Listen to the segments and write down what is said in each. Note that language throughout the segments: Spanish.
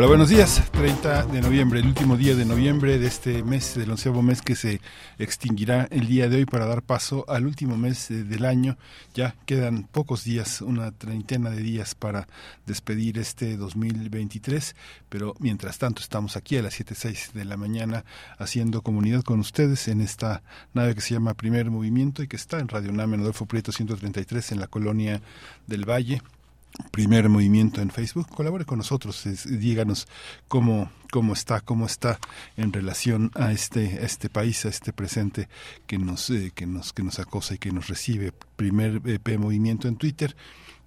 Hola, buenos días. 30 de noviembre, el último día de noviembre de este mes, del onceavo mes que se extinguirá el día de hoy para dar paso al último mes del año. Ya quedan pocos días, una treintena de días para despedir este 2023, pero mientras tanto estamos aquí a las 7.06 de la mañana haciendo comunidad con ustedes en esta nave que se llama Primer Movimiento y que está en Radio UNAM en Adolfo Prieto 133 en la colonia del Valle primer movimiento en Facebook, colabore con nosotros, díganos cómo, cómo está, cómo está en relación a este, este país, a este presente que nos, eh, que nos, que nos acosa y que nos recibe. Primer EP movimiento en Twitter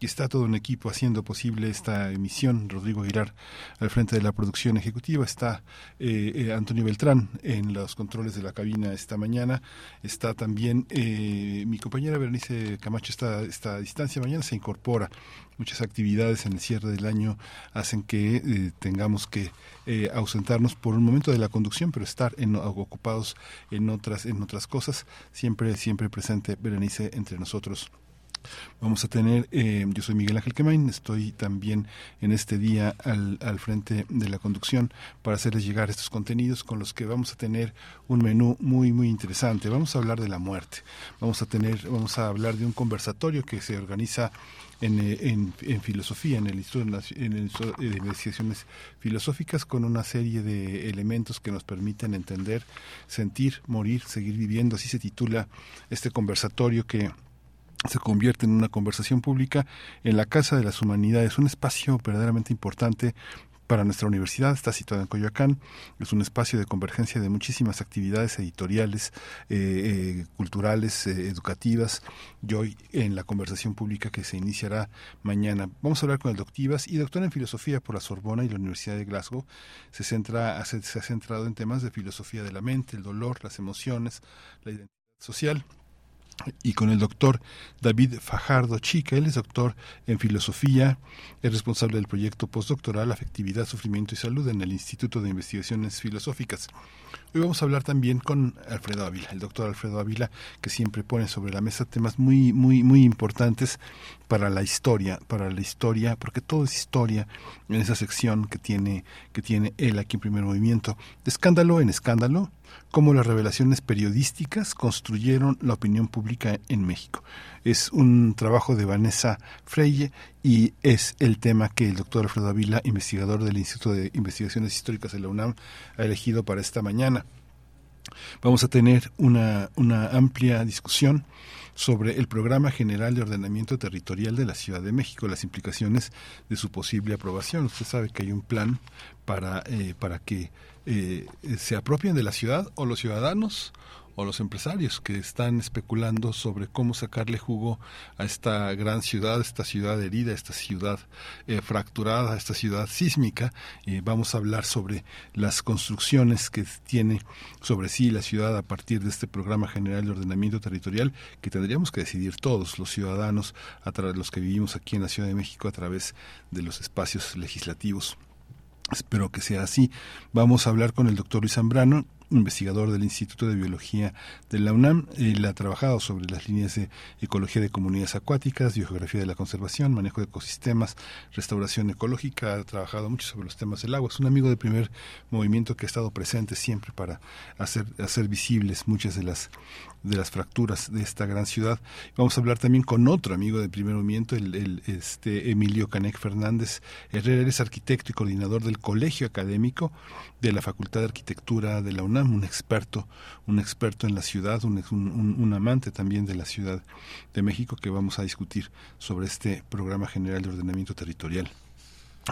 está todo un equipo haciendo posible esta emisión. Rodrigo Aguilar al frente de la producción ejecutiva, está eh, eh, Antonio Beltrán en los controles de la cabina esta mañana, está también eh, mi compañera Berenice Camacho está, está distancia, mañana se incorpora. Muchas actividades en el cierre del año hacen que tengamos que ausentarnos por un momento de la conducción, pero estar en, ocupados en otras, en otras cosas. Siempre, siempre presente Berenice entre nosotros. Vamos a tener, eh, yo soy Miguel Ángel Quemain, estoy también en este día al, al frente de la conducción para hacerles llegar estos contenidos con los que vamos a tener un menú muy, muy interesante. Vamos a hablar de la muerte, vamos a tener, vamos a hablar de un conversatorio que se organiza en, eh, en, filosofía, en el Instituto de Investigaciones Filosóficas, con una serie de elementos que nos permiten entender, sentir, morir, seguir viviendo. Así se titula este conversatorio que se convierte en una conversación pública en la Casa de las Humanidades, un espacio verdaderamente importante para nuestra universidad, está situada en Coyoacán, es un espacio de convergencia de muchísimas actividades editoriales, eh, eh, culturales, eh, educativas, y hoy en la conversación pública que se iniciará mañana. Vamos a hablar con el doctivas y doctor en filosofía por la Sorbona y la Universidad de Glasgow. Se, centra, se ha centrado en temas de filosofía de la mente, el dolor, las emociones, la identidad social y con el doctor David Fajardo Chica. Él es doctor en filosofía, es responsable del proyecto postdoctoral Afectividad, Sufrimiento y Salud en el Instituto de Investigaciones Filosóficas. Hoy vamos a hablar también con Alfredo Ávila, el doctor Alfredo Ávila, que siempre pone sobre la mesa temas muy, muy, muy importantes para la historia, para la historia, porque todo es historia en esa sección que tiene, que tiene él aquí en primer movimiento. De escándalo en escándalo, cómo las revelaciones periodísticas construyeron la opinión pública en México. Es un trabajo de Vanessa Freire y es el tema que el doctor Alfredo Ávila, investigador del Instituto de Investigaciones Históricas de la UNAM, ha elegido para esta mañana. Vamos a tener una, una amplia discusión sobre el Programa General de Ordenamiento Territorial de la Ciudad de México, las implicaciones de su posible aprobación. Usted sabe que hay un plan para, eh, para que eh, se apropien de la ciudad o los ciudadanos o los empresarios que están especulando sobre cómo sacarle jugo a esta gran ciudad, esta ciudad herida, esta ciudad eh, fracturada, esta ciudad sísmica. Eh, vamos a hablar sobre las construcciones que tiene sobre sí la ciudad a partir de este programa general de ordenamiento territorial que tendríamos que decidir todos los ciudadanos, a través de los que vivimos aquí en la Ciudad de México a través de los espacios legislativos. Espero que sea así. Vamos a hablar con el doctor Luis Zambrano investigador del Instituto de Biología de la UNAM. Él ha trabajado sobre las líneas de ecología de comunidades acuáticas, biogeografía de la conservación, manejo de ecosistemas, restauración ecológica. Ha trabajado mucho sobre los temas del agua. Es un amigo del primer movimiento que ha estado presente siempre para hacer, hacer visibles muchas de las de las fracturas de esta gran ciudad. Vamos a hablar también con otro amigo del primer movimiento, el, este Emilio Canec Fernández Herrera. es arquitecto y coordinador del Colegio Académico de la Facultad de Arquitectura de la UNAM, un experto, un experto en la ciudad, un, un, amante también de la Ciudad de México que vamos a discutir sobre este programa general de ordenamiento territorial.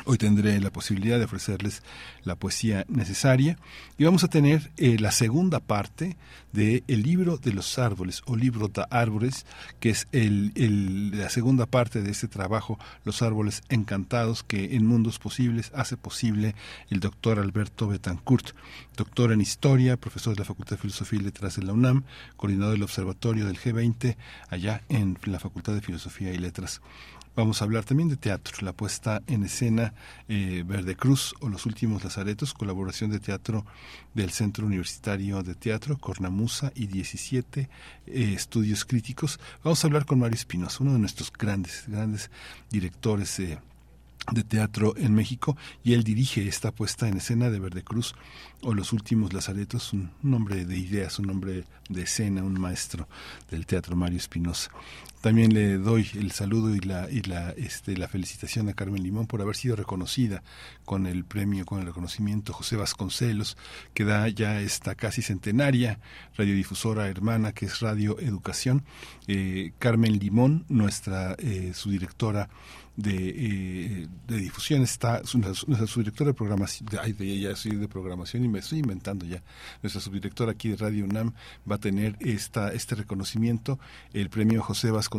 Hoy tendré la posibilidad de ofrecerles la poesía necesaria y vamos a tener eh, la segunda parte de libro de los árboles o libro de árboles, que es el, la segunda parte de este trabajo, Los árboles encantados, que en Mundos Posibles hace posible el doctor Alberto Betancourt, doctor en historia, profesor de la Facultad de Filosofía y Letras de la UNAM, coordinador del Observatorio del G20 allá en la Facultad de Filosofía y Letras. Vamos a hablar también de teatro, la puesta en escena eh, Verde Cruz o Los Últimos Lazaretos, colaboración de teatro del Centro Universitario de Teatro, Cornamusa y 17 eh, estudios críticos. Vamos a hablar con Mario Espinosa, uno de nuestros grandes, grandes directores. Eh, de teatro en México y él dirige esta puesta en escena de Verde Cruz o Los Últimos Lazaretos, un, hombre de ideas, un hombre de escena, un maestro del teatro, Mario Espinosa. También le doy el saludo y la, la, este, la felicitación a Carmen Limón por haber sido reconocida con el premio, con el reconocimiento José Vasconcelos, que da ya esta casi centenaria radiodifusora hermana que es Radio Educación. Eh, Carmen Limón, nuestra, eh, su directora de, eh, de difusión está nuestra subdirectora de programación, ay, de, ya soy de programación y me estoy inventando ya. Nuestra subdirectora aquí de Radio UNAM va a tener esta este reconocimiento, el premio José Vasconcelos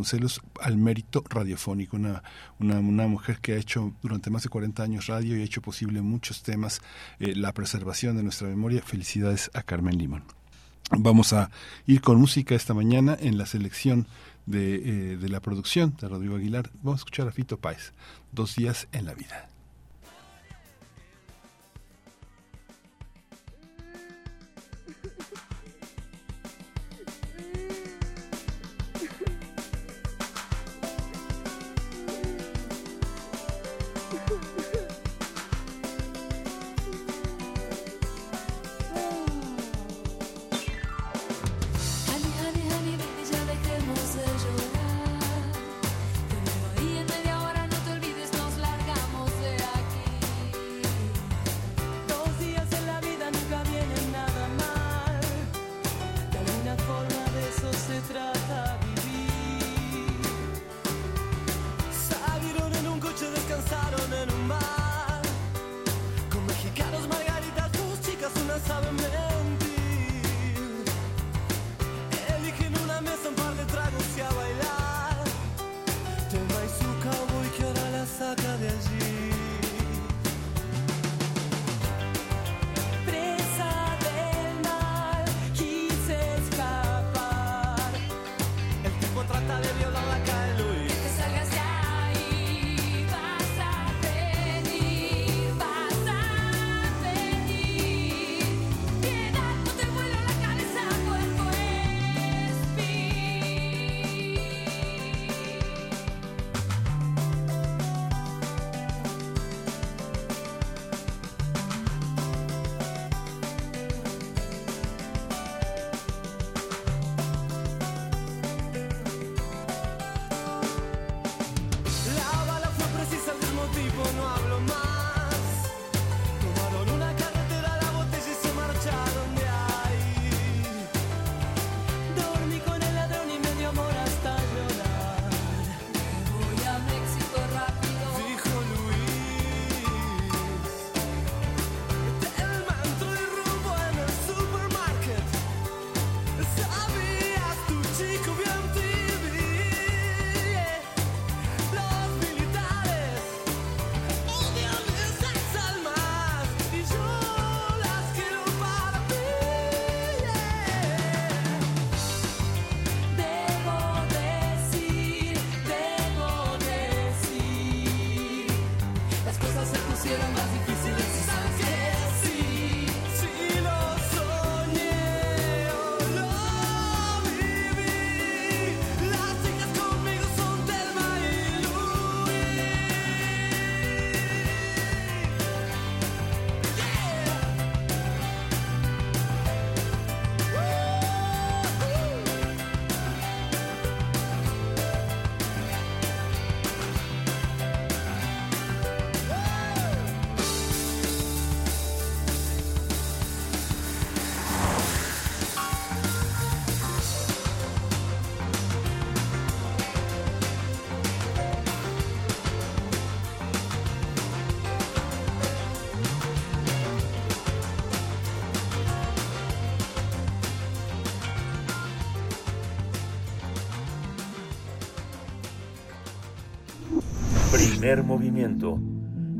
al mérito radiofónico, una, una, una mujer que ha hecho durante más de 40 años radio y ha hecho posible muchos temas, eh, la preservación de nuestra memoria. Felicidades a Carmen Limón. Vamos a ir con música esta mañana en la selección de, eh, de la producción de Rodrigo Aguilar. Vamos a escuchar a Fito Páez, Dos días en la vida.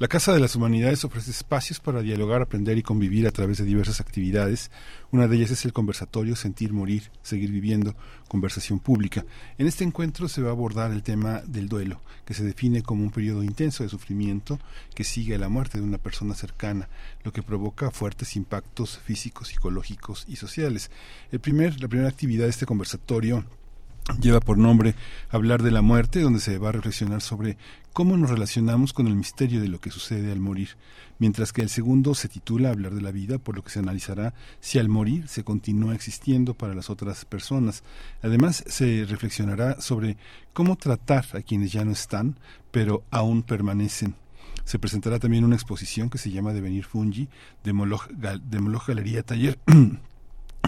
La Casa de las Humanidades ofrece espacios para dialogar, aprender y convivir a través de diversas actividades. Una de ellas es el conversatorio Sentir Morir, Seguir Viviendo, Conversación Pública. En este encuentro se va a abordar el tema del duelo, que se define como un periodo intenso de sufrimiento que sigue a la muerte de una persona cercana, lo que provoca fuertes impactos físicos, psicológicos y sociales. El primer, la primera actividad de este conversatorio lleva por nombre Hablar de la muerte, donde se va a reflexionar sobre cómo nos relacionamos con el misterio de lo que sucede al morir, mientras que el segundo se titula Hablar de la vida, por lo que se analizará si al morir se continúa existiendo para las otras personas. Además, se reflexionará sobre cómo tratar a quienes ya no están, pero aún permanecen. Se presentará también una exposición que se llama Devenir Fungi de Moloch, de Moloch Galería Taller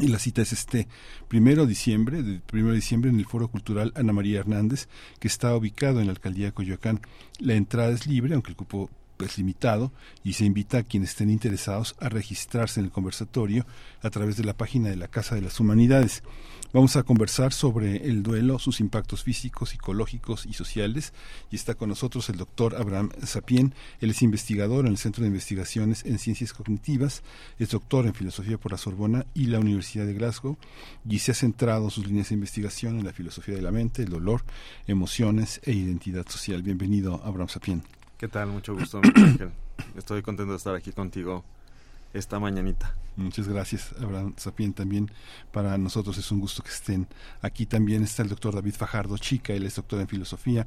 y la cita es este primero de diciembre, de primero de diciembre en el Foro Cultural Ana María Hernández, que está ubicado en la alcaldía de Coyoacán. La entrada es libre, aunque el cupo es limitado, y se invita a quienes estén interesados a registrarse en el conversatorio a través de la página de la Casa de las Humanidades. Vamos a conversar sobre el duelo, sus impactos físicos, psicológicos y sociales. Y está con nosotros el doctor Abraham Sapien. Él es investigador en el Centro de Investigaciones en Ciencias Cognitivas, es doctor en Filosofía por la Sorbona y la Universidad de Glasgow y se ha centrado sus líneas de investigación en la filosofía de la mente, el dolor, emociones e identidad social. Bienvenido, Abraham Sapien. ¿Qué tal? Mucho gusto, Ángel. Estoy contento de estar aquí contigo esta mañanita. Muchas gracias, Abraham Sapien. También para nosotros es un gusto que estén aquí. También está el doctor David Fajardo Chica, él es doctor en filosofía,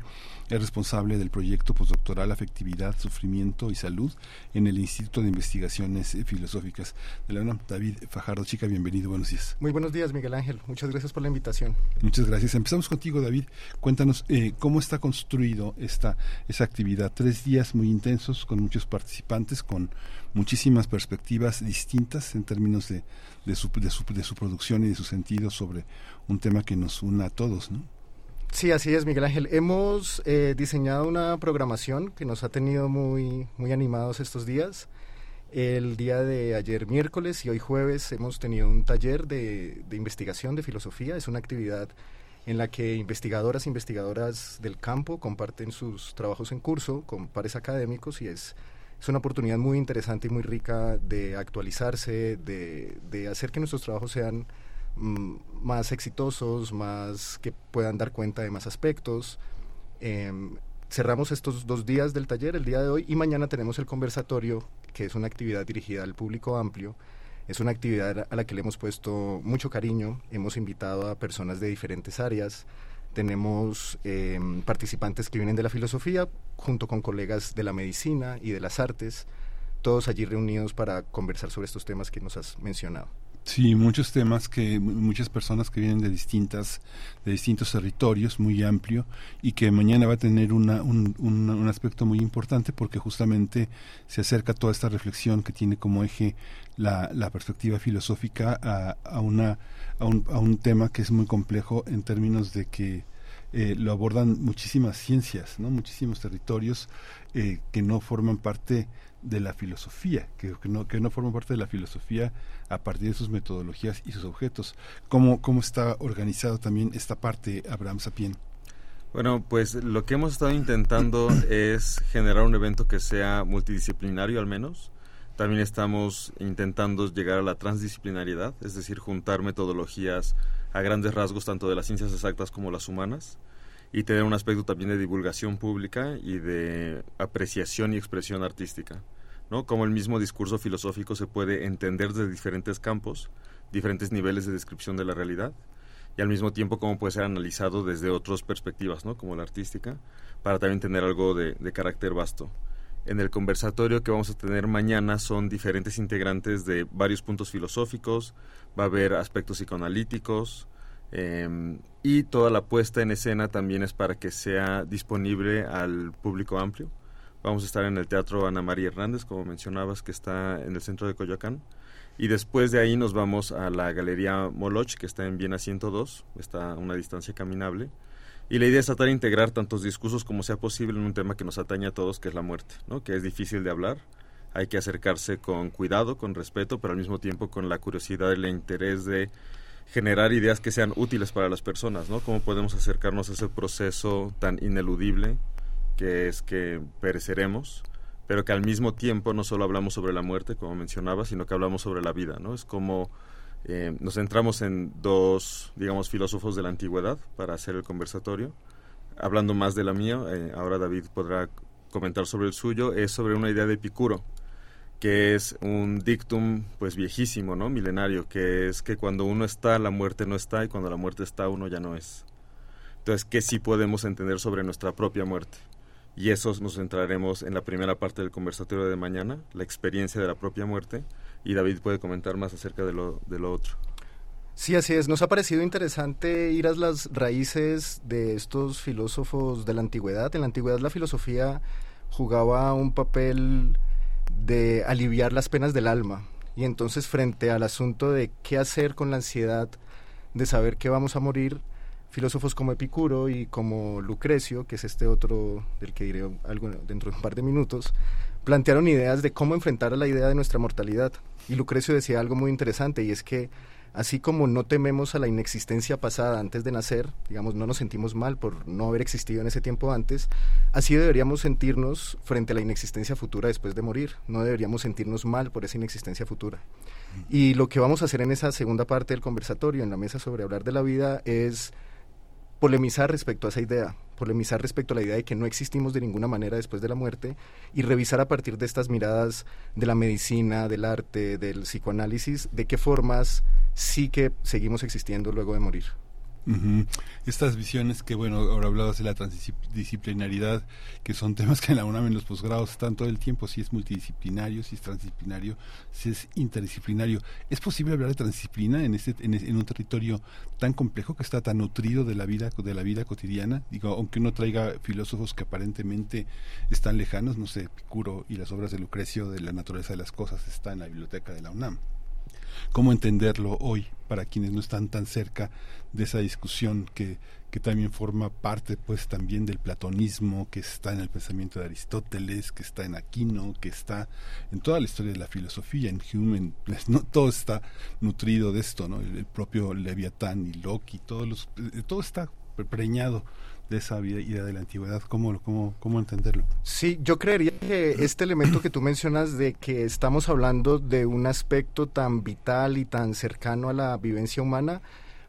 es responsable del proyecto postdoctoral Afectividad, Sufrimiento y Salud en el Instituto de Investigaciones Filosóficas de la UNAM. David Fajardo Chica, bienvenido, buenos días. Muy buenos días, Miguel Ángel. Muchas gracias por la invitación. Muchas gracias. Empezamos contigo, David. Cuéntanos eh, cómo está construido esta, esa actividad. Tres días muy intensos con muchos participantes, con muchísimas perspectivas distintas en términos de, de, su, de, su, de su producción y de su sentido sobre un tema que nos una a todos, ¿no? Sí, así es, Miguel Ángel. Hemos eh, diseñado una programación que nos ha tenido muy, muy animados estos días. El día de ayer miércoles y hoy jueves hemos tenido un taller de, de investigación de filosofía. Es una actividad en la que investigadoras e investigadoras del campo comparten sus trabajos en curso con pares académicos y es es una oportunidad muy interesante y muy rica de actualizarse, de, de hacer que nuestros trabajos sean mm, más exitosos, más que puedan dar cuenta de más aspectos. Em, cerramos estos dos días del taller, el día de hoy, y mañana tenemos el conversatorio, que es una actividad dirigida al público amplio. Es una actividad a la que le hemos puesto mucho cariño, hemos invitado a personas de diferentes áreas, tenemos em, participantes que vienen de la filosofía junto con colegas de la medicina y de las artes, todos allí reunidos para conversar sobre estos temas que nos has mencionado. Sí, muchos temas que muchas personas que vienen de distintas de distintos territorios muy amplio y que mañana va a tener una, un, un, aspecto muy importante porque justamente se acerca toda esta reflexión que tiene como eje la, la perspectiva filosófica a, a una a un, a un tema que es muy complejo en términos de que eh, lo abordan muchísimas ciencias, ¿no? muchísimos territorios eh, que no forman parte de la filosofía, que, que, no, que no forman parte de la filosofía a partir de sus metodologías y sus objetos. ¿Cómo, cómo está organizado también esta parte, Abraham Sapien? Bueno, pues lo que hemos estado intentando es generar un evento que sea multidisciplinario al menos. También estamos intentando llegar a la transdisciplinariedad, es decir, juntar metodologías a grandes rasgos tanto de las ciencias exactas como las humanas y tener un aspecto también de divulgación pública y de apreciación y expresión artística, ¿no? Como el mismo discurso filosófico se puede entender desde diferentes campos, diferentes niveles de descripción de la realidad y al mismo tiempo cómo puede ser analizado desde otras perspectivas, ¿no? Como la artística, para también tener algo de, de carácter vasto. En el conversatorio que vamos a tener mañana son diferentes integrantes de varios puntos filosóficos, va a haber aspectos psicoanalíticos, eh, y toda la puesta en escena también es para que sea disponible al público amplio, Vamos a estar en el Teatro Ana María Hernández, como mencionabas, que está en el centro de Coyoacán. Y después de ahí nos vamos a la Galería Moloch, que está en Viena 102, está a una distancia caminable. Y la idea es tratar de integrar tantos discursos como sea posible en un tema que nos atañe a todos, que es la muerte, ¿no? que es difícil de hablar. Hay que acercarse con cuidado, con respeto, pero al mismo tiempo con la curiosidad y el interés de generar ideas que sean útiles para las personas, ¿no? Cómo podemos acercarnos a ese proceso tan ineludible que es que pereceremos, pero que al mismo tiempo no solo hablamos sobre la muerte, como mencionaba, sino que hablamos sobre la vida, ¿no? Es como eh, nos centramos en dos, digamos, filósofos de la antigüedad para hacer el conversatorio. Hablando más de la mía, eh, ahora David podrá comentar sobre el suyo, es sobre una idea de Epicuro, que es un dictum pues viejísimo, ¿no? milenario, que es que cuando uno está, la muerte no está, y cuando la muerte está, uno ya no es. Entonces, ¿qué sí podemos entender sobre nuestra propia muerte? y eso nos centraremos en la primera parte del conversatorio de mañana, la experiencia de la propia muerte, y David puede comentar más acerca de lo, otro. Sí, así es. Nos ha parecido interesante ir a las raíces de estos filósofos de la antigüedad. En la antigüedad la filosofía jugaba un papel de aliviar las penas del alma. Y entonces frente al asunto de qué hacer con la ansiedad de saber que vamos a morir, filósofos como Epicuro y como Lucrecio, que es este otro del que diré algo dentro de un par de minutos, plantearon ideas de cómo enfrentar a la idea de nuestra mortalidad. Y Lucrecio decía algo muy interesante y es que así como no tememos a la inexistencia pasada antes de nacer, digamos, no nos sentimos mal por no haber existido en ese tiempo antes, así deberíamos sentirnos frente a la inexistencia futura después de morir, no deberíamos sentirnos mal por esa inexistencia futura. Y lo que vamos a hacer en esa segunda parte del conversatorio, en la mesa sobre hablar de la vida, es polemizar respecto a esa idea, polemizar respecto a la idea de que no existimos de ninguna manera después de la muerte y revisar a partir de estas miradas de la medicina, del arte, del psicoanálisis, de qué formas sí que seguimos existiendo luego de morir. Estas visiones que, bueno, ahora hablabas de la transdisciplinaridad, que son temas que en la UNAM en los posgrados están todo el tiempo, si es multidisciplinario, si es transdisciplinario, si es interdisciplinario. ¿Es posible hablar de transdisciplina en, este, en, un territorio tan complejo que está tan nutrido de la vida, de la vida cotidiana? Digo, aunque uno traiga filósofos que aparentemente están lejanos, no sé, Picuro y las obras de Lucrecio de la naturaleza de las cosas está en la biblioteca de la UNAM cómo entenderlo hoy para quienes no están tan cerca de esa discusión que, que también forma parte pues también del platonismo que está en el pensamiento de Aristóteles que está en Aquino que está en toda la historia de la filosofía en Hume no todo está nutrido de esto no el, propio Leviatán y Locke todos los eh, todo está preñado de esa idea de la antigüedad, ¿cómo, cómo, cómo entenderlo? Sí, yo creería que este elemento que tú mencionas de que estamos hablando de un aspecto tan vital y tan cercano a la vivencia humana,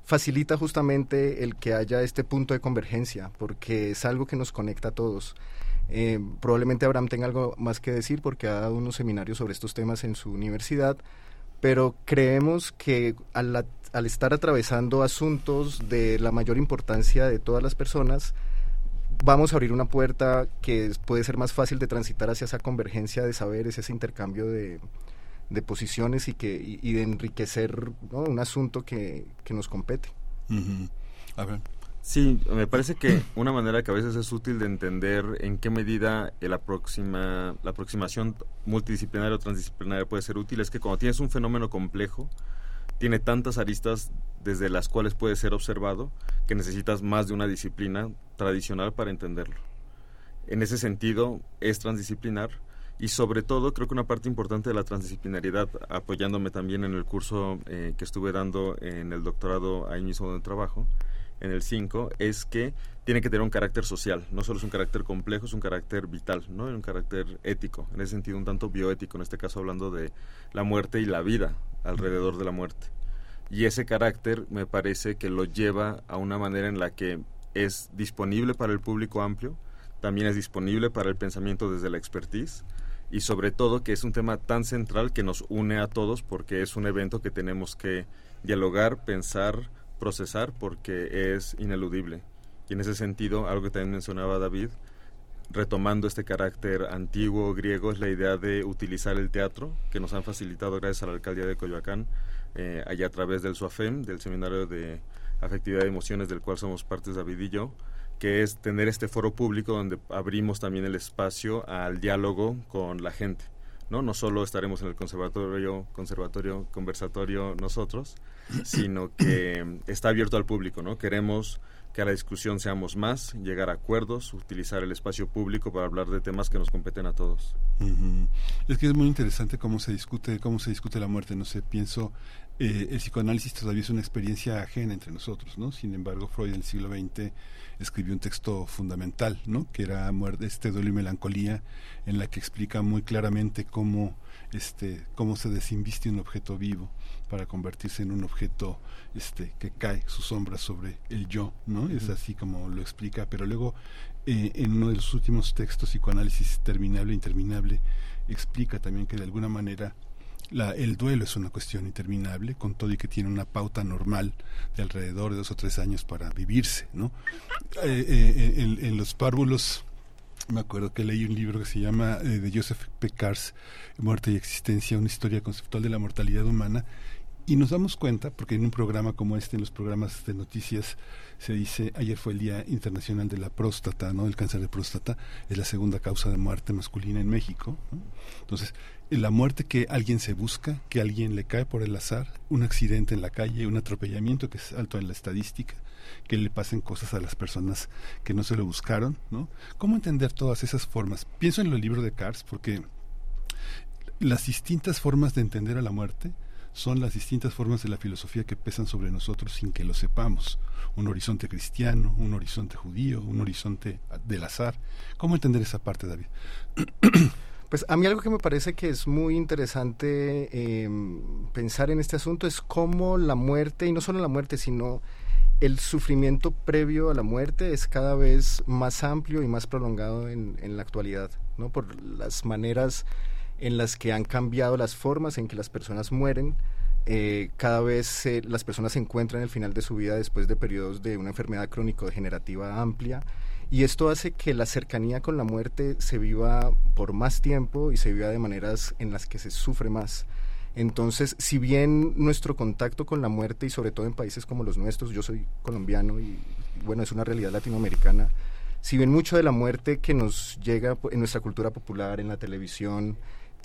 facilita justamente el que haya este punto de convergencia, porque es algo que nos conecta a todos. Eh, probablemente Abraham tenga algo más que decir porque ha dado unos seminarios sobre estos temas en su universidad, pero creemos que al, estar atravesando asuntos de la mayor importancia de todas las personas, vamos a abrir una puerta que puede ser más fácil de transitar hacia esa convergencia de saberes, ese intercambio de, posiciones y, que, y, de enriquecer un asunto que, que nos compete. A ver. Sí, me parece que una manera que a veces es útil de entender en qué medida el aproxima, la aproximación multidisciplinaria o transdisciplinaria puede ser útil es que cuando tienes un fenómeno complejo, tiene tantas aristas desde las cuales puede ser observado que necesitas más de una disciplina tradicional para entenderlo. En ese sentido, es transdisciplinar y sobre todo creo que una parte importante de la transdisciplinariedad, apoyándome también en el curso eh, que estuve dando en el doctorado ahí mismo donde trabajo, en el 5 es que tiene que tener un carácter social, no solo es un carácter complejo, es un carácter vital, ¿no? un carácter ético, en ese sentido un tanto bioético, en este caso hablando de la muerte y la vida alrededor de la muerte. Y ese carácter me parece que lo lleva a una manera en la que es disponible para el público amplio, también es disponible para el pensamiento desde la expertise y sobre todo que es un tema tan central que nos une a todos porque es un evento que tenemos que dialogar, pensar, procesar porque es ineludible. Y en ese sentido, algo que también mencionaba David, retomando este carácter antiguo griego, es la idea de utilizar el teatro, que nos han facilitado gracias a la alcaldía de Coyoacán, eh, allá a través del SUAFEM, del Seminario de Afectividad y Emociones, del cual somos partes David y yo, que es tener este foro público donde abrimos también el espacio al diálogo con la gente. ¿no? No solo estaremos en el conservatorio, conservatorio, conversatorio nosotros, sino que está abierto al público, ¿no? Queremos que a la discusión seamos más, llegar a acuerdos, utilizar el espacio público para hablar de temas que nos competen a todos. Es que es muy interesante cómo se discute, cómo se discute la muerte. No sé, pienso eh, el psicoanálisis todavía es una experiencia ajena entre nosotros, ¿no? Sin embargo, Freud en el siglo XX escribió un texto fundamental, ¿no? Que era Muerte, este duelo y melancolía, en la que explica muy claramente cómo este cómo se desinviste un objeto vivo para convertirse en un objeto este que cae su sombra sobre el yo no es así como lo explica pero luego eh, en uno de los últimos textos psicoanálisis terminable interminable explica también que de alguna manera la, el duelo es una cuestión interminable, con todo y que tiene una pauta normal de alrededor de dos o tres años para vivirse, ¿no? Eh, eh, en, en, los párvulos me acuerdo que leí un libro que se llama eh, de Joseph P. Muerte y Existencia, una historia conceptual de la mortalidad humana, y nos damos cuenta, porque en un programa como este, en los programas de noticias, se dice, ayer fue el Día Internacional de la Próstata, ¿no? El cáncer de próstata es la segunda causa de muerte masculina en México. Entonces, la muerte que alguien se busca, que alguien le cae por el azar, un accidente en la calle, un atropellamiento que es alto en la estadística, que le pasen cosas a las personas que no se lo buscaron, ¿no? ¿Cómo entender todas esas formas? Pienso en el libro de Cars porque las distintas formas de entender a la muerte son las distintas formas de la filosofía que pesan sobre nosotros sin que lo sepamos. Un horizonte cristiano, un horizonte judío, un horizonte del azar. ¿Cómo entender esa parte, David? Pues a mí algo que me parece que es muy interesante eh, pensar en este asunto es cómo la muerte, y no solo la muerte, sino el sufrimiento previo a la muerte es cada vez más amplio y más prolongado en, en la actualidad, ¿no? Por las maneras en las que han cambiado las formas en que las personas mueren. Eh, cada vez las personas se encuentran en el final de su vida después de periodos de una enfermedad crónico-degenerativa amplia. Y esto hace que la cercanía con la muerte se viva por más tiempo y se viva de maneras en las que se sufre más. Entonces, si bien nuestro contacto con la muerte, y sobre todo en países como los nuestros, yo soy colombiano y bueno, es una realidad latinoamericana, si bien mucho de la muerte que nos llega en nuestra cultura popular, en la televisión,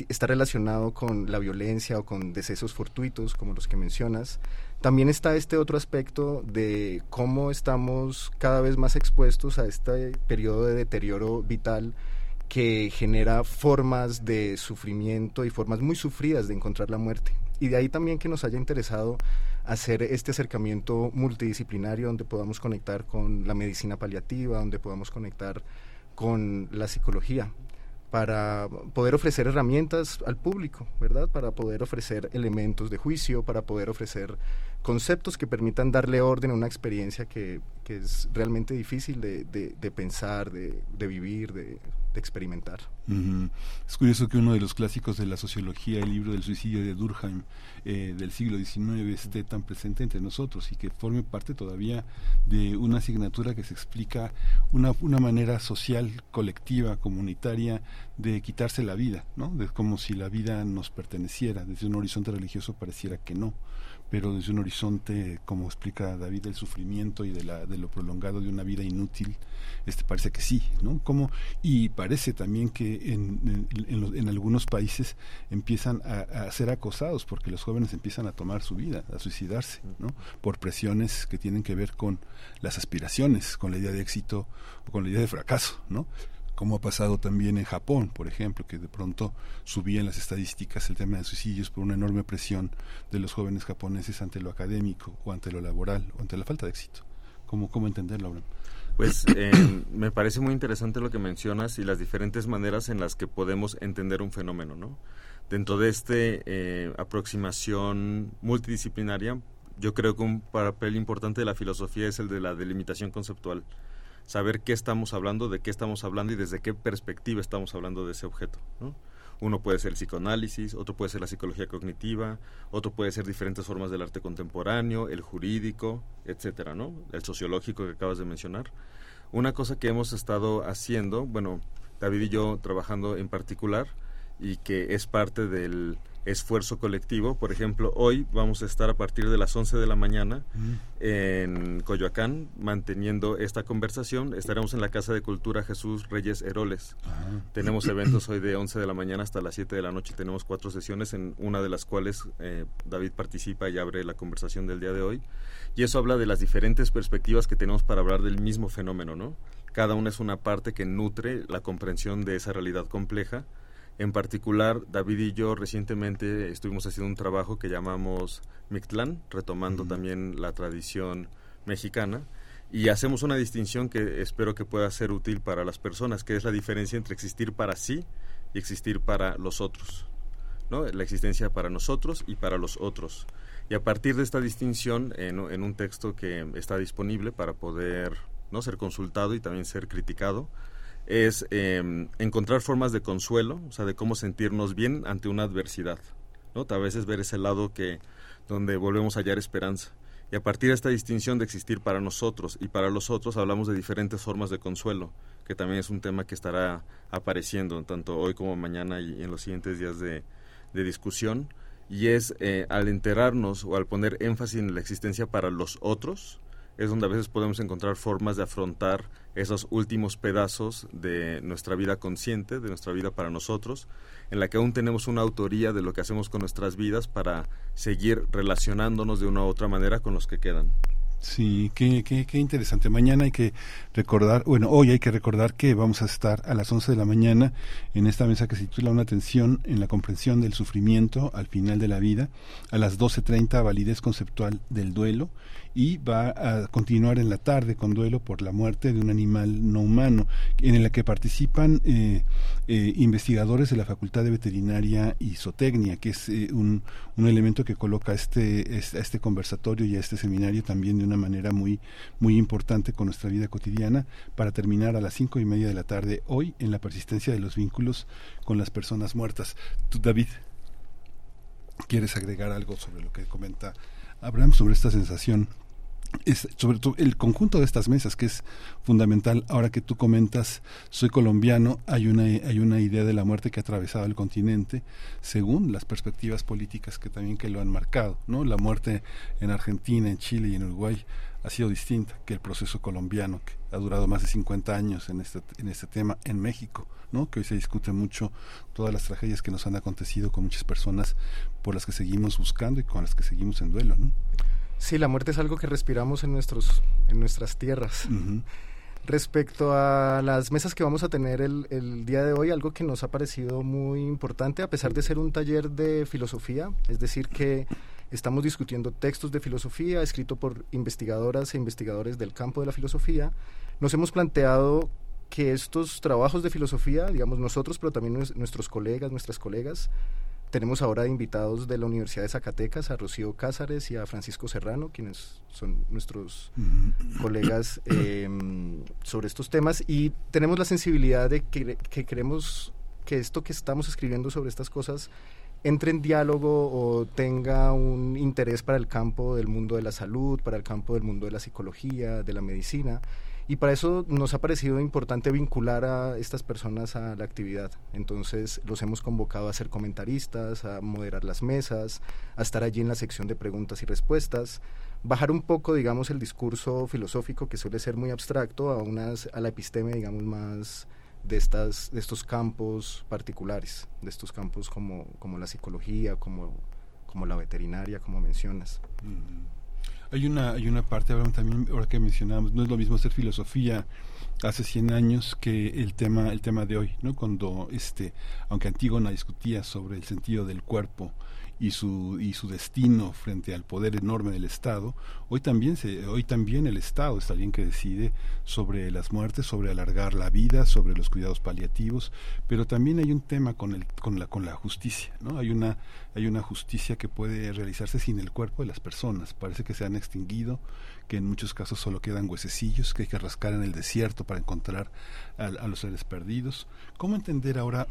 está relacionado con la violencia o con decesos fortuitos, como los que mencionas. También está este otro aspecto de cómo estamos cada vez más expuestos a este periodo de deterioro vital que genera formas de sufrimiento y formas muy sufridas de encontrar la muerte. Y de ahí también que nos haya interesado hacer este acercamiento multidisciplinario donde podamos conectar con la medicina paliativa, donde podamos conectar con la psicología para poder ofrecer herramientas al público, ¿verdad? Para poder ofrecer elementos de juicio, para poder ofrecer conceptos que permitan darle orden a una experiencia que, que es realmente difícil de, de, pensar, de, de vivir, de, experimentar. Es curioso que uno de los clásicos de la sociología, el libro del suicidio de Durkheim eh, del siglo XIX, esté tan presente entre nosotros y que forme parte todavía de una asignatura que se explica una, una manera social, colectiva, comunitaria de quitarse la vida, ¿no? De como si la vida nos perteneciera, desde un horizonte religioso pareciera que no pero desde un horizonte, como explica David, del sufrimiento y de, la, de lo prolongado de una vida inútil, este parece que sí, ¿no? Como, y parece también que en, en, en, algunos países empiezan a, a, ser acosados porque los jóvenes empiezan a tomar su vida, a suicidarse, ¿no? Por presiones que tienen que ver con las aspiraciones, con la idea de éxito o con la idea de fracaso, ¿no? Como ha pasado también en Japón, por ejemplo, que de pronto subían las estadísticas el tema de suicidios por una enorme presión de los jóvenes japoneses ante lo académico o ante lo laboral o ante la falta de éxito. ¿Cómo, cómo entenderlo, Pues eh, me parece muy interesante lo que mencionas y las diferentes maneras en las que podemos entender un fenómeno, ¿no? Dentro de esta eh, aproximación multidisciplinaria, yo creo que un papel importante de la filosofía es el de la delimitación conceptual saber qué estamos hablando, de qué estamos hablando y desde qué perspectiva estamos hablando de ese objeto. Uno puede ser el psicoanálisis, otro puede ser la psicología cognitiva, otro puede ser diferentes formas del arte contemporáneo, el jurídico, etcétera, ¿no? El sociológico que acabas de mencionar. Una cosa que hemos estado haciendo, bueno, David y yo trabajando en particular, y que es parte del esfuerzo colectivo. Por ejemplo, hoy vamos a estar a partir de las 11 de la mañana en Coyoacán manteniendo esta conversación. Estaremos en la Casa de Cultura Jesús Reyes Heroles. Tenemos eventos hoy de 11 de la mañana hasta las 7 de la noche. Tenemos cuatro sesiones, en una de las cuales eh, David participa y abre la conversación del día de hoy. Y eso habla de las diferentes perspectivas que tenemos para hablar del mismo fenómeno, ¿no? Cada una es una parte que nutre la comprensión de esa realidad compleja en particular, David y yo recientemente estuvimos haciendo un trabajo que llamamos Mictlán, retomando también la tradición mexicana, y hacemos una distinción que espero que pueda ser útil para las personas, que es la diferencia entre existir para sí y existir para los otros. ¿no? La existencia para nosotros y para los otros. Y a partir de esta distinción, en, en un texto que está disponible para poder no ser consultado y también ser criticado, es em, encontrar formas de consuelo, o sea, de cómo sentirnos bien ante una adversidad, ¿no? A veces ver ese lado que donde volvemos a hallar esperanza. Y a partir de esta distinción de existir para nosotros y para los otros, hablamos de diferentes formas de consuelo, que también es un tema que estará apareciendo tanto hoy como mañana y en los siguientes días de, discusión. Y es eh, al enterarnos o al poner énfasis en la existencia para los otros, es donde a veces podemos encontrar formas de afrontar esos últimos pedazos de nuestra vida consciente, de nuestra vida para nosotros, en la que aún tenemos una autoría de lo que hacemos con nuestras vidas para seguir relacionándonos de una u otra manera con los que quedan. Sí, qué, qué, qué, interesante. Mañana hay que recordar, bueno, hoy hay que recordar que vamos a estar a las 11 de la mañana en esta mesa que se titula Una atención en la comprensión del sufrimiento al final de la vida, a las 12.30 validez conceptual del duelo y va a continuar en la tarde con duelo por la muerte de un animal no humano, en la que participan eh, eh, investigadores de la Facultad de Veterinaria y Zootecnia, que es eh, un, un, elemento que coloca este, este, este conversatorio y a este seminario también de una manera muy, muy importante con nuestra vida cotidiana, para terminar a las cinco y media de la tarde hoy en la persistencia de los vínculos con las personas muertas. Tú, David, ¿quieres agregar algo sobre lo que comenta Abraham sobre esta sensación sobre todo el conjunto de estas mesas que es fundamental. Ahora que tú comentas soy colombiano hay una hay una idea de la muerte que ha atravesado el continente según las perspectivas políticas que también que lo han marcado no la muerte en Argentina en Chile y en Uruguay ha sido distinta que el proceso colombiano que ha durado más de 50 años en este en este tema en México ¿no? que hoy se discute mucho todas las tragedias que nos han acontecido con muchas personas por las que seguimos buscando y con las que seguimos en duelo ¿no? Sí, la muerte es algo que respiramos en, nuestros, en nuestras tierras. Respecto a las mesas que vamos a tener el, el, día de hoy, algo que nos ha parecido muy importante, a pesar de ser un taller de filosofía, es decir, que estamos discutiendo textos de filosofía escritos por investigadoras e investigadores del campo de la filosofía, nos hemos planteado que estos trabajos de filosofía, digamos nosotros, pero también nuestros colegas, nuestras colegas, tenemos ahora invitados de la Universidad de Zacatecas a Rocío Cázares y a Francisco Serrano, quienes son nuestros colegas em, sobre estos temas. Y tenemos la sensibilidad de que, que queremos que esto que estamos escribiendo sobre estas cosas entre en diálogo o tenga un interés para el campo del mundo de la salud, para el campo del mundo de la psicología, de la medicina. Y para eso nos ha parecido importante vincular a estas personas a la actividad. Entonces los hemos convocado a ser comentaristas, a moderar las mesas, a estar allí en la sección de preguntas y respuestas, bajar un poco, digamos, el discurso filosófico que suele ser muy abstracto a, unas, a la episteme, digamos, más de, estas, de estos campos particulares, de estos campos como, como la psicología, como, como la veterinaria, como mencionas. Hay una, hay una parte, ahora también, ahora que mencionamos, no es lo mismo hacer filosofía hace 100 años que el tema, el tema de hoy, ¿no? Cuando, este, aunque Antígona discutía sobre el sentido del cuerpo y su y su destino frente al poder enorme del Estado hoy también se hoy también el Estado está alguien que decide sobre las muertes sobre alargar la vida sobre los cuidados paliativos pero también hay un tema con el con la con la justicia no hay una hay una justicia que puede realizarse sin el cuerpo de las personas. Parece que se han extinguido que en muchos casos solo quedan huesecillos que hay que rascar en el desierto para encontrar a los seres perdidos. Cómo entender ahora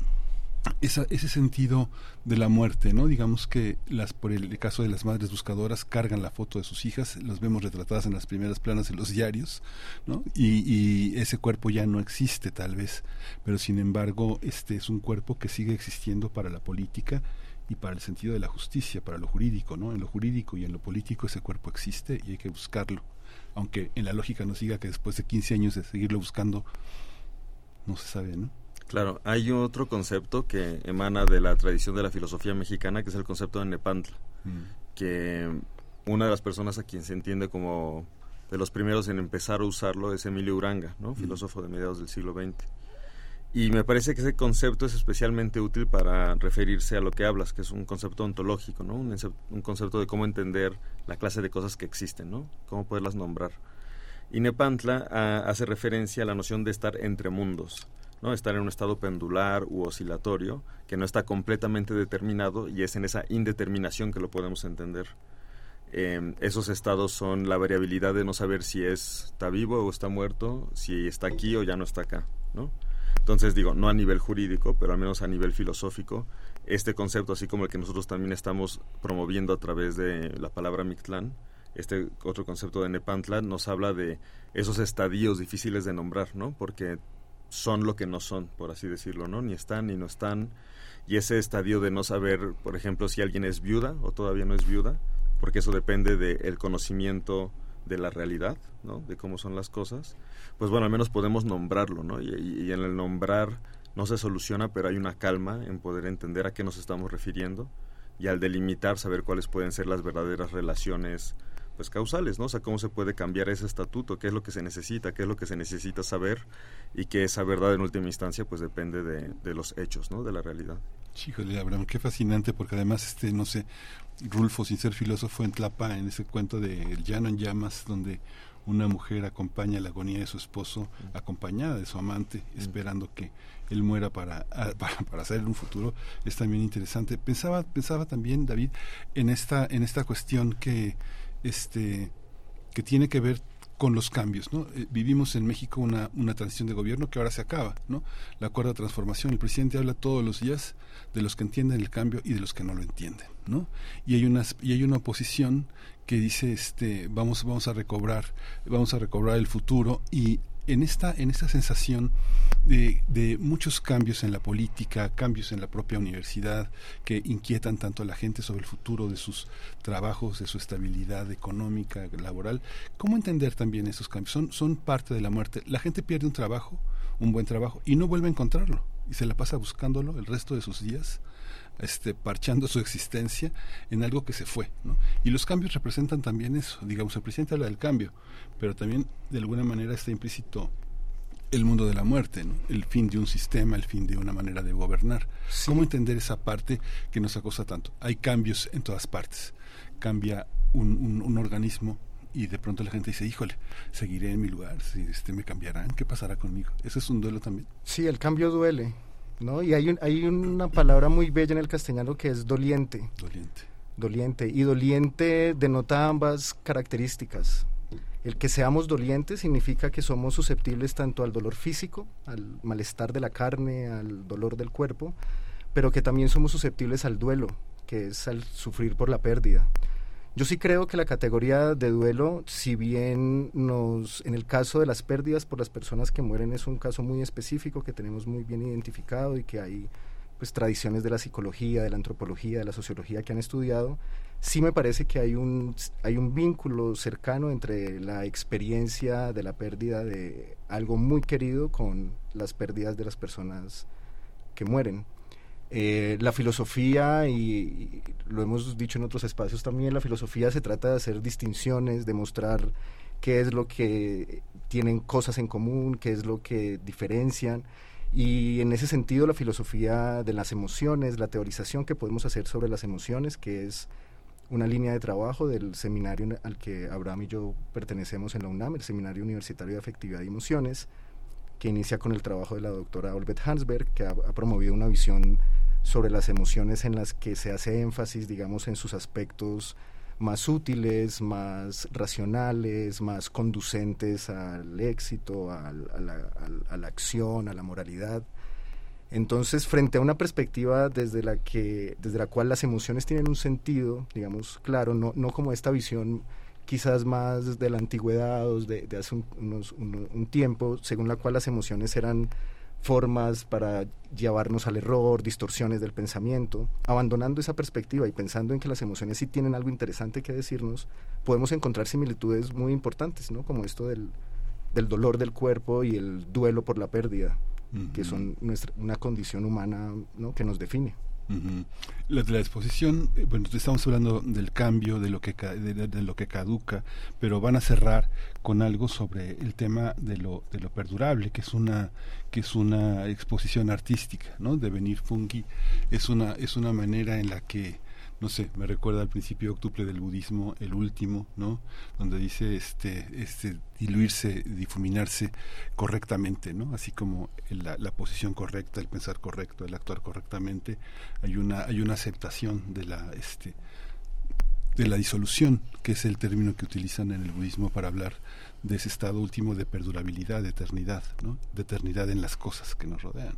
ese sentido de la muerte, ¿no? Digamos que las, por el caso de las madres buscadoras cargan la foto de sus hijas, las vemos retratadas en las primeras planas de los diarios, ¿no? Y, ese cuerpo ya no existe tal vez, pero sin embargo este es un cuerpo que sigue existiendo para la política y para el sentido de la justicia, para lo jurídico, ¿no? En lo jurídico y en lo político ese cuerpo existe y hay que buscarlo, aunque en la lógica nos diga que después de 15 años de seguirlo buscando no se sabe, ¿no? Claro, hay otro concepto que emana de la tradición de la filosofía mexicana, que es el concepto de Nepantla, mm. que una de las personas a quien se entiende como de los primeros en empezar a usarlo es Emilio Uranga, ¿no? Mm. filósofo de mediados del siglo XX. Y me parece que ese concepto es especialmente útil para referirse a lo que hablas, que es un concepto ontológico, ¿no? un, un concepto de cómo entender la clase de cosas que existen, ¿no? cómo poderlas nombrar. Y Nepantla ah, hace referencia a la noción de estar entre mundos, ¿no? estar en un estado pendular u oscilatorio que no está completamente determinado y es en esa indeterminación que lo podemos entender. Em, esos estados son la variabilidad de no saber si está vivo o está muerto, si está aquí o ya no está acá. Entonces digo, no a nivel jurídico, pero al menos a nivel filosófico, este concepto, así como el que nosotros también estamos promoviendo a través de la palabra Mictlán, este otro concepto de Nepantla nos habla de esos estadios difíciles de nombrar, ¿no? Porque son lo que no son, por así decirlo, ¿no? Ni están ni no están. Y ese estadio de no saber, por ejemplo, si alguien es viuda o todavía no es viuda, porque eso depende del conocimiento de la realidad, ¿no? De cómo son las cosas. Pues bueno, al menos podemos nombrarlo, ¿no? Y, y en el nombrar no se soluciona, pero hay una calma en poder entender a qué nos estamos refiriendo y al delimitar saber cuáles pueden ser las verdaderas relaciones pues causales, ¿no? O sea, cómo se puede cambiar ese estatuto, qué es lo que se necesita, qué es lo que se necesita saber y que esa verdad en última instancia pues depende de, los hechos, ¿no? De la realidad. Híjole, Abraham, qué fascinante porque además, este, no sé, Rulfo, sin ser filósofo, en Tlapa, en ese cuento de El llano en llamas, donde una mujer acompaña la agonía de su esposo, acompañada de su amante, esperando que él muera para, para, para, hacer un futuro, es también interesante. Pensaba, pensaba también, David, en esta, en esta cuestión que este, que tiene que ver con los cambios, ¿no? Eh, vivimos en México una, una transición de gobierno que ahora se acaba, ¿no? La cuarta transformación. El presidente habla todos los días de los que entienden el cambio y de los que no lo entienden, ¿no? Y hay una, y hay una oposición que dice, este, vamos, vamos a recobrar, vamos a recobrar el futuro y en esta, en esta sensación de, de, muchos cambios en la política, cambios en la propia universidad que inquietan tanto a la gente sobre el futuro de sus trabajos, de su estabilidad económica, laboral. ¿Cómo entender también esos cambios? Son, son parte de la muerte. La gente pierde un trabajo, un buen trabajo, y no vuelve a encontrarlo. Y se la pasa buscándolo el resto de sus días este, parchando su existencia en algo que se fue. ¿no? Y los cambios representan también eso. Digamos, el presidente habla del cambio, pero también de alguna manera está implícito el mundo de la muerte, ¿no? el fin de un sistema, el fin de una manera de gobernar. ¿Cómo entender esa parte que nos acosa tanto? Hay cambios en todas partes. Cambia un, un, organismo y de pronto la gente dice, híjole, seguiré en mi lugar, este, me cambiarán, ¿qué pasará conmigo? ¿Ese es un duelo también? Sí, el cambio duele. ¿No? Y hay, hay una palabra muy bella en el castellano que es doliente. Doliente. Doliente. Y doliente denota ambas características. El que seamos dolientes significa que somos susceptibles tanto al dolor físico, al malestar de la carne, al dolor del cuerpo, pero que también somos susceptibles al duelo, que es al sufrir por la pérdida. Yo sí creo que la categoría de duelo, si bien nos, en el caso de las pérdidas por las personas que mueren es un caso muy específico que tenemos muy bien identificado y que hay pues tradiciones de la psicología, de la antropología, de la sociología que han estudiado, sí me parece que hay un, hay un vínculo cercano entre la experiencia de la pérdida de algo muy querido con las pérdidas de las personas que mueren. Eh, la filosofía, y, lo hemos dicho en otros espacios también, la filosofía se trata de hacer distinciones, de mostrar qué es lo que tienen cosas en común, qué es lo que diferencian. Y en ese sentido, la filosofía de las emociones, la teorización que podemos hacer sobre las emociones, que es una línea de trabajo del seminario al que Abraham y yo pertenecemos en la UNAM, el Seminario Universitario de Afectividad y Emociones, que inicia con el trabajo de la doctora Olbeth Hansberg, que ha, promovido una visión sobre las emociones en las que se hace énfasis, digamos, en sus aspectos más útiles, más racionales, más conducentes al éxito, a, la, acción, a la moralidad. Entonces, frente a una perspectiva desde la, que, desde la cual las emociones tienen un sentido, digamos, claro, no, no como esta visión quizás más de la antigüedad o de, hace un, tiempo, según la cual las emociones eran formas para llevarnos al error, distorsiones del pensamiento, abandonando esa perspectiva y pensando en que las emociones sí tienen algo interesante que decirnos, podemos encontrar similitudes muy importantes, ¿no? Como esto del, del dolor del cuerpo y el duelo por la pérdida que son nuestra, una condición humana ¿no? que nos define. La, la, exposición, eh, bueno, estamos hablando del cambio, de lo que de, lo que caduca, pero van a cerrar con algo sobre el tema de lo, de lo perdurable, que es una que es una exposición artística, ¿no? De venir fungi es una es una manera en la que no sé, me recuerda al principio octuple del budismo, el último, ¿no? Donde dice este, este diluirse, difuminarse correctamente, ¿no? Así como la, posición correcta, el pensar correcto, el actuar correctamente, hay una, hay una aceptación de la, este, de la disolución, que es el término que utilizan en el budismo para hablar de ese estado último de perdurabilidad, de eternidad, ¿no? de eternidad en las cosas que nos rodean.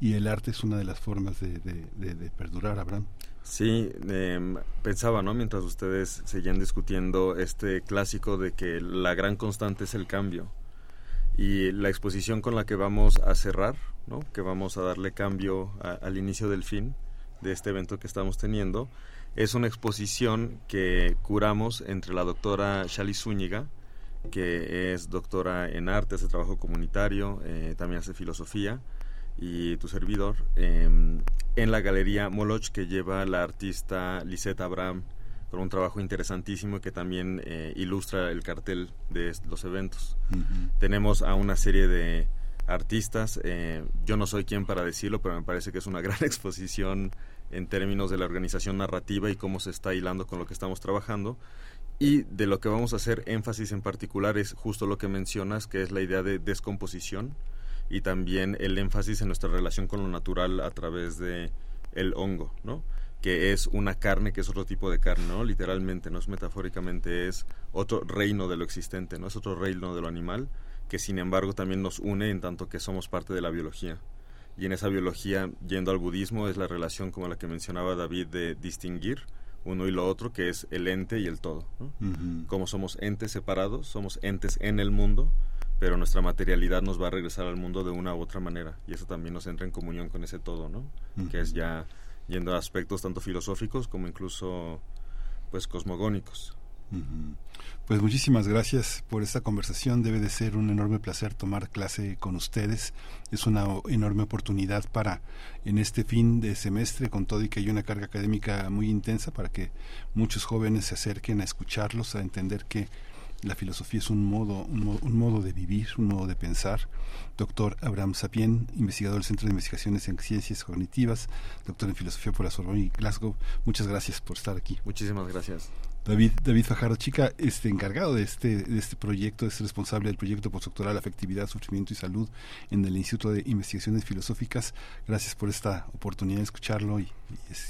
Y el arte es una de las formas de, de, de perdurar, Abraham. Sí, em, pensaba, ¿no? Mientras ustedes seguían discutiendo este clásico de que la gran constante es el cambio. Y la exposición con la que vamos a cerrar, ¿no? Que vamos a darle cambio al inicio del fin de este evento que estamos teniendo, es una exposición que curamos entre la doctora Shali Zúñiga, que es doctora en arte, hace trabajo comunitario, eh, también hace filosofía, y tu servidor em, en la galería Moloch que lleva la artista Lisette Abraham con un trabajo interesantísimo que también eh, ilustra el cartel de los eventos. Tenemos a una serie de artistas, eh, yo no soy quien para decirlo, pero me parece que es una gran exposición en términos de la organización narrativa y cómo se está hilando con lo que estamos trabajando. Y de lo que vamos a hacer énfasis en particular es justo lo que mencionas, que es la idea de descomposición y también el énfasis en nuestra relación con lo natural a través de el hongo, ¿no? que es una carne que es otro tipo de carne, ¿no? Literalmente, no es metafóricamente, es otro reino de lo existente, ¿no? Es otro reino de lo animal, que sin embargo también nos une en tanto que somos parte de la biología. Y en esa biología, yendo al budismo, es la relación como la que mencionaba David de distinguir uno y lo otro, que es el ente y el todo. Como somos entes separados, somos entes en el mundo, pero nuestra materialidad nos va a regresar al mundo de una u otra manera y eso también nos entra en comunión con ese todo, ¿no? Que es ya yendo a aspectos tanto filosóficos como incluso pues cosmogónicos. Pues muchísimas gracias por esta conversación. Debe de ser un enorme placer tomar clase con ustedes. Es una enorme oportunidad para en este fin de semestre, con todo y que hay una carga académica muy intensa, para que muchos jóvenes se acerquen a escucharlos, a entender que la filosofía es un modo, un modo, de vivir, un modo de pensar. Doctor Abraham Sapien, investigador del Centro de Investigaciones en Ciencias Cognitivas, doctor en Filosofía por la Sorbonne y Glasgow. Muchas gracias por estar aquí. Muchísimas gracias. David, David Fajardo Chica, este encargado de este, de este proyecto, es responsable del proyecto postdoctoral Afectividad, Sufrimiento y Salud en el Instituto de Investigaciones Filosóficas. Gracias por esta oportunidad de escucharlo y,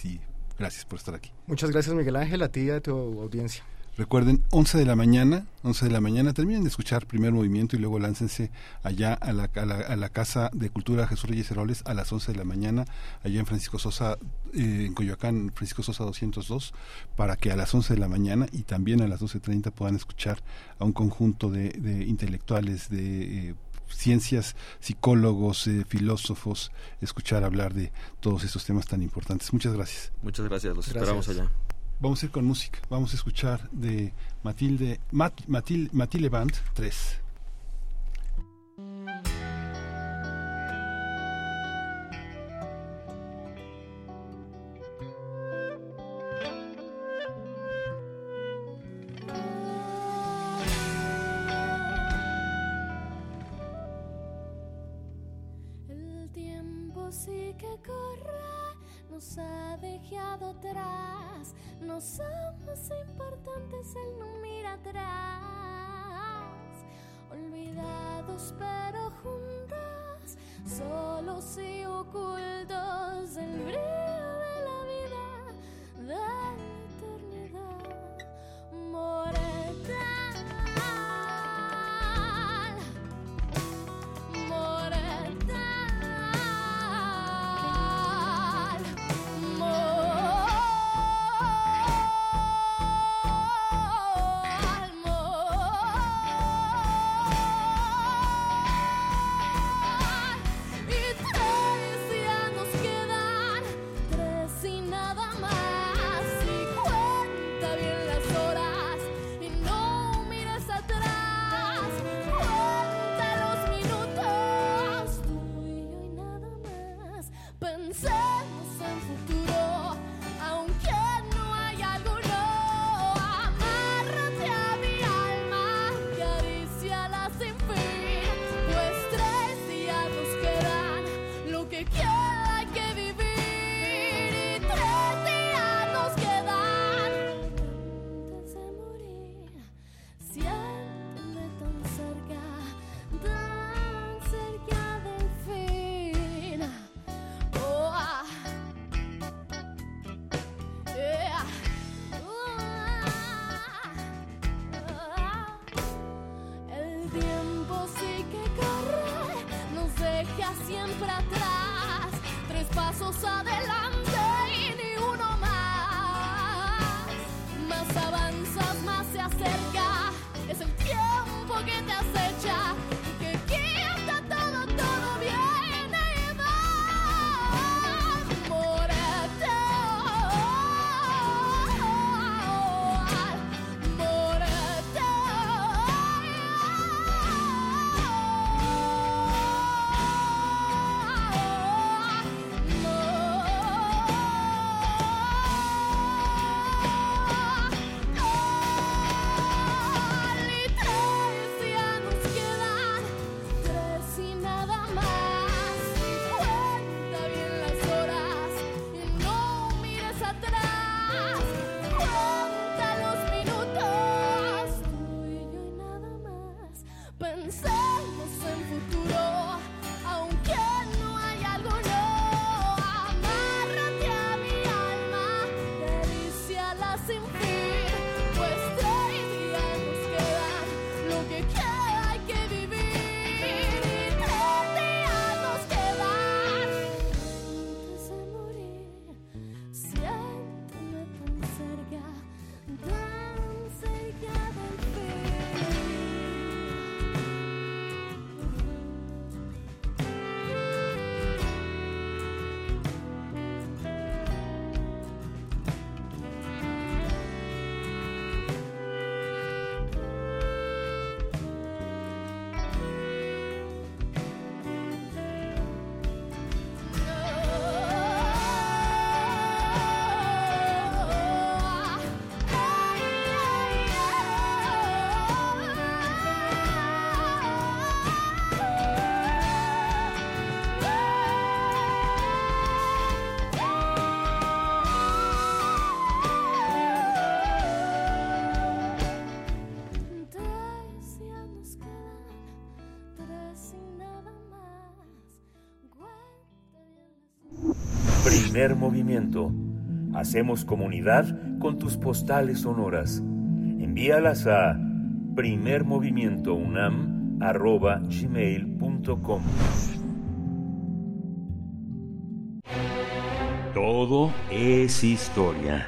y gracias por estar aquí. Muchas gracias Miguel Ángel, a ti y a tu audiencia. Recuerden, 11 de la mañana, 11 de la mañana, terminen de escuchar primer movimiento y luego láncense allá a la, a la, Casa de Cultura Jesús Reyes Heroles a las 11 de la mañana, allá en Francisco Sosa, eh, en Coyoacán, Francisco Sosa 202, para que a las 11 de la mañana y también a las 12.30 puedan escuchar a un conjunto de, intelectuales, de... Eh, ciencias, psicólogos, eh, filósofos, escuchar hablar de todos estos temas tan importantes. Muchas gracias. Muchas gracias, los esperamos allá. Vamos a ir con música. Vamos a escuchar de Matilde, Matilde, Matilde Band 3. pero juntas, solo si Primer movimiento. Hacemos comunidad con tus postales sonoras. Envíalas a primermovimientounam.gmail.com Todo es historia.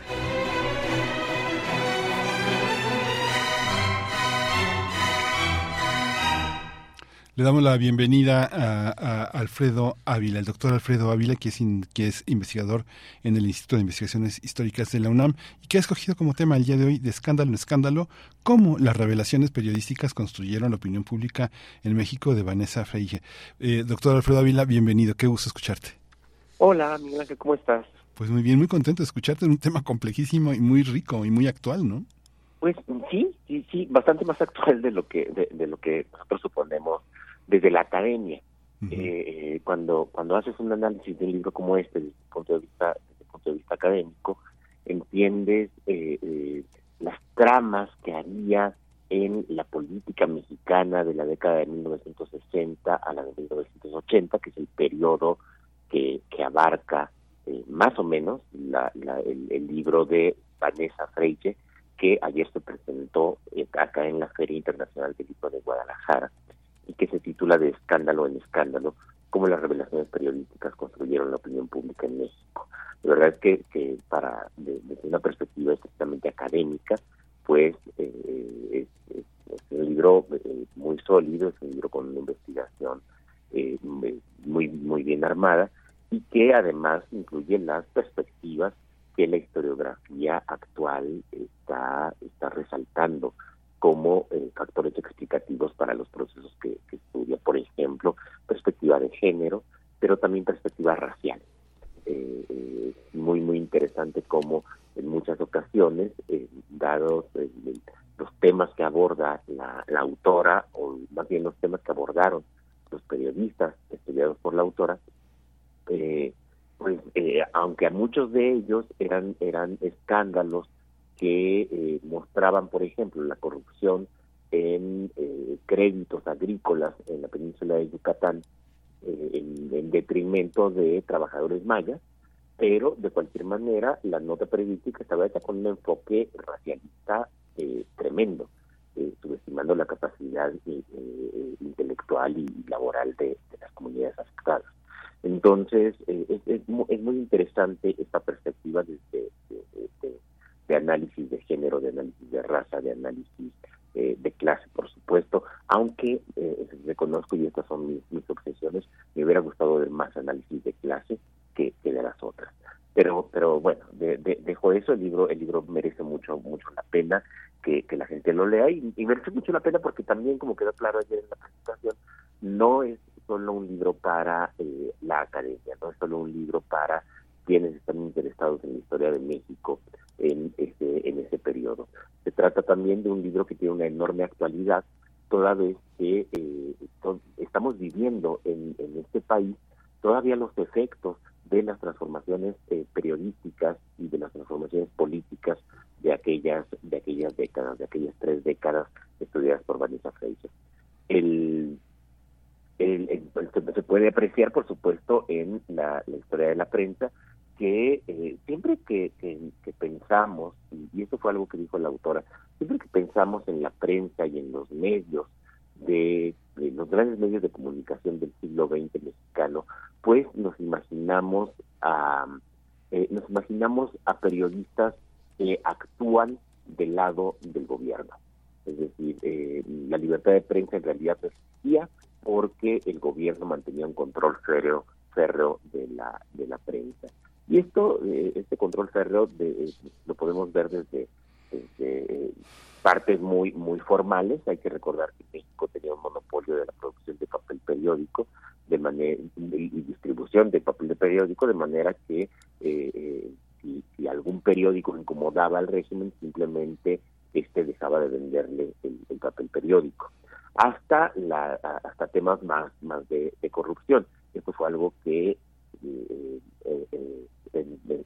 Le damos la bienvenida a, Alfredo Ávila, el doctor Alfredo Ávila, que es, que es investigador en el Instituto de Investigaciones Históricas de la UNAM y que ha escogido como tema el día de hoy de escándalo en escándalo cómo las revelaciones periodísticas construyeron la opinión pública en México de Vanessa Freige. Eh, doctor Alfredo Ávila, bienvenido, qué gusto escucharte. Hola, Miguel Ángel, ¿cómo estás? Pues muy bien, muy contento de escucharte un tema complejísimo y muy rico y muy actual, ¿no? Pues sí, sí, sí, bastante más actual de lo que de, de lo que nosotros suponemos desde la academia. Eh, cuando cuando haces un análisis de un libro como este desde el punto de vista desde el punto de vista académico entiendes eh, eh, las tramas que había en la política mexicana de la década de 1960 a la de 1980 que es el periodo que, que abarca más o menos la, el, el, libro de Vanessa Freire que ayer se presentó acá en la Feria Internacional del Libro de Guadalajara y que se titula De escándalo en escándalo, cómo las revelaciones periodísticas construyeron la opinión pública en México. La verdad es que, para desde una perspectiva estrictamente académica, pues eh, es, un libro eh, muy sólido, es un libro con una investigación eh, muy muy bien armada y que además incluye las perspectivas que la historiografía actual está está resaltando como eh, factores explicativos para los procesos que, estudia, por ejemplo, perspectiva de género, pero también perspectiva racial. Eh, eh, muy, muy interesante cómo en muchas ocasiones, dados los temas que aborda la, autora, o más bien los temas que abordaron los periodistas estudiados por la autora, eh, pues eh, aunque a muchos de ellos eran eran escándalos que eh, mostraban, por ejemplo, la corrupción en créditos agrícolas en la península de Yucatán, en, detrimento de trabajadores mayas, pero de cualquier manera la nota periodística estaba hecha con un enfoque racialista tremendo, subestimando la capacidad intelectual y laboral de las comunidades afectadas. Entonces, eh, es, muy interesante esta perspectiva desde de, análisis de género, de análisis de raza, de análisis eh, de clase, por supuesto, aunque eh, reconozco, y estas son mis, obsesiones, me hubiera gustado ver más análisis de clase que, de las otras. Pero, pero bueno, dejo eso, el libro, el libro merece mucho, mucho la pena que, la gente lo lea y, y merece mucho la pena porque también, como quedó claro ayer en la presentación, no es solo un libro para eh, la academia, no es solo un libro para quienes están interesados en la historia de México en ese, en ese periodo. Se trata también de un libro que tiene una enorme actualidad, toda vez que eh, estamos viviendo en, en, este país todavía los efectos de las transformaciones eh, periodísticas y de las transformaciones políticas de aquellas de aquellas décadas, de aquellas tres décadas estudiadas por Vanessa Fraser. El se puede apreciar, por supuesto, en la, historia de la prensa, que eh, siempre que, pensamos, y, eso fue algo que dijo la autora, siempre que pensamos en la prensa y en los medios, de, los grandes medios de comunicación del siglo XX mexicano, pues nos imaginamos a, eh, nos imaginamos a periodistas que actúan del lado del gobierno. Es decir, eh, la libertad de prensa en realidad existía, porque el gobierno mantenía un control férreo, férreo de la de la prensa. Y esto, eh, este control férreo, de, eh, lo podemos ver desde, eh, partes muy muy formales. Hay que recordar que México tenía un monopolio de la producción de papel periódico de manera y, distribución de papel de periódico, de manera que si, si, algún periódico incomodaba al régimen, simplemente este dejaba de venderle el papel periódico hasta la hasta temas más más de, corrupción esto fue algo que eh, eh, eh,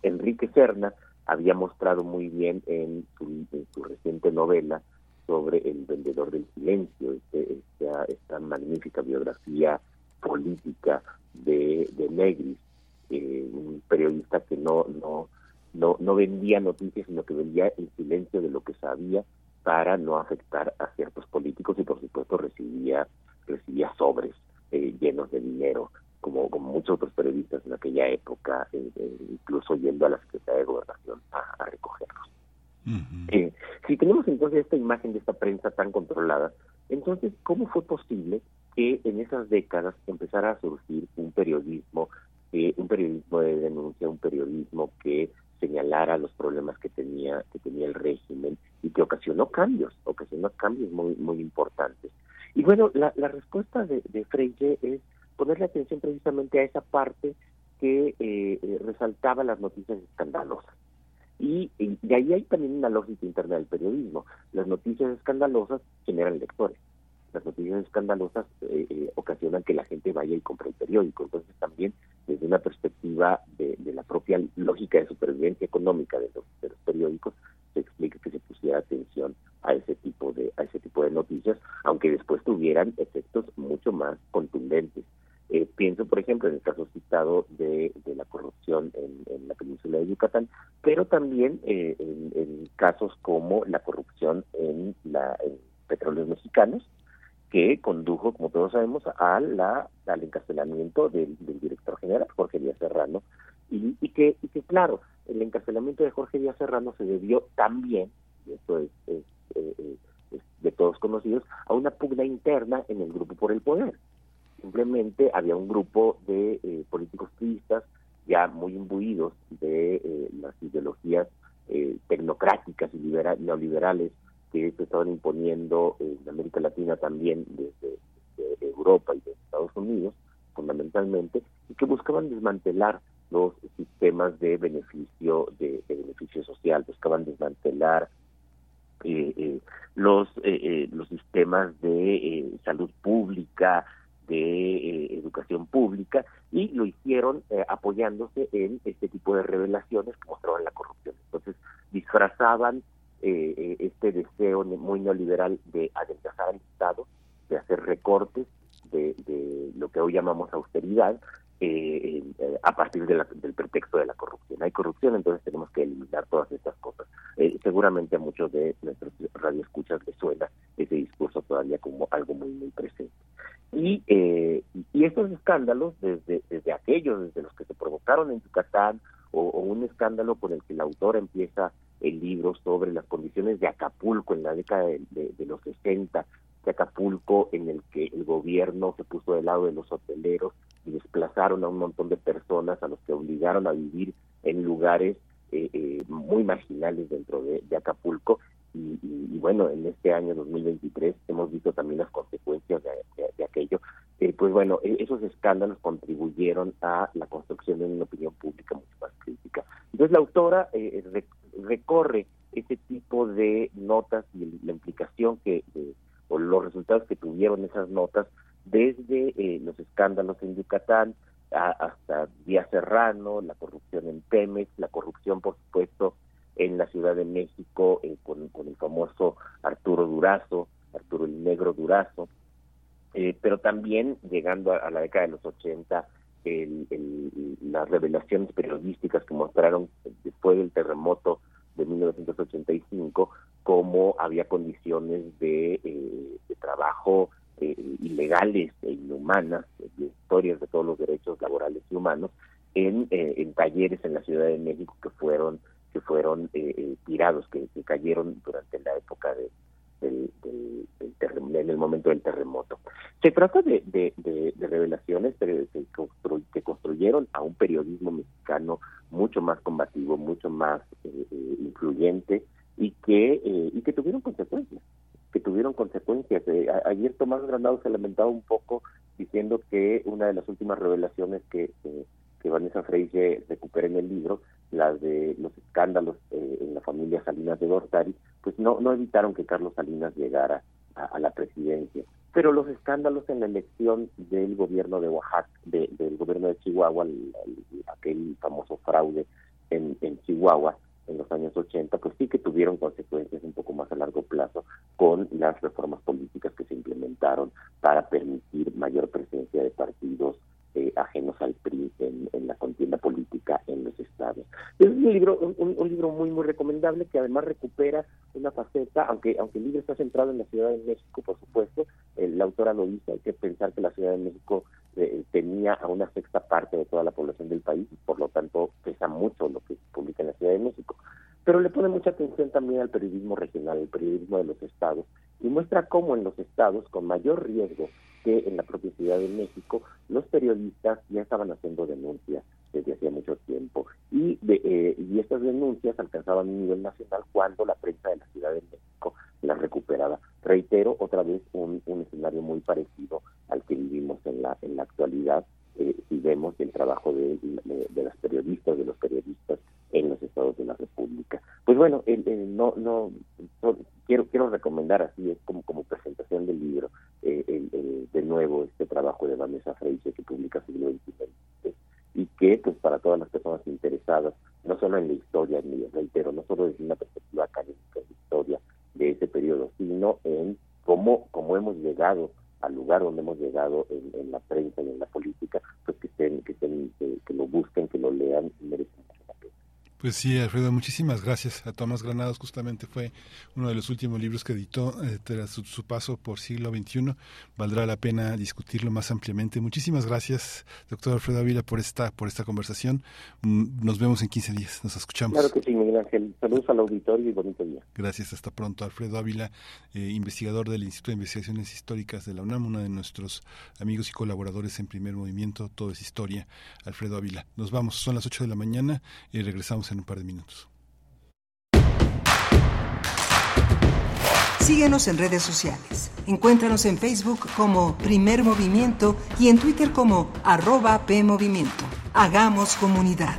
Enrique Serna había mostrado muy bien en su, reciente novela sobre el vendedor del silencio este, esta, magnífica biografía política de, de Negris un periodista que no no no no vendía noticias sino que vendía el silencio de lo que sabía para no afectar a ciertos políticos y por supuesto recibía recibía sobres eh, llenos de dinero como, como muchos otros periodistas en aquella época eh, eh, incluso yendo a la Secretaría de Gobernación a, recogerlos si tenemos entonces esta imagen de esta prensa tan controlada entonces cómo fue posible que en esas décadas empezara a surgir un periodismo un periodismo de denuncia un periodismo que señalara los problemas que tenía que tenía el régimen y que ocasionó cambios, ocasionó cambios muy muy importantes. Y bueno, la, la respuesta de, de Freire es ponerle atención precisamente a esa parte que eh, eh, resaltaba las noticias escandalosas. Y, y, de ahí hay también una lógica interna del periodismo. Las noticias escandalosas generan lectores. Las noticias escandalosas eh, ocasionan que la gente vaya y compre el periódico. Entonces también desde una perspectiva de, la propia lógica de supervivencia económica de los, periódicos, se explica que se pusiera atención a ese tipo de a ese tipo de noticias, aunque después tuvieran efectos mucho más contundentes. Eh, pienso, por ejemplo, en el caso citado de, la corrupción en, la península de Yucatán, pero también eh, en, casos como la corrupción en, la, en petróleos mexicanos, que condujo, como todos sabemos, a la, al encarcelamiento del, director general, Jorge Díaz Serrano, y, que, y que, claro, el encarcelamiento de Jorge Díaz Serrano se debió también, y esto es, eh, de todos conocidos, a una pugna interna en el grupo por el poder. Simplemente había un grupo de eh, políticos turistas ya muy imbuidos de eh, las ideologías tecnocráticas y neoliberales que se estaban imponiendo en América Latina también desde, Europa y de Estados Unidos, fundamentalmente, y que buscaban desmantelar los sistemas de beneficio de, beneficio social, buscaban desmantelar eh, eh, los eh, los sistemas de salud pública, de eh, educación pública y lo hicieron eh, apoyándose en este tipo de revelaciones que mostraban la corrupción. Entonces disfrazaban eh, este deseo muy neoliberal de adelgazar al Estado, de hacer recortes, de, de lo que hoy llamamos austeridad, eh, eh, a partir del pretexto de la corrupción. Hay corrupción, entonces tenemos que eliminar todas estas cosas. Eh, seguramente a muchos de nuestros radioescuchas les suena ese discurso todavía como algo muy, muy presente. Y, y estos escándalos, desde, desde aquellos, desde los que se provocaron en Yucatán, o, un escándalo con el que el autor empieza el libro sobre las condiciones de Acapulco en la década de, de los 60, de Acapulco en el que el gobierno se puso del lado de los hoteleros y desplazaron a un montón de personas a los que obligaron a vivir en lugares eh, eh, muy marginales dentro de, Acapulco y, bueno, en este año 2023 hemos visto también las consecuencias de, aquello. Eh, pues bueno, e, esos escándalos contribuyeron a la construcción de una opinión pública mucho más crítica. Entonces la autora recorre ese tipo de notas y la implicación que o los resultados que tuvieron esas notas desde eh, los escándalos en Yucatán hasta Díaz Serrano, la corrupción en Pemex, la corrupción, por supuesto, en la Ciudad de México eh, con, el famoso Arturo Durazo, Arturo el Negro Durazo, eh, pero también llegando a, la década de los 80, las revelaciones periodísticas que mostraron después del terremoto de 1985 cómo había condiciones de, de trabajo eh, ilegales e inhumanas, historias de todos los derechos laborales y humanos, en, eh, en talleres en la Ciudad de México que fueron que fueron eh, tirados, que, cayeron durante la época de, del, del, en el momento del terremoto. Se trata de, de, revelaciones que, que, construyeron a un periodismo mexicano mucho más combativo, mucho más influyente y que, y que tuvieron consecuencias que tuvieron consecuencias. Eh, ayer Tomás Granado se lamentaba un poco diciendo que una de las últimas revelaciones que, que Vanessa Freire recupera en el libro, las de los escándalos eh, en la familia Salinas de Gortari, pues no, no evitaron que Carlos Salinas llegara a, la presidencia. Pero los escándalos en la elección del gobierno de Oaxaca, del gobierno de Chihuahua, aquel famoso fraude en Chihuahua, en los años 80, pues sí que tuvieron consecuencias un poco más a largo plazo con las reformas políticas que se implementaron para permitir mayor presencia de partidos eh, ajenos al PRI en, la contienda política en los estados. Es un libro, un, libro muy muy recomendable que además recupera una faceta, aunque aunque el libro está centrado en la Ciudad de México, por supuesto, la autora lo dice, hay que pensar que la Ciudad de México eh, tenía a una sexta parte de toda la población del país y por lo tanto pesa mucho lo que se publica en la Ciudad de México. Pero le pone mucha atención también al periodismo regional, al periodismo de los estados, y muestra cómo en los estados con mayor riesgo que en la propia Ciudad de México, los periodistas ya estaban haciendo denuncias desde hacía mucho tiempo. Y, eh, y estas denuncias alcanzaban un nivel nacional cuando la prensa de la Ciudad de México las recuperaba. Reitero otra vez un, escenario muy parecido al que vivimos en la, en la actualidad eh, si vemos el trabajo de, de, las periodistas, de los periodistas en los estados de la República. Pues bueno, no, no, quiero quiero recomendar así es como presentación del libro eh, de nuevo este trabajo de Vanessa Freire que publica siglo XXI y que pues para todas las personas interesadas no solo en la historia reitero no solo desde una perspectiva académica de historia de ese periodo sino en cómo cómo hemos llegado al lugar donde hemos llegado en, la prensa y en la política pues que estén que estén que, lo busquen que lo lean merecen pues sí, Alfredo, muchísimas gracias a Tomás Granados. Justamente fue uno de los últimos libros que editó eh, tras su, paso por siglo XXI. Valdrá la pena discutirlo más ampliamente. Muchísimas gracias, doctor Alfredo Ávila, por esta, por esta conversación. Mm, nos vemos en 15 días. Nos escuchamos. Claro que sí, Miguel Ángel. Saludos al auditorio y bonito día. Gracias. Hasta pronto. Alfredo Ávila, eh, investigador del Instituto de Investigaciones Históricas de la UNAM, uno de nuestros amigos y colaboradores en primer movimiento. Todo es historia. Alfredo Ávila. Nos vamos. Son las 8 de la mañana y regresamos en un par de minutos. Síguenos en redes sociales. Encuéntranos en Facebook como Primer Movimiento y en Twitter como arroba PMovimiento. Hagamos comunidad.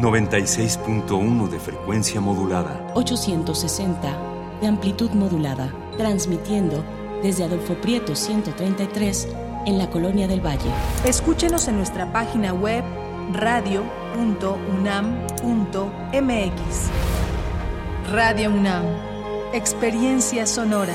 ...96.1 de frecuencia modulada... ...860 de amplitud modulada, transmitiendo desde Adolfo Prieto 133 en la Colonia del Valle. Escúchenos en nuestra página web radio.unam.mx. Radio UNAM, experiencia sonora.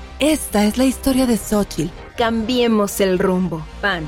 Esta es la historia de Xochitl. Cambiemos el rumbo. PAN.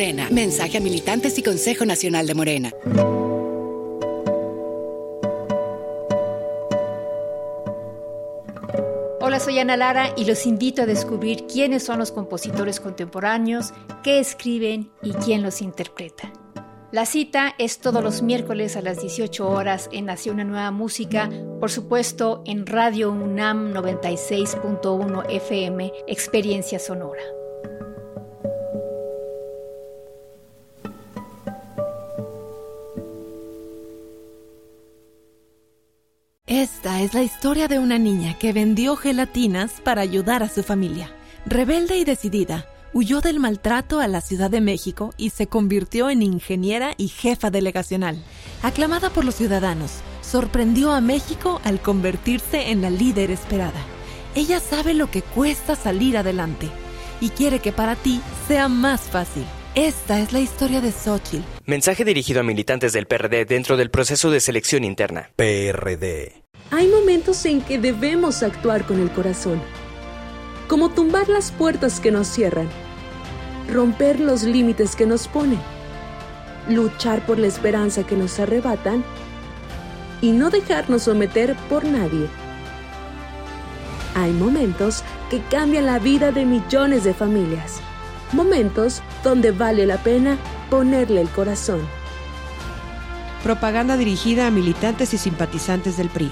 Mensaje a militantes y Consejo Nacional de Morena. Hola, soy Ana Lara y los invito a descubrir quiénes son los compositores contemporáneos, qué escriben y quién los interpreta. La cita es todos los miércoles a las 18 horas en Nación una Nueva Música, por supuesto en Radio UNAM 96.1 FM, Experiencia Sonora. Esta es la historia de una niña que vendió gelatinas para ayudar a su familia. Rebelde y decidida, huyó del maltrato a la Ciudad de México y se convirtió en ingeniera y jefa delegacional. Aclamada por los ciudadanos, sorprendió a México al convertirse en la líder esperada. Ella sabe lo que cuesta salir adelante y quiere que para ti sea más fácil. Esta es la historia de Xochitl. Mensaje dirigido a militantes del PRD dentro del proceso de selección interna. PRD. Hay momentos en que debemos actuar con el corazón, como tumbar las puertas que nos cierran, romper los límites que nos ponen, luchar por la esperanza que nos arrebatan y no dejarnos someter por nadie. Hay momentos que cambian la vida de millones de familias, momentos donde vale la pena ponerle el corazón. Propaganda dirigida a militantes y simpatizantes del PRI.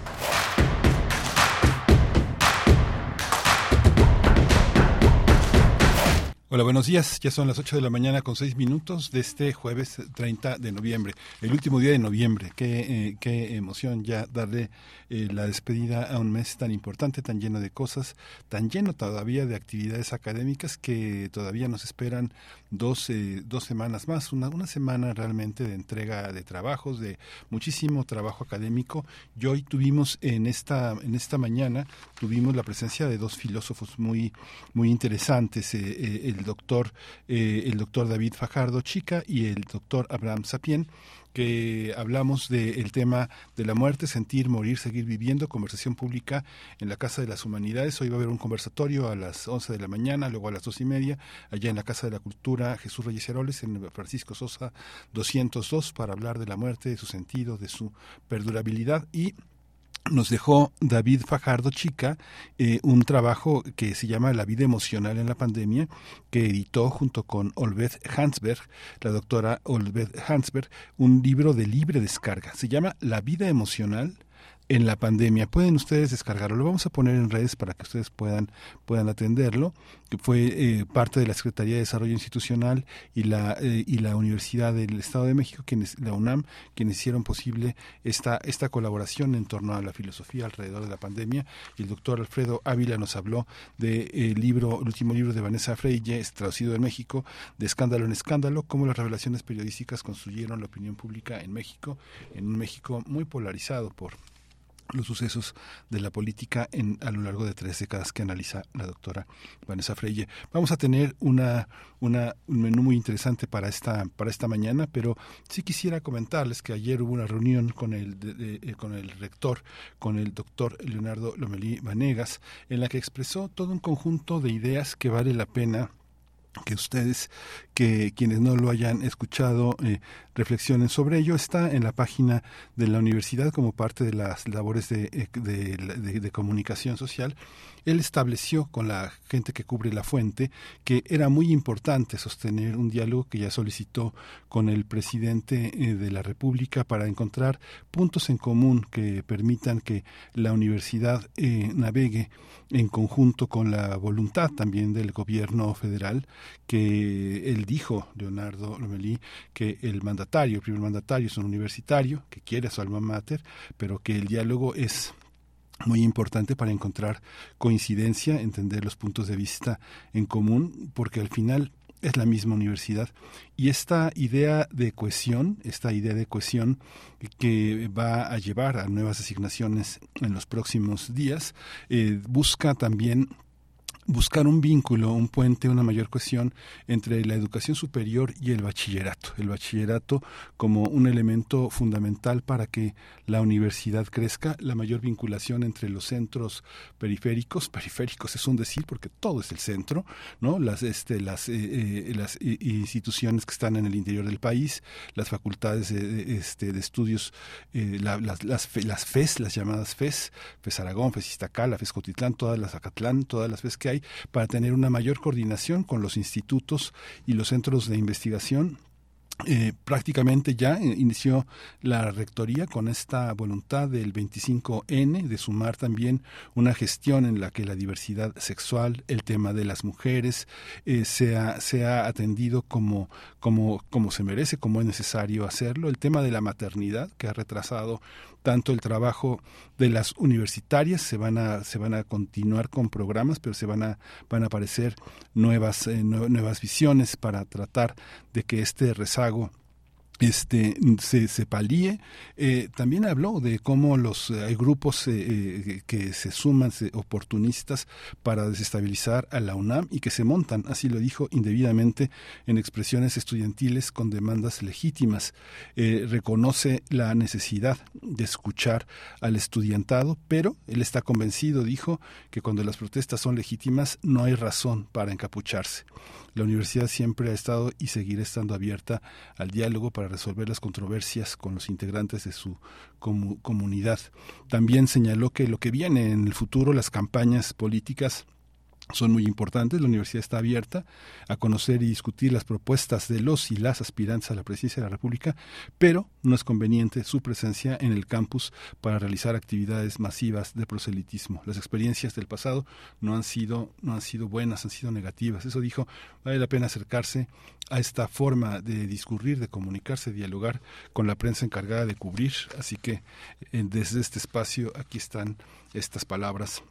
Hola, buenos días. Ya son las 8 de la mañana con 6 minutos de este jueves 30 de noviembre, el último día de noviembre. Qué, eh, qué emoción ya darle eh, la despedida a un mes tan importante, tan lleno de cosas, tan lleno todavía de actividades académicas que todavía nos esperan dos, eh, dos semanas más, una, una semana realmente de entrega de trabajos, de muchísimo trabajo académico. Y hoy tuvimos en esta, en esta mañana, tuvimos la presencia de dos filósofos muy, muy interesantes, el doctor, el doctor David Fajardo Chica y el doctor Abraham Sapien que hablamos del tema de la muerte, sentir, morir, seguir viviendo, conversación pública en la Casa de las Humanidades. Hoy va a haber un conversatorio a las 11 de la mañana, luego a las dos y media, allá en la Casa de la Cultura Jesús Reyes Heroles, en Francisco Sosa 202, para hablar de la muerte, de su sentido, de su perdurabilidad y nos dejó David Fajardo Chica eh, un trabajo que se llama La vida emocional en la pandemia, que editó junto con Olbeth Hansberg, la doctora Olbeth Hansberg, un libro de libre descarga. Se llama La vida emocional en la pandemia. Pueden ustedes descargarlo. Lo vamos a poner en redes para que ustedes puedan, puedan atenderlo. Fue eh, parte de la Secretaría de Desarrollo Institucional y la, eh, y la Universidad del Estado de México, quienes, la UNAM, quienes hicieron posible esta, esta colaboración en torno a la filosofía alrededor de la pandemia. Y el doctor Alfredo Ávila nos habló del de, libro, el último libro de Vanessa Freire, traducido en México, de Escándalo en Escándalo, cómo las revelaciones periodísticas construyeron la opinión pública en México, en un México muy polarizado por los sucesos de la política en, a lo largo de tres décadas que analiza la doctora Vanessa Freire. Vamos a tener una, una, un menú muy interesante para esta, para esta mañana, pero sí quisiera comentarles que ayer hubo una reunión con el, eh, con el rector, con el doctor Leonardo Lomelí Vanegas, en la que expresó todo un conjunto de ideas que vale la pena que ustedes, que quienes no lo hayan escuchado, eh, reflexionen sobre ello. Está en la página de la universidad como parte de las labores de, eh, de, de, comunicación social. Él estableció con la gente que cubre la fuente que era muy importante sostener un diálogo que ya solicitó con el presidente eh, de la República para encontrar puntos en común que permitan que la universidad navegue en conjunto con la voluntad también del gobierno federal que él dijo, Leonardo Lomelí, que el mandatario, el primer mandatario es un universitario que quiere a su alma mater, pero que el diálogo es muy importante para encontrar coincidencia, entender los puntos de vista en común, porque al final es la misma universidad. Y esta idea de cohesión, esta idea de cohesión que va a llevar a nuevas asignaciones en los próximos días, eh, busca también buscar un vínculo, un puente, una mayor cohesión entre la educación superior y el bachillerato. El bachillerato como un elemento fundamental para que la universidad crezca, la mayor vinculación entre los centros periféricos, periféricos es un decir porque todo es el centro, ¿no? Las este las eh, eh, las instituciones que están en el interior del país, las facultades de, este de estudios eh, las, las, las FES, las llamadas FES, FES Aragón, FES Iztacala, FES Cotitlán, todas las Acatlán, todas las FES que para tener una mayor coordinación con los institutos y los centros de investigación. Eh, prácticamente ya inició la rectoría con esta voluntad del 25N de sumar también una gestión en la que la diversidad sexual, el tema de las mujeres, eh, sea, sea atendido como, como, como se merece, como es necesario hacerlo, el tema de la maternidad que ha retrasado tanto el trabajo de las universitarias, se van a, se van a continuar con programas, pero se van a, van a aparecer nuevas, eh, nuevas visiones para tratar de que este rezago este se, se palíe. Eh, también habló de cómo los eh, hay grupos eh, que se suman oportunistas para desestabilizar a la UNAM y que se montan, así lo dijo indebidamente, en expresiones estudiantiles con demandas legítimas. reconoce la necesidad de escuchar al estudiantado, pero él está convencido, dijo, que cuando las protestas son legítimas no hay razón para encapucharse. La universidad siempre ha estado y seguirá estando abierta al diálogo para resolver las controversias con los integrantes de su comunidad. También señaló que lo que viene en el futuro, las campañas políticas, son muy importantes. La universidad está abierta a conocer y discutir las propuestas de los y las aspirantes a la presidencia de la República, pero no es conveniente su presencia en el campus para realizar actividades masivas de proselitismo. Las experiencias del pasado no han sido no han sido buenas, han sido negativas. Eso dijo, vale la pena acercarse a esta forma de discurrir, de comunicarse, de dialogar con la prensa encargada de cubrir. Así que eh, desde este espacio aquí están estas palabras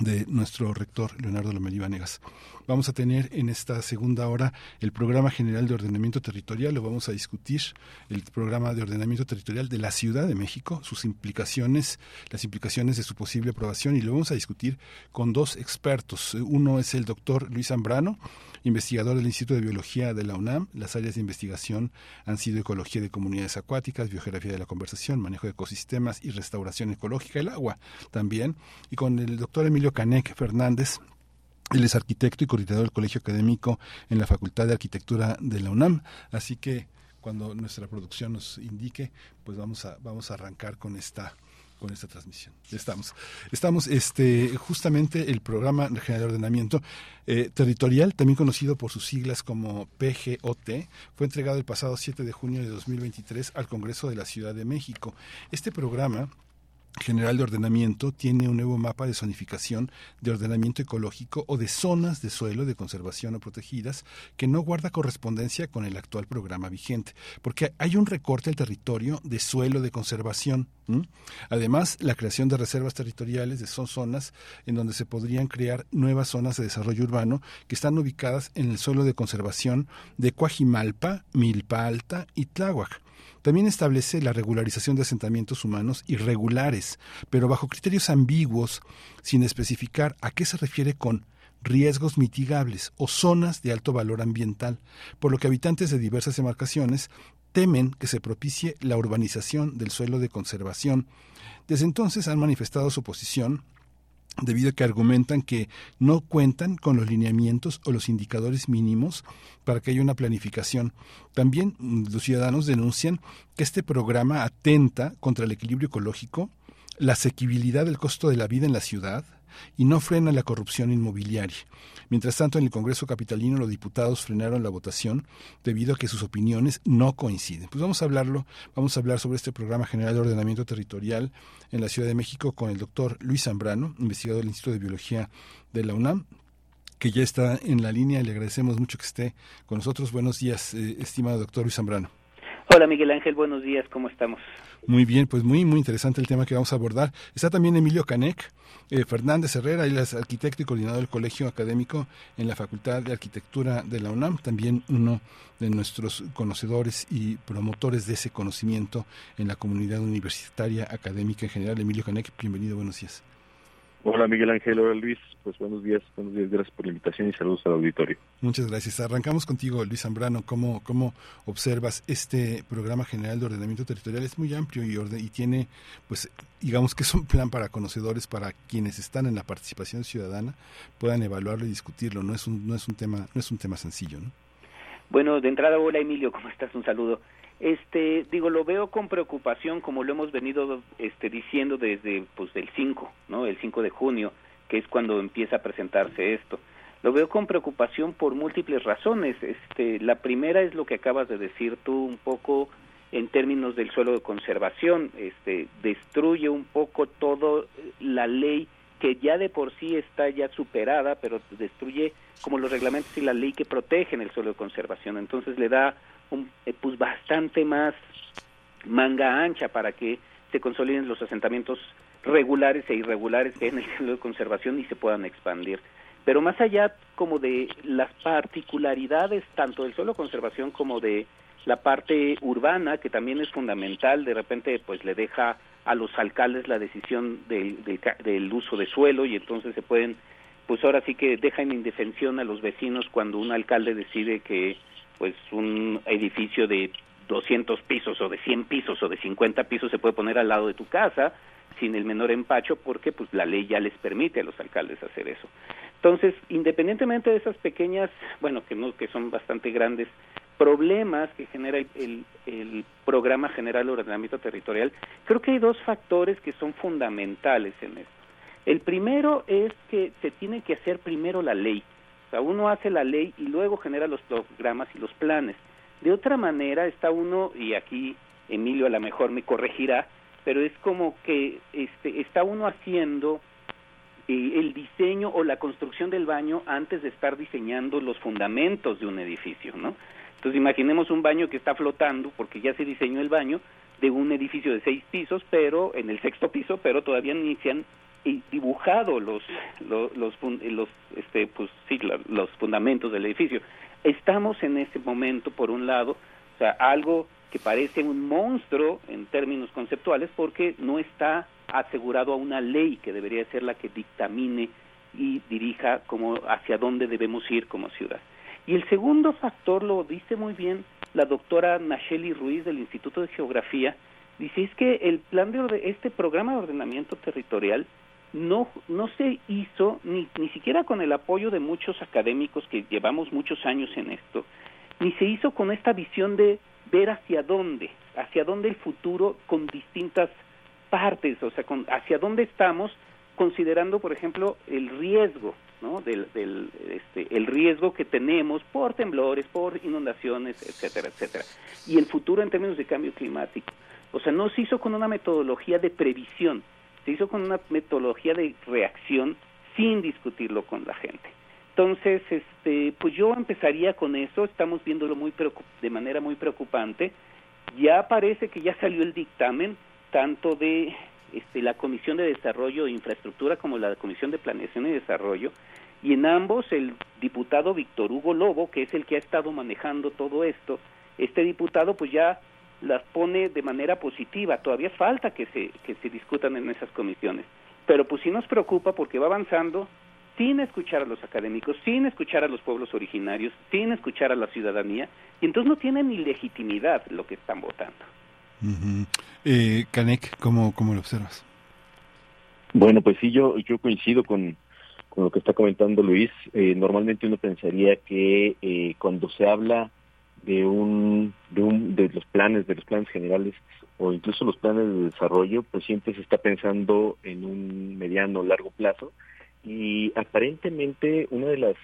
de nuestro rector Leonardo Lomelí Vanegas. Vamos a tener en esta segunda hora el programa general de ordenamiento territorial, lo vamos a discutir, el programa de ordenamiento territorial de la Ciudad de México, sus implicaciones, las implicaciones de su posible aprobación y lo vamos a discutir con dos expertos. Uno es el doctor Luis Zambrano, investigador del Instituto de Biología de la UNAM. Las áreas de investigación han sido ecología de comunidades acuáticas, biogeografía de la conversación, manejo de ecosistemas y restauración ecológica del agua también. Y con el doctor Emilio Canek Fernández, él es arquitecto y coordinador del Colegio Académico en la Facultad de Arquitectura de la UNAM. Así que cuando nuestra producción nos indique, pues vamos a, vamos a arrancar con esta con esta transmisión. Estamos. Estamos, este, justamente el programa general de ordenamiento eh, territorial, también conocido por sus siglas como PGOT, fue entregado el pasado 7 de junio de 2023 al Congreso de la Ciudad de México. Este programa General de Ordenamiento tiene un nuevo mapa de zonificación de ordenamiento ecológico o de zonas de suelo de conservación o protegidas que no guarda correspondencia con el actual programa vigente, porque hay un recorte al territorio de suelo de conservación. Además, la creación de reservas territoriales de son zonas en donde se podrían crear nuevas zonas de desarrollo urbano que están ubicadas en el suelo de conservación de Coajimalpa, Milpa Alta y Tláhuac también establece la regularización de asentamientos humanos irregulares, pero bajo criterios ambiguos, sin especificar a qué se refiere con riesgos mitigables o zonas de alto valor ambiental, por lo que habitantes de diversas demarcaciones temen que se propicie la urbanización del suelo de conservación. Desde entonces han manifestado su posición debido a que argumentan que no cuentan con los lineamientos o los indicadores mínimos para que haya una planificación. También mm, los ciudadanos denuncian que este programa atenta contra el equilibrio ecológico, la asequibilidad del costo de la vida en la ciudad, y no frena la corrupción inmobiliaria. Mientras tanto, en el Congreso Capitalino los diputados frenaron la votación debido a que sus opiniones no coinciden. Pues vamos a hablarlo, vamos a hablar sobre este programa general de ordenamiento territorial en la Ciudad de México con el doctor Luis Zambrano, investigador del Instituto de Biología de la UNAM que ya está en la línea. Le agradecemos mucho que esté con nosotros. Buenos días, eh, estimado doctor Luis Zambrano. Hola Miguel Ángel, buenos días, ¿cómo estamos? Muy bien, pues muy, muy interesante el tema que vamos a abordar. Está también Emilio Canec, eh, Fernández Herrera, él es arquitecto y coordinador del Colegio Académico en la Facultad de Arquitectura de la UNAM, también uno de nuestros conocedores y promotores de ese conocimiento en la comunidad universitaria académica en general. Emilio Canec, bienvenido, buenos días. Hola Miguel Ángel, hola Luis, pues buenos días, buenos días, gracias por la invitación y saludos al auditorio. Muchas gracias. Arrancamos contigo, Luis Zambrano. ¿Cómo, cómo observas este programa general de ordenamiento territorial? Es muy amplio y, y tiene, pues, digamos que es un plan para conocedores, para quienes están en la participación ciudadana, puedan evaluarlo y discutirlo. No es un, no es un tema, no es un tema sencillo, ¿no? Bueno, de entrada, hola Emilio, ¿cómo estás? Un saludo. Este, digo, lo veo con preocupación, como lo hemos venido este, diciendo desde pues, el 5, ¿no? El 5 de junio, que es cuando empieza a presentarse esto. Lo veo con preocupación por múltiples razones. Este, la primera es lo que acabas de decir tú un poco en términos del suelo de conservación. Este, destruye un poco toda la ley que ya de por sí está ya superada, pero destruye como los reglamentos y la ley que protegen el suelo de conservación. Entonces le da un, eh, pues bastante más manga ancha para que se consoliden los asentamientos regulares e irregulares que en el suelo de conservación y se puedan expandir. Pero más allá como de las particularidades tanto del suelo de conservación como de la parte urbana, que también es fundamental, de repente pues le deja a los alcaldes la decisión del, del, del uso de suelo y entonces se pueden, pues ahora sí que deja en indefensión a los vecinos cuando un alcalde decide que pues un edificio de 200 pisos o de 100 pisos o de 50 pisos se puede poner al lado de tu casa sin el menor empacho porque pues la ley ya les permite a los alcaldes hacer eso. Entonces, independientemente de esas pequeñas, bueno, que no que son bastante grandes problemas que genera el, el, programa general de ordenamiento territorial, creo que hay dos factores que son fundamentales en esto. El primero es que se tiene que hacer primero la ley. O sea, uno hace la ley y luego genera los programas y los planes. De otra manera está uno, y aquí Emilio a lo mejor me corregirá, pero es como que este, está uno haciendo eh, el diseño o la construcción del baño antes de estar diseñando los fundamentos de un edificio, ¿no? Entonces imaginemos un baño que está flotando porque ya se diseñó el baño de un edificio de seis pisos, pero en el sexto piso, pero todavía ni se han dibujado los los los, los este pues sí, los fundamentos del edificio. Estamos en ese momento por un lado, o sea, algo que parece un monstruo en términos conceptuales porque no está asegurado a una ley que debería ser la que dictamine y dirija como hacia dónde debemos ir como ciudad. Y el segundo factor lo dice muy bien la doctora Nacheli Ruiz del Instituto de Geografía, dice es que el plan de este programa de ordenamiento territorial no no se hizo ni ni siquiera con el apoyo de muchos académicos que llevamos muchos años en esto, ni se hizo con esta visión de ver hacia dónde, hacia dónde el futuro con distintas partes, o sea, con, hacia dónde estamos considerando, por ejemplo, el riesgo ¿no? Del, del, este, el riesgo que tenemos por temblores, por inundaciones, etcétera, etcétera. Y el futuro en términos de cambio climático. O sea, no se hizo con una metodología de previsión, se hizo con una metodología de reacción sin discutirlo con la gente. Entonces, este, pues yo empezaría con eso, estamos viéndolo muy de manera muy preocupante. Ya parece que ya salió el dictamen, tanto de este, la Comisión de Desarrollo e Infraestructura como la Comisión de Planeación y Desarrollo, y en ambos el diputado Víctor Hugo Lobo, que es el que ha estado manejando todo esto, este diputado pues ya las pone de manera positiva, todavía falta que se, que se discutan en esas comisiones, pero pues sí nos preocupa porque va avanzando sin escuchar a los académicos, sin escuchar a los pueblos originarios, sin escuchar a la ciudadanía, y entonces no tiene ni legitimidad lo que están votando. Eh, Canek, ¿cómo, ¿cómo lo observas? Bueno, pues sí, yo, yo coincido con, con lo que está comentando Luis. Eh, normalmente uno pensaría que eh, cuando se habla de un, de un de los planes, de los planes generales o incluso los planes de desarrollo, pues siempre se está pensando en un mediano o largo plazo. Y aparentemente una de las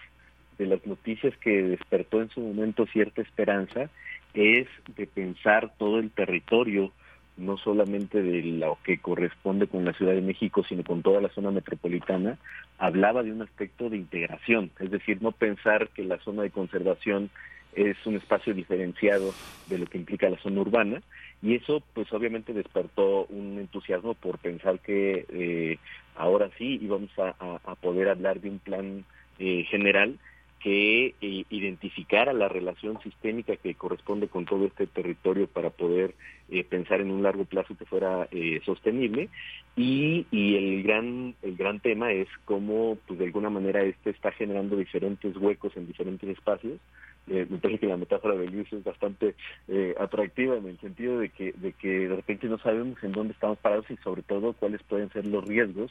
de las noticias que despertó en su momento cierta esperanza es de pensar todo el territorio, no solamente de lo que corresponde con la Ciudad de México, sino con toda la zona metropolitana, hablaba de un aspecto de integración, es decir, no pensar que la zona de conservación es un espacio diferenciado de lo que implica la zona urbana y eso pues obviamente despertó un entusiasmo por pensar que eh, ahora sí íbamos a, a, poder hablar de un plan eh, general que eh, identificara la relación sistémica que corresponde con todo este territorio para poder eh, pensar en un largo plazo que fuera eh, sostenible. Y, y el gran el gran tema es cómo pues de alguna manera este está generando diferentes huecos en diferentes espacios me parece que la metáfora de Luis es bastante atractiva en el sentido de que de que de repente no sabemos en dónde estamos parados y sobre todo cuáles pueden ser los riesgos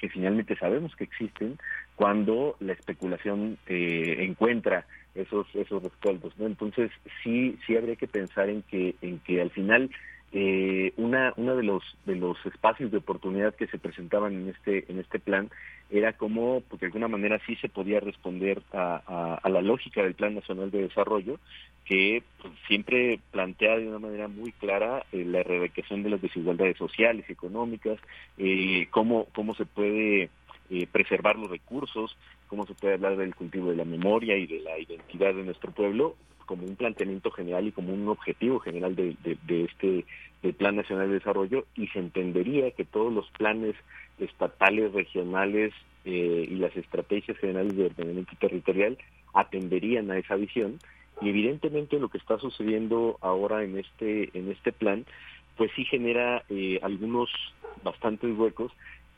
que finalmente sabemos que existen cuando la especulación eh, encuentra esos esos respaldos no entonces sí sí habría que pensar en que en que al final eh, una de los de los espacios de oportunidad que se presentaban en este en este plan era como porque de alguna manera sí se podía responder a, a, la lógica del plan nacional de desarrollo que pues, siempre plantea de una manera muy clara eh, la erradicación de las desigualdades sociales y económicas eh, cómo cómo se puede eh, preservar los recursos cómo se puede hablar del cultivo de la memoria y de la identidad de nuestro pueblo como un planteamiento general y como un objetivo general de, de, este del Plan Nacional de Desarrollo y se entendería que todos los planes estatales, regionales eh, y las estrategias generales de ordenamiento territorial atenderían a esa visión. Y evidentemente lo que está sucediendo ahora en este en este plan pues sí genera eh, algunos bastantes huecos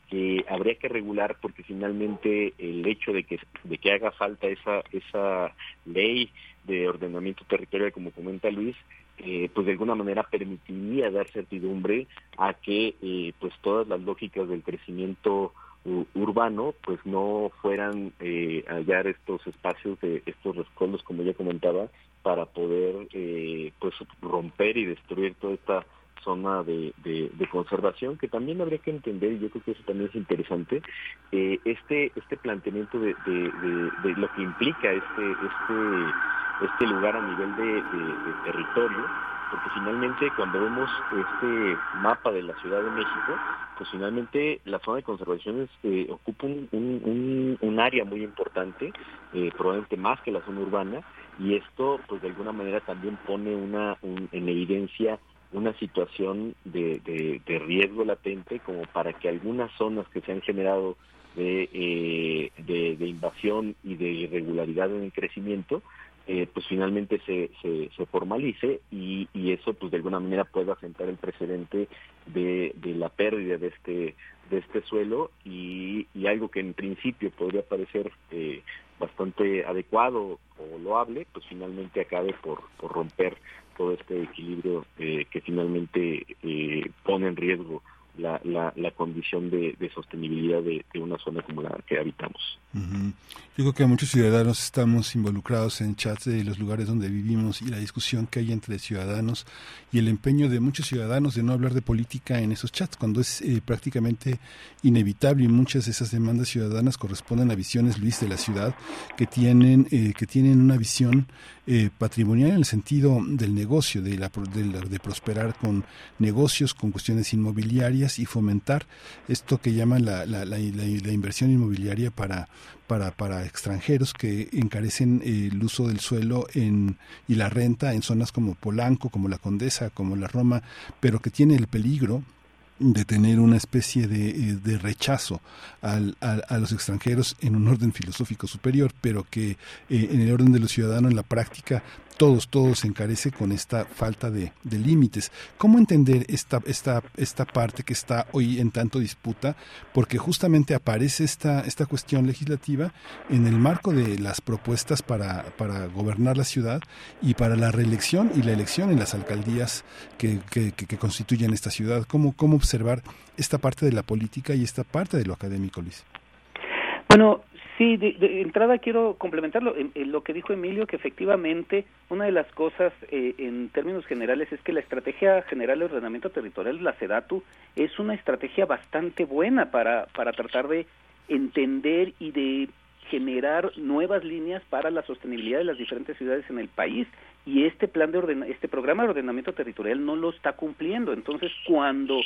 que habría que regular porque finalmente el hecho de que de que haga falta esa esa ley de ordenamiento territorial como comenta Luis eh, pues de alguna manera permitiría dar certidumbre a que eh, pues todas las lógicas del crecimiento urbano pues no fueran eh, hallar estos espacios de estos rescoldos como ya comentaba para poder eh, pues romper y destruir toda esta zona de, de, conservación que también habría que entender y yo creo que eso también es interesante eh, este este planteamiento de, lo que implica este este este lugar a nivel de territorio porque finalmente cuando vemos este mapa de la Ciudad de México, pues finalmente la zona de conservación eh, ocupa un, un, área muy importante, eh, probablemente más que la zona urbana, y esto pues de alguna manera también pone una en evidencia una situación de, de, riesgo latente como para que algunas zonas que se han generado de, eh, de, invasión y de irregularidad en el crecimiento, eh, pues finalmente se, se, formalice y, y, eso pues de alguna manera pueda sentar el precedente de, de la pérdida de este de este suelo y, y algo que en principio podría parecer eh, bastante adecuado o loable pues finalmente acabe por, por romper todo este equilibrio eh, que finalmente pone en riesgo la, la, la condición de, sostenibilidad de, una zona como la que habitamos. Yo creo que muchos ciudadanos estamos involucrados en chats de los lugares donde vivimos y la discusión que hay entre ciudadanos y el empeño de muchos ciudadanos de no hablar de política en esos chats, cuando es eh, prácticamente inevitable y muchas de esas demandas ciudadanas corresponden a visiones, Luis, de la ciudad que tienen, eh, que tienen una visión eh, patrimonial en el sentido del negocio, de, la, de, de prosperar con negocios, con cuestiones inmobiliarias y fomentar esto que llaman la, la, la, inversión inmobiliaria para para, para extranjeros que encarecen eh, el uso del suelo en, y la renta en zonas como Polanco, como la Condesa, como la Roma, pero que tiene el peligro de tener una especie de, eh, de rechazo al, a los extranjeros en un orden filosófico superior, pero que eh, en el orden de los ciudadanos en la práctica todos, todos se encarece con esta falta de, de límites. ¿Cómo entender esta, esta, esta parte que está hoy en tanto disputa? Porque justamente aparece esta, esta cuestión legislativa en el marco de las propuestas para, para gobernar la ciudad y para la reelección y la elección en las alcaldías que, que, que, constituyen esta ciudad. ¿Cómo, ¿Cómo observar esta parte de la política y esta parte de lo académico, Luis? Bueno, Sí, de, entrada quiero complementarlo. En, lo que dijo Emilio, que efectivamente una de las cosas eh, en términos generales es que la Estrategia General de Ordenamiento Territorial, la SEDATU, es una estrategia bastante buena para, para tratar de entender y de generar nuevas líneas para la sostenibilidad de las diferentes ciudades en el país y este plan de orden, este programa de ordenamiento territorial no lo está cumpliendo. Entonces, cuando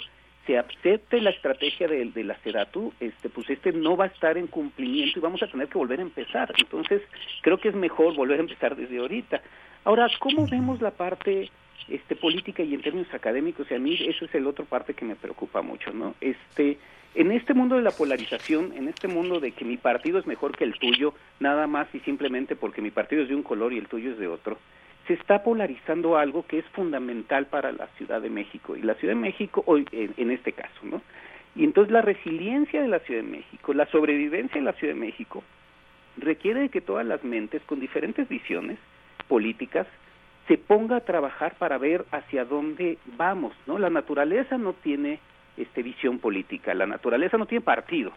se acepte la estrategia de, de, la CEDATU, este, pues este no va a estar en cumplimiento y vamos a tener que volver a empezar. Entonces, creo que es mejor volver a empezar desde ahorita. Ahora, ¿cómo vemos la parte este, política y en términos académicos? Y a mí eso es el otro parte que me preocupa mucho, ¿no? Este, en este mundo de la polarización, en este mundo de que mi partido es mejor que el tuyo, nada más y simplemente porque mi partido es de un color y el tuyo es de otro, se está polarizando algo que es fundamental para la Ciudad de México y la Ciudad de México hoy en, este caso, ¿no? Y entonces la resiliencia de la Ciudad de México, la sobrevivencia de la Ciudad de México requiere de que todas las mentes con diferentes visiones políticas se ponga a trabajar para ver hacia dónde vamos, ¿no? La naturaleza no tiene este visión política, la naturaleza no tiene partido.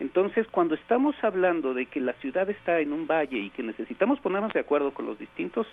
Entonces, cuando estamos hablando de que la ciudad está en un valle y que necesitamos ponernos de acuerdo con los distintos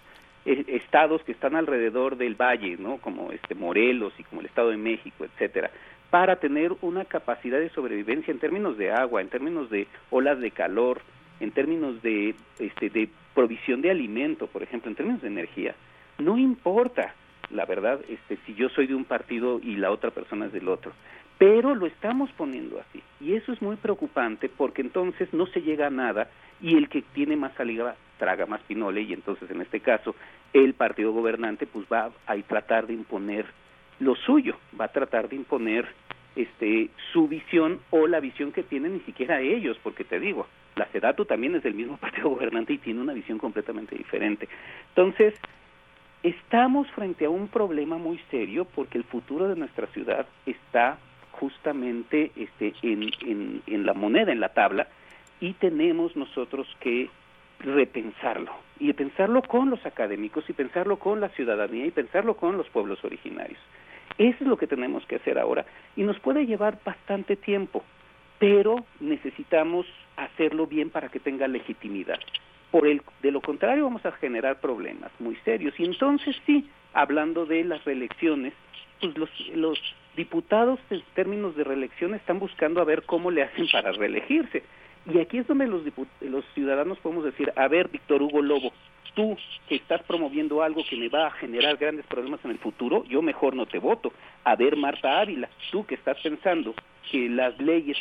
estados que están alrededor del valle, ¿no? Como este Morelos y como el Estado de México, etcétera, para tener una capacidad de sobrevivencia en términos de agua, en términos de olas de calor, en términos de este de provisión de alimento, por ejemplo, en términos de energía. No importa, la verdad, este si yo soy de un partido y la otra persona es del otro pero lo estamos poniendo así y eso es muy preocupante porque entonces no se llega a nada y el que tiene más saliva traga más pinole y entonces en este caso el partido gobernante pues va a tratar de imponer lo suyo, va a tratar de imponer este su visión o la visión que tienen ni siquiera ellos, porque te digo, la SEDATU también es del mismo partido gobernante y tiene una visión completamente diferente. Entonces, estamos frente a un problema muy serio porque el futuro de nuestra ciudad está justamente este, en, en, en la moneda, en la tabla, y tenemos nosotros que repensarlo y pensarlo con los académicos y pensarlo con la ciudadanía y pensarlo con los pueblos originarios. Eso es lo que tenemos que hacer ahora y nos puede llevar bastante tiempo, pero necesitamos hacerlo bien para que tenga legitimidad. Por el, de lo contrario vamos a generar problemas muy serios y entonces sí, hablando de las reelecciones, pues los, los diputados en términos de reelección están buscando a ver cómo le hacen para reelegirse. Y aquí es donde los, los ciudadanos podemos decir, a ver, Víctor Hugo Lobo, tú que estás promoviendo algo que me va a generar grandes problemas en el futuro, yo mejor no te voto. A ver, Marta Ávila, tú que estás pensando que las leyes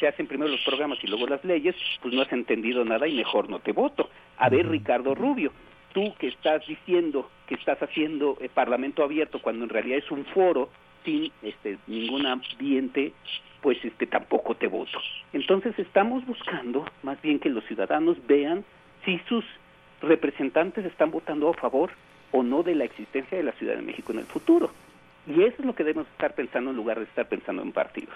se hacen primero los programas y luego las leyes, pues no has entendido nada y mejor no te voto. A ver, Ricardo Rubio, tú que estás diciendo que estás haciendo el Parlamento abierto cuando en realidad es un foro sin este ningún ambiente pues este tampoco te voto. Entonces estamos buscando más bien que los ciudadanos vean si sus representantes están votando a favor o no de la existencia de la Ciudad de México en el futuro. Y eso es lo que debemos estar pensando en lugar de estar pensando en partidos.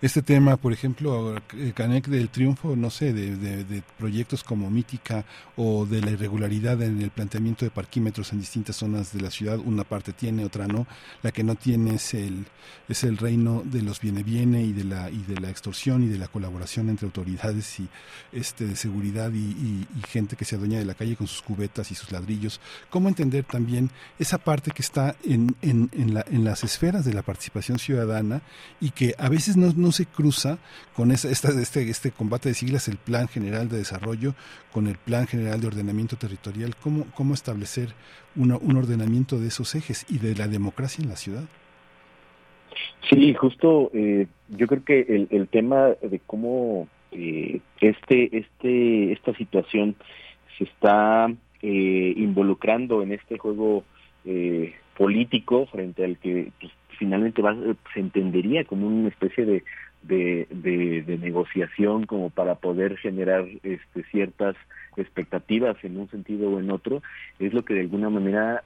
Este tema, por ejemplo, eh, Canec del triunfo, no sé, de, proyectos como Mítica o de la irregularidad en el planteamiento de parquímetros en distintas zonas de la ciudad, una parte tiene, otra no. La que no tiene es el, es el reino de los viene viene y de la y de la extorsión y de la colaboración entre autoridades y este de seguridad y, gente que se adueña de la calle con sus cubetas y sus ladrillos. ¿Cómo entender también esa parte que está en, en, en, la, en las esferas de la participación ciudadana y que a veces no, no se cruza con esta, este, este combate de siglas, el Plan General de Desarrollo, con el Plan General de Ordenamiento Territorial? ¿Cómo, cómo establecer un ordenamiento de esos ejes y de la democracia en la ciudad? Sí, justo eh, yo creo que el, el tema de cómo eh, este, este, esta situación se está eh, involucrando en este juego político frente al que pues, finalmente va, se entendería como una especie de, de, negociación como para poder generar este, ciertas expectativas en un sentido o en otro, es lo que de alguna manera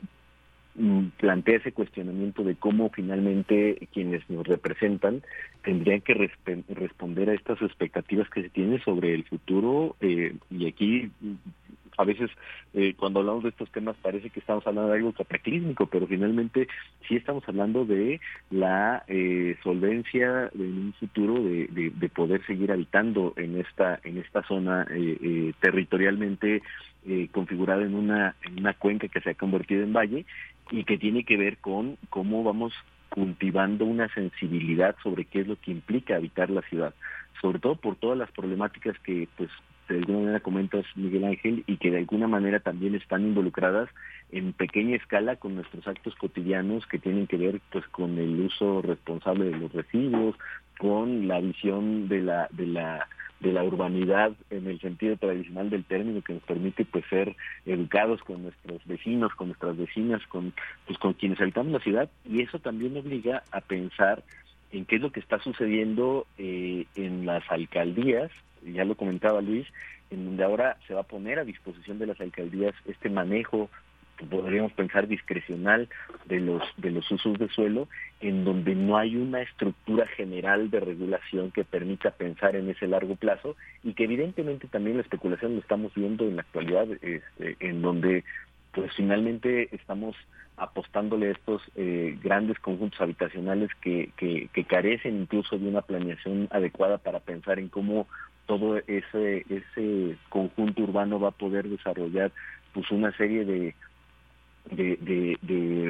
mm, plantea ese cuestionamiento de cómo finalmente quienes nos representan tendrían que responder a estas expectativas que se tienen sobre el futuro eh, y aquí a veces eh, cuando hablamos de estos temas parece que estamos hablando de algo cataclísmico, pero finalmente sí estamos hablando de la eh, solvencia en un futuro de, de, poder seguir habitando en esta en esta zona eh, territorialmente configurada en una en una cuenca que se ha convertido en valle y que tiene que ver con cómo vamos cultivando una sensibilidad sobre qué es lo que implica habitar la ciudad, sobre todo por todas las problemáticas que pues de alguna manera comentas Miguel Ángel y que de alguna manera también están involucradas en pequeña escala con nuestros actos cotidianos que tienen que ver pues con el uso responsable de los residuos, con la visión de la de la de la urbanidad en el sentido tradicional del término que nos permite pues ser educados con nuestros vecinos, con nuestras vecinas, con pues con quienes habitamos la ciudad. Y eso también obliga a pensar en qué es lo que está sucediendo eh, en las alcaldías ya lo comentaba Luis, en donde ahora se va a poner a disposición de las alcaldías este manejo podríamos pensar discrecional de los de los usos de suelo en donde no hay una estructura general de regulación que permita pensar en ese largo plazo y que evidentemente también la especulación lo estamos viendo en la actualidad este, en donde pues finalmente estamos apostándole a estos eh, grandes conjuntos habitacionales que, carecen incluso de una planeación adecuada para pensar en cómo todo ese, ese conjunto urbano va a poder desarrollar pues una serie de, de,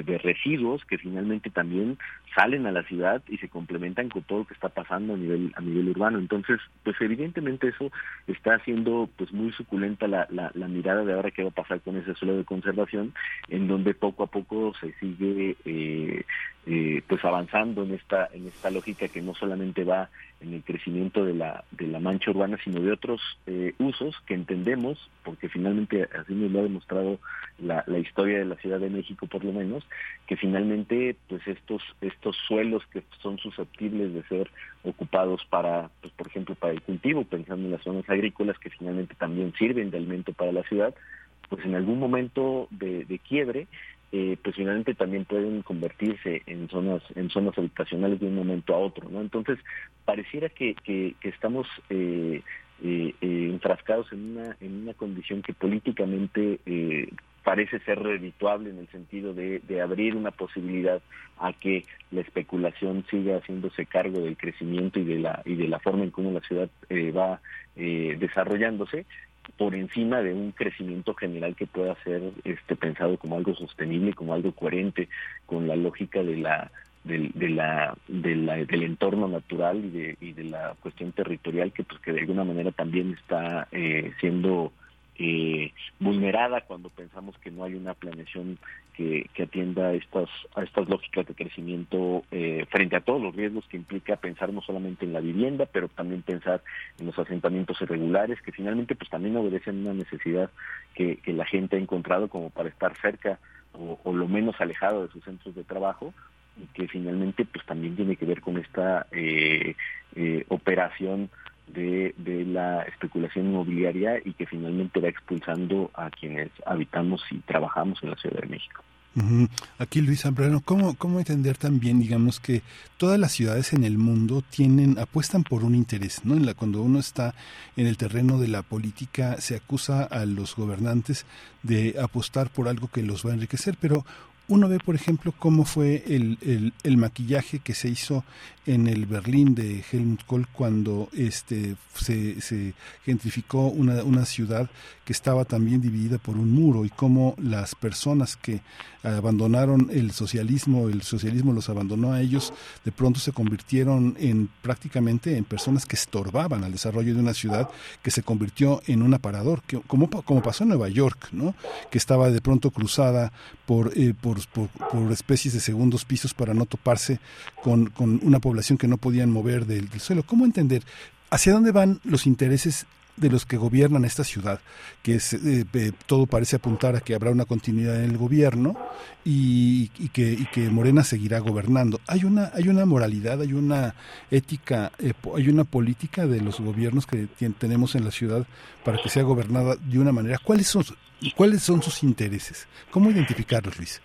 de, residuos que finalmente también salen a la ciudad y se complementan con todo lo que está pasando a nivel a nivel urbano. Entonces pues evidentemente eso está haciendo pues muy suculenta la, la, la mirada de ahora qué va a pasar con ese suelo de conservación en donde poco a poco se sigue eh, eh, pues avanzando en esta en esta lógica que no solamente va en el crecimiento de la de la mancha urbana sino de otros eh, usos que entendemos porque finalmente así nos lo ha demostrado la, la historia de la Ciudad de México por lo menos que finalmente pues estos estos suelos que son susceptibles de ser ocupados para pues por ejemplo para el cultivo pensando en las zonas agrícolas que finalmente también sirven de alimento para la ciudad pues en algún momento de, de quiebre eh, pues finalmente también pueden convertirse en zonas en zonas habitacionales de un momento a otro no entonces pareciera que, que, estamos eh, eh, enfrascados en una, en una condición que políticamente parece ser redituable en el sentido de, abrir una posibilidad a que la especulación siga haciéndose cargo del crecimiento y de la y de la forma en cómo la ciudad eh, va eh, desarrollándose por encima de un crecimiento general que pueda ser este pensado como algo sostenible como algo coherente con la lógica de la del, de la, del entorno natural y de, y de la cuestión territorial que pues que de alguna manera también está eh, siendo eh, vulnerada cuando pensamos que no hay una planeación que, atienda a estas, a estas lógicas de crecimiento eh, frente a todos los riesgos que implica pensar no solamente en la vivienda, pero también pensar en los asentamientos irregulares, que finalmente pues también obedecen una necesidad que, la gente ha encontrado como para estar cerca o, lo menos alejado de sus centros de trabajo y que finalmente pues también tiene que ver con esta eh, eh operación de, de la especulación inmobiliaria y que finalmente va expulsando a quienes habitamos y trabajamos en la Ciudad de México. Aquí Luis Zambrano, ¿cómo, ¿cómo entender también, digamos, que todas las ciudades en el mundo tienen, apuestan por un interés, ¿no? En la, cuando uno está en el terreno de la política, se acusa a los gobernantes de apostar por algo que los va a enriquecer, pero uno ve, por ejemplo, cómo fue el, el, maquillaje que se hizo en el Berlín de Helmut Kohl cuando este, se, gentrificó una, una, ciudad que estaba también dividida por un muro y cómo las personas que abandonaron el socialismo, el socialismo los abandonó a ellos, de pronto se convirtieron en prácticamente en personas que estorbaban al desarrollo de una ciudad que se convirtió en un aparador, que, como, como pasó en Nueva York, ¿no? que estaba de pronto cruzada por, eh, por por, especies de segundos pisos para no toparse con, con una población que no podían mover del, suelo. ¿Cómo entender hacia dónde van los intereses de los que gobiernan esta ciudad, que es, eh, eh, todo parece apuntar a que habrá una continuidad en el gobierno y, que, y, que, Morena seguirá gobernando. Hay una, hay una moralidad, hay una ética, eh, hay una política de los gobiernos que tenemos en la ciudad para que sea gobernada de una manera. ¿Cuáles son, cuáles son sus intereses? ¿Cómo identificarlos, Luis?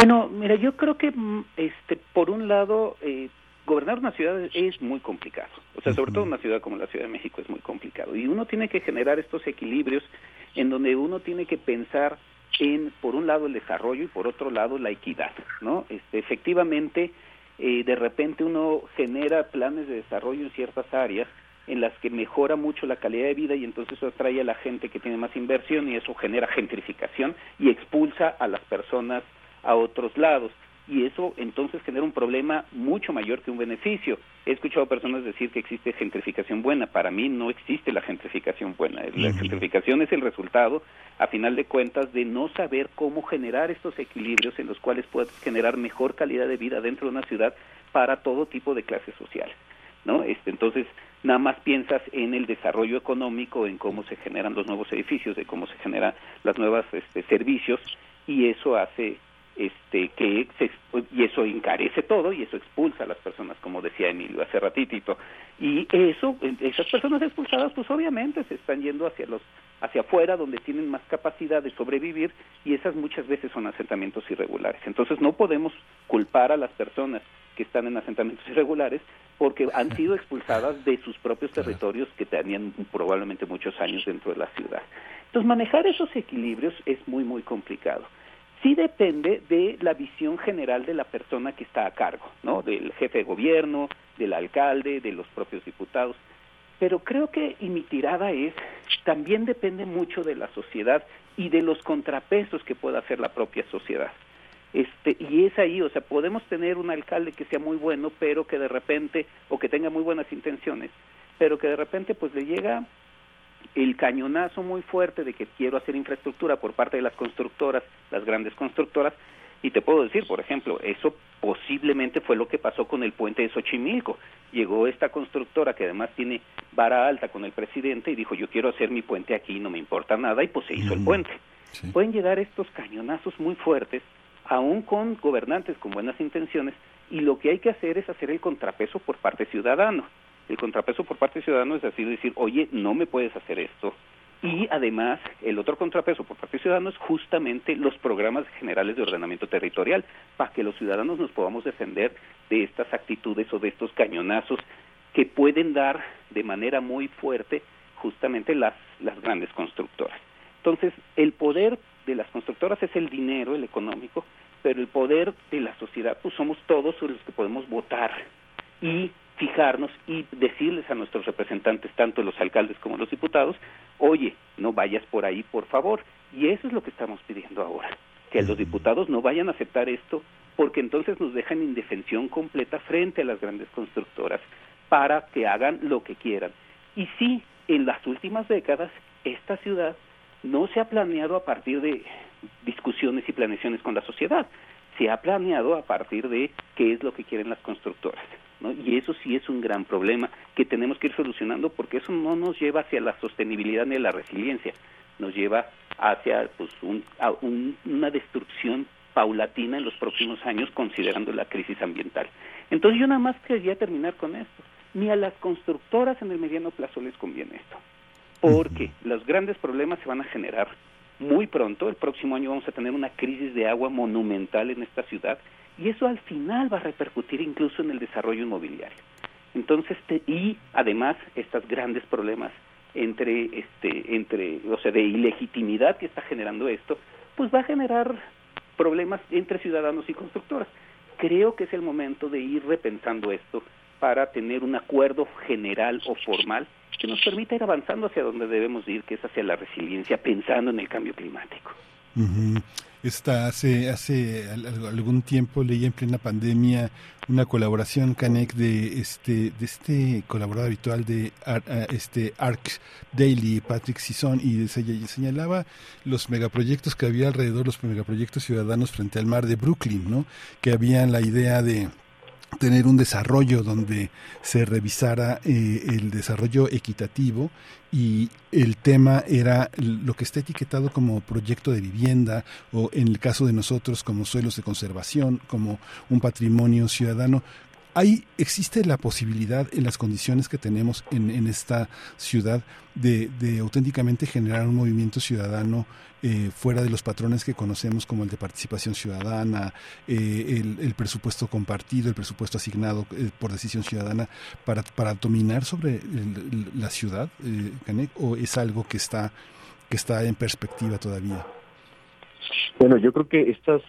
Bueno, mira, yo creo que mm, este, por un lado, eh, gobernar una ciudad es muy complicado. O sea, sobre todo una ciudad como la Ciudad de México es muy complicado. Y uno tiene que generar estos equilibrios en donde uno tiene que pensar en, por un lado, el desarrollo y por otro lado, la equidad, ¿no? Este, efectivamente, eh, de repente uno genera planes de desarrollo en ciertas áreas en las que mejora mucho la calidad de vida y entonces eso atrae a la gente que tiene más inversión y eso genera gentrificación y expulsa a las personas a otros lados y eso entonces genera un problema mucho mayor que un beneficio. He escuchado personas decir que existe gentrificación buena. Para mí no existe la gentrificación buena. La gentrificación es el resultado, a final de cuentas, de no saber cómo generar estos equilibrios en los cuales puedes generar mejor calidad de vida dentro de una ciudad para todo tipo de clases sociales. ¿no? Este, entonces, nada más piensas en el desarrollo económico, en cómo se generan los nuevos edificios, de cómo se generan los nuevos este, servicios, y eso hace este que y eso encarece todo y eso expulsa a las personas como decía Emilio hace ratitito. Y eso esas personas expulsadas pues obviamente se están yendo hacia los hacia afuera donde tienen más capacidad de sobrevivir y esas muchas veces son asentamientos irregulares. Entonces no podemos culpar a las personas que están en asentamientos irregulares porque han sido expulsadas de sus propios territorios que tenían probablemente muchos años dentro de la ciudad. Entonces manejar esos equilibrios es muy muy complicado sí depende de la visión general de la persona que está a cargo, ¿no? Del jefe de gobierno, del alcalde, de los propios diputados. Pero creo que, y mi tirada es, también depende mucho de la sociedad y de los contrapesos que pueda hacer la propia sociedad. Este, y es ahí, o sea, podemos tener un alcalde que sea muy bueno, pero que de repente, o que tenga muy buenas intenciones, pero que de repente pues le llega el cañonazo muy fuerte de que quiero hacer infraestructura por parte de las constructoras, las grandes constructoras, y te puedo decir, por ejemplo, eso posiblemente fue lo que pasó con el puente de Xochimilco. Llegó esta constructora que además tiene vara alta con el presidente y dijo, yo quiero hacer mi puente aquí, no me importa nada, y pues se hizo el puente. Pueden llegar estos cañonazos muy fuertes, aún con gobernantes con buenas intenciones, y lo que hay que hacer es hacer el contrapeso por parte ciudadano el contrapeso por parte de ciudadanos es así decir, oye, no me puedes hacer esto. Y además, el otro contrapeso por parte de ciudadanos es justamente los programas generales de ordenamiento territorial, para que los ciudadanos nos podamos defender de estas actitudes o de estos cañonazos que pueden dar de manera muy fuerte justamente las, las grandes constructoras. Entonces, el poder de las constructoras es el dinero, el económico, pero el poder de la sociedad, pues somos todos los que podemos votar y fijarnos y decirles a nuestros representantes, tanto los alcaldes como los diputados, oye, no vayas por ahí, por favor. Y eso es lo que estamos pidiendo ahora, que los diputados no vayan a aceptar esto, porque entonces nos dejan indefensión completa frente a las grandes constructoras para que hagan lo que quieran. Y sí, en las últimas décadas, esta ciudad no se ha planeado a partir de discusiones y planeaciones con la sociedad, se ha planeado a partir de qué es lo que quieren las constructoras. ¿No? Y eso sí es un gran problema que tenemos que ir solucionando porque eso no nos lleva hacia la sostenibilidad ni la resiliencia, nos lleva hacia pues, un, una destrucción paulatina en los próximos años considerando la crisis ambiental. Entonces yo nada más quería terminar con esto. Ni a las constructoras en el mediano plazo les conviene esto, porque los grandes problemas se van a generar muy pronto. El próximo año vamos a tener una crisis de agua monumental en esta ciudad y eso al final va a repercutir incluso en el desarrollo inmobiliario. Entonces, y además estos grandes problemas entre este entre o sea de ilegitimidad que está generando esto, pues va a generar problemas entre ciudadanos y constructoras. Creo que es el momento de ir repensando esto para tener un acuerdo general o formal que nos permita ir avanzando hacia donde debemos ir, que es hacia la resiliencia, pensando en el cambio climático. Esta, hace hace algún tiempo leí en plena pandemia una colaboración Canek de este de este colaborador habitual de este Arc Daily Patrick Sison y señalaba los megaproyectos que había alrededor los megaproyectos ciudadanos frente al mar de Brooklyn no que habían la idea de tener un desarrollo donde se revisara eh, el desarrollo equitativo y el tema era lo que está etiquetado como proyecto de vivienda o en el caso de nosotros como suelos de conservación, como un patrimonio ciudadano. Hay, existe la posibilidad en las condiciones que tenemos en, en esta ciudad de, de auténticamente generar un movimiento ciudadano eh, fuera de los patrones que conocemos como el de participación ciudadana, eh, el, presupuesto compartido, el presupuesto asignado eh, por decisión ciudadana, para, para dominar sobre la ciudad, Canek, o es algo que está, que está en perspectiva todavía? Bueno, yo creo que estas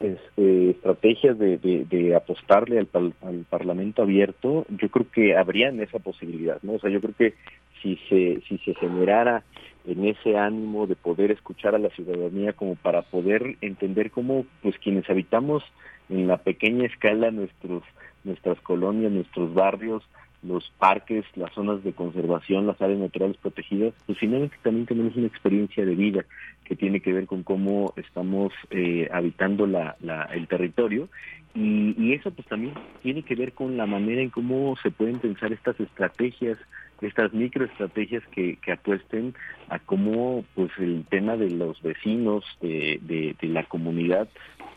estrategias de, de, apostarle al, al, Parlamento abierto, yo creo que habrían esa posibilidad, ¿no? O sea, yo creo que si se, si se generara en ese ánimo de poder escuchar a la ciudadanía como para poder entender cómo pues quienes habitamos en la pequeña escala nuestros nuestras colonias, nuestros barrios, los parques, las zonas de conservación, las áreas naturales protegidas, pues finalmente también tenemos una experiencia de vida que tiene que ver con cómo estamos eh, habitando la, la, el territorio y, y, eso pues también tiene que ver con la manera en cómo se pueden pensar estas estrategias estas microestrategias que, que apuesten a cómo pues el tema de los vecinos de, de, la comunidad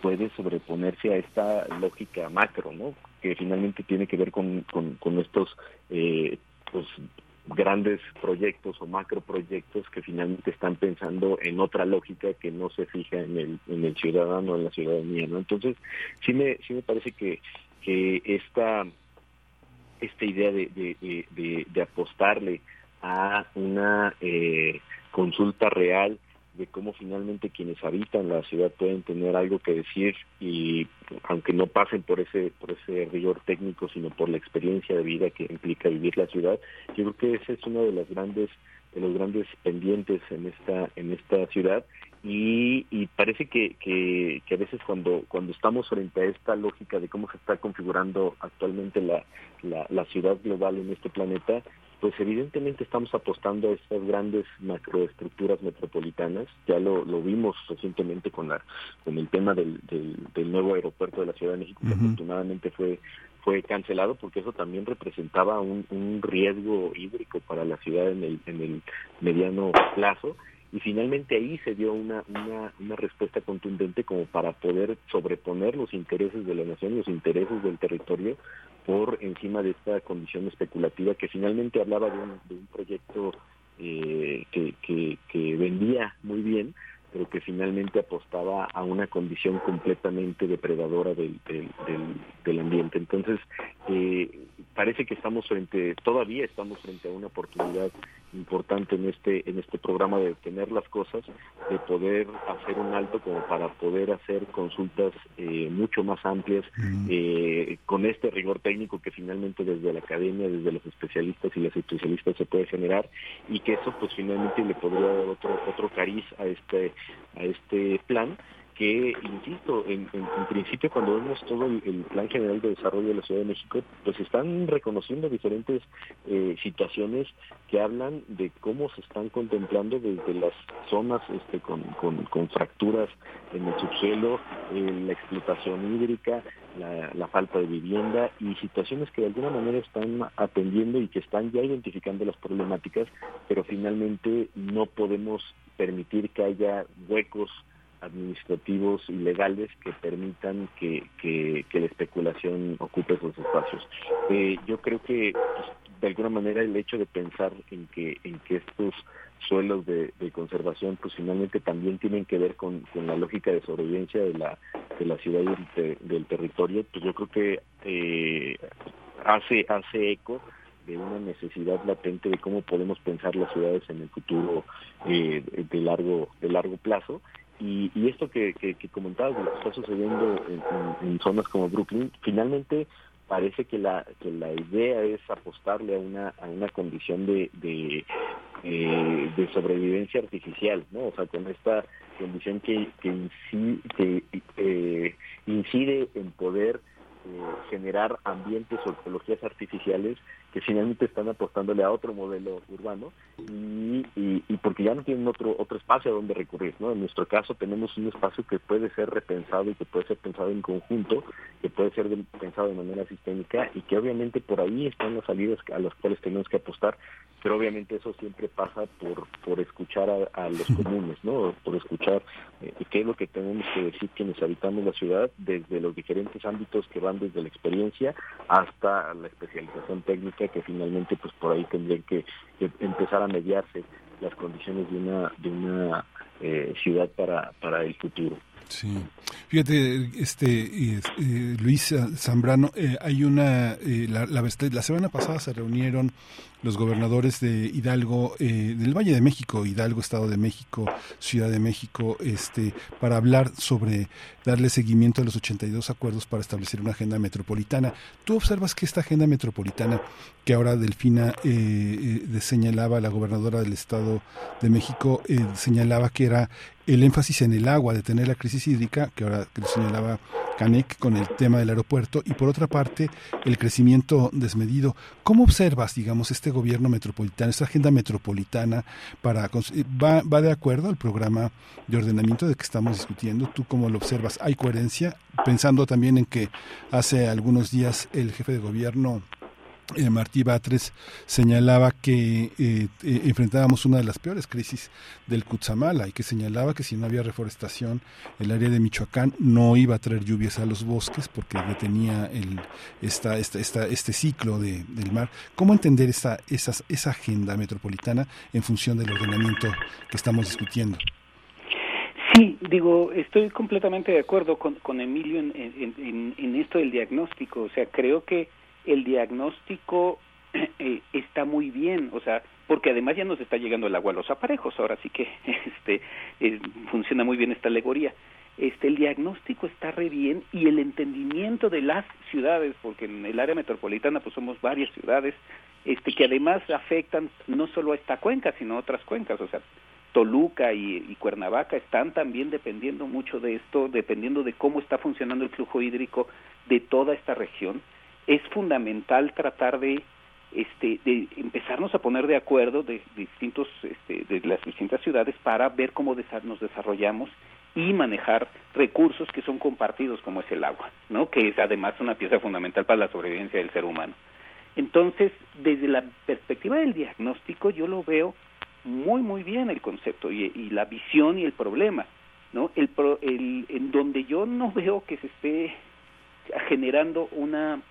puede sobreponerse a esta lógica macro, ¿no? Que finalmente tiene que ver con, con, estos eh, pues grandes proyectos o macroproyectos que finalmente están pensando en otra lógica que no se fija en el, en el ciudadano, en la ciudadanía, ¿no? Entonces, sí me, sí me parece que, que esta esta idea de, de, de, apostarle a una eh, consulta real de cómo finalmente quienes habitan la ciudad pueden tener algo que decir y aunque no pasen por ese por ese rigor técnico sino por la experiencia de vida que implica vivir la ciudad yo creo que ese es uno de los grandes de los grandes pendientes en esta en esta ciudad. Y, y parece que, que, que, a veces cuando cuando estamos frente a esta lógica de cómo se está configurando actualmente la, la, la ciudad global en este planeta pues evidentemente estamos apostando a estas grandes macroestructuras metropolitanas. Ya lo, lo vimos recientemente con la con el tema del, del, nuevo aeropuerto de la Ciudad de México, que afortunadamente fue fue cancelado porque eso también representaba un, un riesgo hídrico para la ciudad en el, en el mediano plazo y finalmente ahí se dio una, una, una respuesta contundente como para poder sobreponer los intereses de la nación, los intereses del territorio por encima de esta condición especulativa que finalmente hablaba de un, de un proyecto eh, que, que, que vendía muy bien, pero que finalmente apostaba a una condición completamente depredadora del, del, del, ambiente. Entonces, eh, parece que estamos frente, todavía estamos frente a una oportunidad importante en este en este programa de tener las cosas, de poder hacer un alto como para poder hacer consultas eh, mucho más amplias eh, con este rigor técnico que finalmente desde la academia, desde los especialistas y las especialistas se puede generar y que eso pues finalmente le podría dar otro otro cariz a este a este plan que, insisto, en, principio cuando vemos todo el, Plan General de Desarrollo de la Ciudad de México, pues están reconociendo diferentes eh, situaciones que hablan de cómo se están contemplando desde las zonas este, con, con, fracturas en el subsuelo, eh, la explotación hídrica, la, falta de vivienda y situaciones que de alguna manera están atendiendo y que están ya identificando las problemáticas, pero finalmente no podemos permitir que haya huecos administrativos y legales que permitan que, que, la especulación ocupe esos espacios. Eh, yo creo que pues, de alguna manera el hecho de pensar en que en que estos suelos de, conservación pues finalmente también tienen que ver con, la lógica de sobrevivencia de la de la ciudad y del, territorio pues yo creo que eh, hace hace eco de una necesidad latente de cómo podemos pensar las ciudades en el futuro eh, de largo de largo plazo y, y esto que, que, que comentabas lo que está sucediendo en, zonas como Brooklyn, finalmente parece que la que la idea es apostarle a una a una condición de de, eh, sobrevivencia artificial no o sea con esta condición que que, incide, que eh, incide en poder eh, generar ambientes o ecologías artificiales que finalmente están apostándole a otro modelo urbano y, y, porque ya no tienen otro otro espacio a donde recurrir. ¿no? En nuestro caso tenemos un espacio que puede ser repensado y que puede ser pensado en conjunto, que puede ser pensado de manera sistémica y que obviamente por ahí están las salidas a las cuales tenemos que apostar, pero obviamente eso siempre pasa por, por escuchar a, los comunes, ¿no? por escuchar eh, qué es lo que tenemos que decir quienes habitamos la ciudad desde los diferentes ámbitos que van desde la experiencia hasta la especialización técnica que finalmente pues por ahí tendrían que, empezar a mediarse las condiciones de una de una eh, ciudad para para el futuro. Sí, fíjate, este eh, Luis Zambrano, eh, hay una la, la semana pasada se reunieron los gobernadores de Hidalgo, eh, del Valle de México, Hidalgo, Estado de México, Ciudad de México, este, para hablar sobre darle seguimiento a los 82 acuerdos para establecer una agenda metropolitana. Tú observas que esta agenda metropolitana, que ahora Delfina eh, eh señalaba, la gobernadora del Estado de México, eh, señalaba que era el énfasis en el agua, de tener la crisis hídrica, que ahora lo señalaba Canek con el tema del aeropuerto, y por otra parte, el crecimiento desmedido. ¿Cómo observas, digamos, este gobierno metropolitano, esta agenda metropolitana, para va, va de acuerdo al programa de ordenamiento de que estamos discutiendo? ¿Tú cómo lo observas? ¿Hay coherencia? Pensando también en que hace algunos días el jefe de gobierno eh, Martí Batres señalaba que eh, eh, enfrentábamos una de las peores crisis del Cutzamala y que señalaba que si no había reforestación el área de Michoacán no iba a traer lluvias a los bosques porque detenía el, esta, esta, esta, este ciclo de, del mar. ¿Cómo entender esa, esa, agenda metropolitana en función del ordenamiento que estamos discutiendo? Sí, digo, estoy completamente de acuerdo con, con Emilio en, en, en esto del diagnóstico. O sea, creo que el diagnóstico eh, está muy bien, o sea, porque además ya nos está llegando el agua a los aparejos, ahora sí que este eh, funciona muy bien esta alegoría. Este el diagnóstico está re bien y el entendimiento de las ciudades, porque en el área metropolitana pues somos varias ciudades, este que además afectan no solo a esta cuenca, sino a otras cuencas, o sea, Toluca y, y, Cuernavaca están también dependiendo mucho de esto, dependiendo de cómo está funcionando el flujo hídrico de toda esta región es fundamental tratar de este de empezarnos a poner de acuerdo de, distintos este, de las distintas ciudades para ver cómo nos desarrollamos y manejar recursos que son compartidos como es el agua, ¿no? Que es además una pieza fundamental para la sobrevivencia del ser humano. Entonces, desde la perspectiva del diagnóstico, yo lo veo muy, muy bien el concepto y, y la visión y el problema, ¿no? El, el, en donde yo no veo que se esté generando una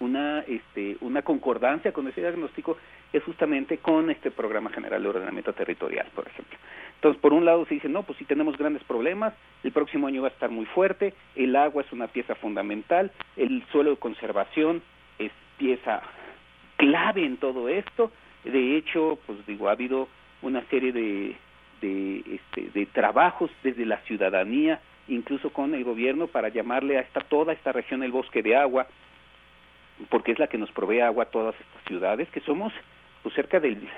una este una concordancia con ese diagnóstico es justamente con este programa general de ordenamiento territorial, por ejemplo. Entonces, por un lado se dice, no, pues si tenemos grandes problemas, el próximo año va a estar muy fuerte, el agua es una pieza fundamental, el suelo de conservación es pieza clave en todo esto. De hecho, pues digo, ha habido una serie de, de, este, de trabajos desde la ciudadanía, incluso con el gobierno, para llamarle a esta, toda esta región el bosque de agua, porque es la que nos provee agua a todas estas ciudades, que somos pues, cerca del,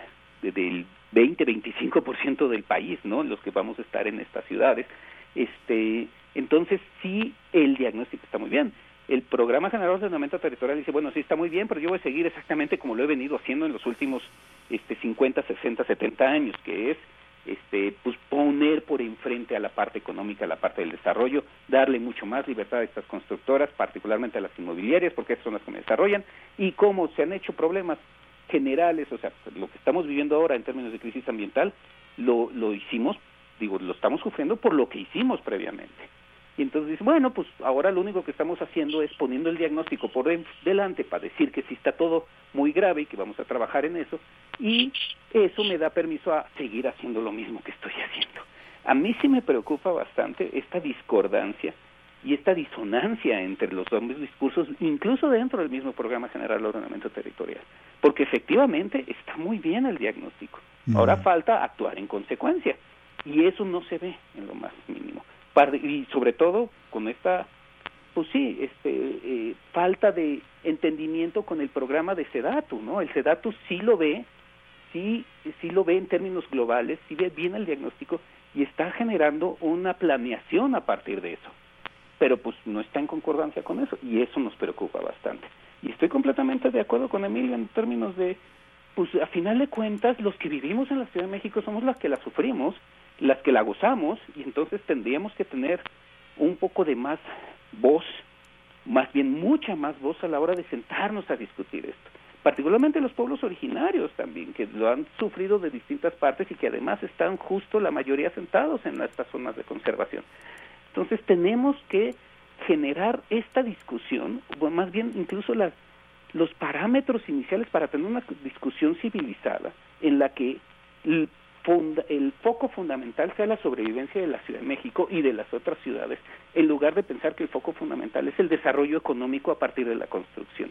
del 20-25% del país, ¿no? Los que vamos a estar en estas ciudades. Este, entonces, sí, el diagnóstico está muy bien. El Programa General de Ordenamiento Territorial dice, bueno, sí está muy bien, pero yo voy a seguir exactamente como lo he venido haciendo en los últimos este, 50, 60, 70 años, que es este, pues poner por enfrente a la parte económica, a la parte del desarrollo, darle mucho más libertad a estas constructoras, particularmente a las inmobiliarias, porque estas son las que me desarrollan, y cómo se han hecho problemas generales, o sea, lo que estamos viviendo ahora en términos de crisis ambiental, lo, lo hicimos, digo, lo estamos sufriendo por lo que hicimos previamente. Y entonces dice, bueno, pues ahora lo único que estamos haciendo es poniendo el diagnóstico por delante para decir que sí está todo muy grave y que vamos a trabajar en eso. Y eso me da permiso a seguir haciendo lo mismo que estoy haciendo. A mí sí me preocupa bastante esta discordancia y esta disonancia entre los dos discursos, incluso dentro del mismo programa general de ordenamiento territorial, porque efectivamente está muy bien el diagnóstico. Ahora falta actuar en consecuencia y eso no se ve en lo más mínimo. Y sobre todo con esta, pues sí, este, eh, falta de entendimiento con el programa de SEDATU, ¿no? El SEDATU sí lo ve, sí, sí lo ve en términos globales, sí ve bien el diagnóstico y está generando una planeación a partir de eso pero pues no está en concordancia con eso y eso nos preocupa bastante. Y estoy completamente de acuerdo con Emilio en términos de, pues a final de cuentas, los que vivimos en la Ciudad de México somos las que la sufrimos, las que la gozamos y entonces tendríamos que tener un poco de más voz, más bien mucha más voz a la hora de sentarnos a discutir esto. Particularmente los pueblos originarios también, que lo han sufrido de distintas partes y que además están justo la mayoría sentados en estas zonas de conservación. Entonces tenemos que generar esta discusión, o más bien incluso las, los parámetros iniciales para tener una discusión civilizada en la que el, el foco fundamental sea la sobrevivencia de la Ciudad de México y de las otras ciudades, en lugar de pensar que el foco fundamental es el desarrollo económico a partir de la construcción.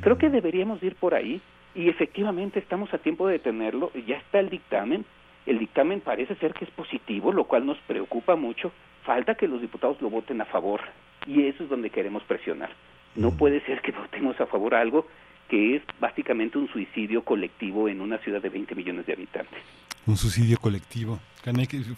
Creo que deberíamos ir por ahí y efectivamente estamos a tiempo de detenerlo, ya está el dictamen, el dictamen parece ser que es positivo, lo cual nos preocupa mucho, falta que los diputados lo voten a favor y eso es donde queremos presionar. No puede ser que votemos a favor algo que es básicamente un suicidio colectivo en una ciudad de 20 millones de habitantes. Un suicidio colectivo.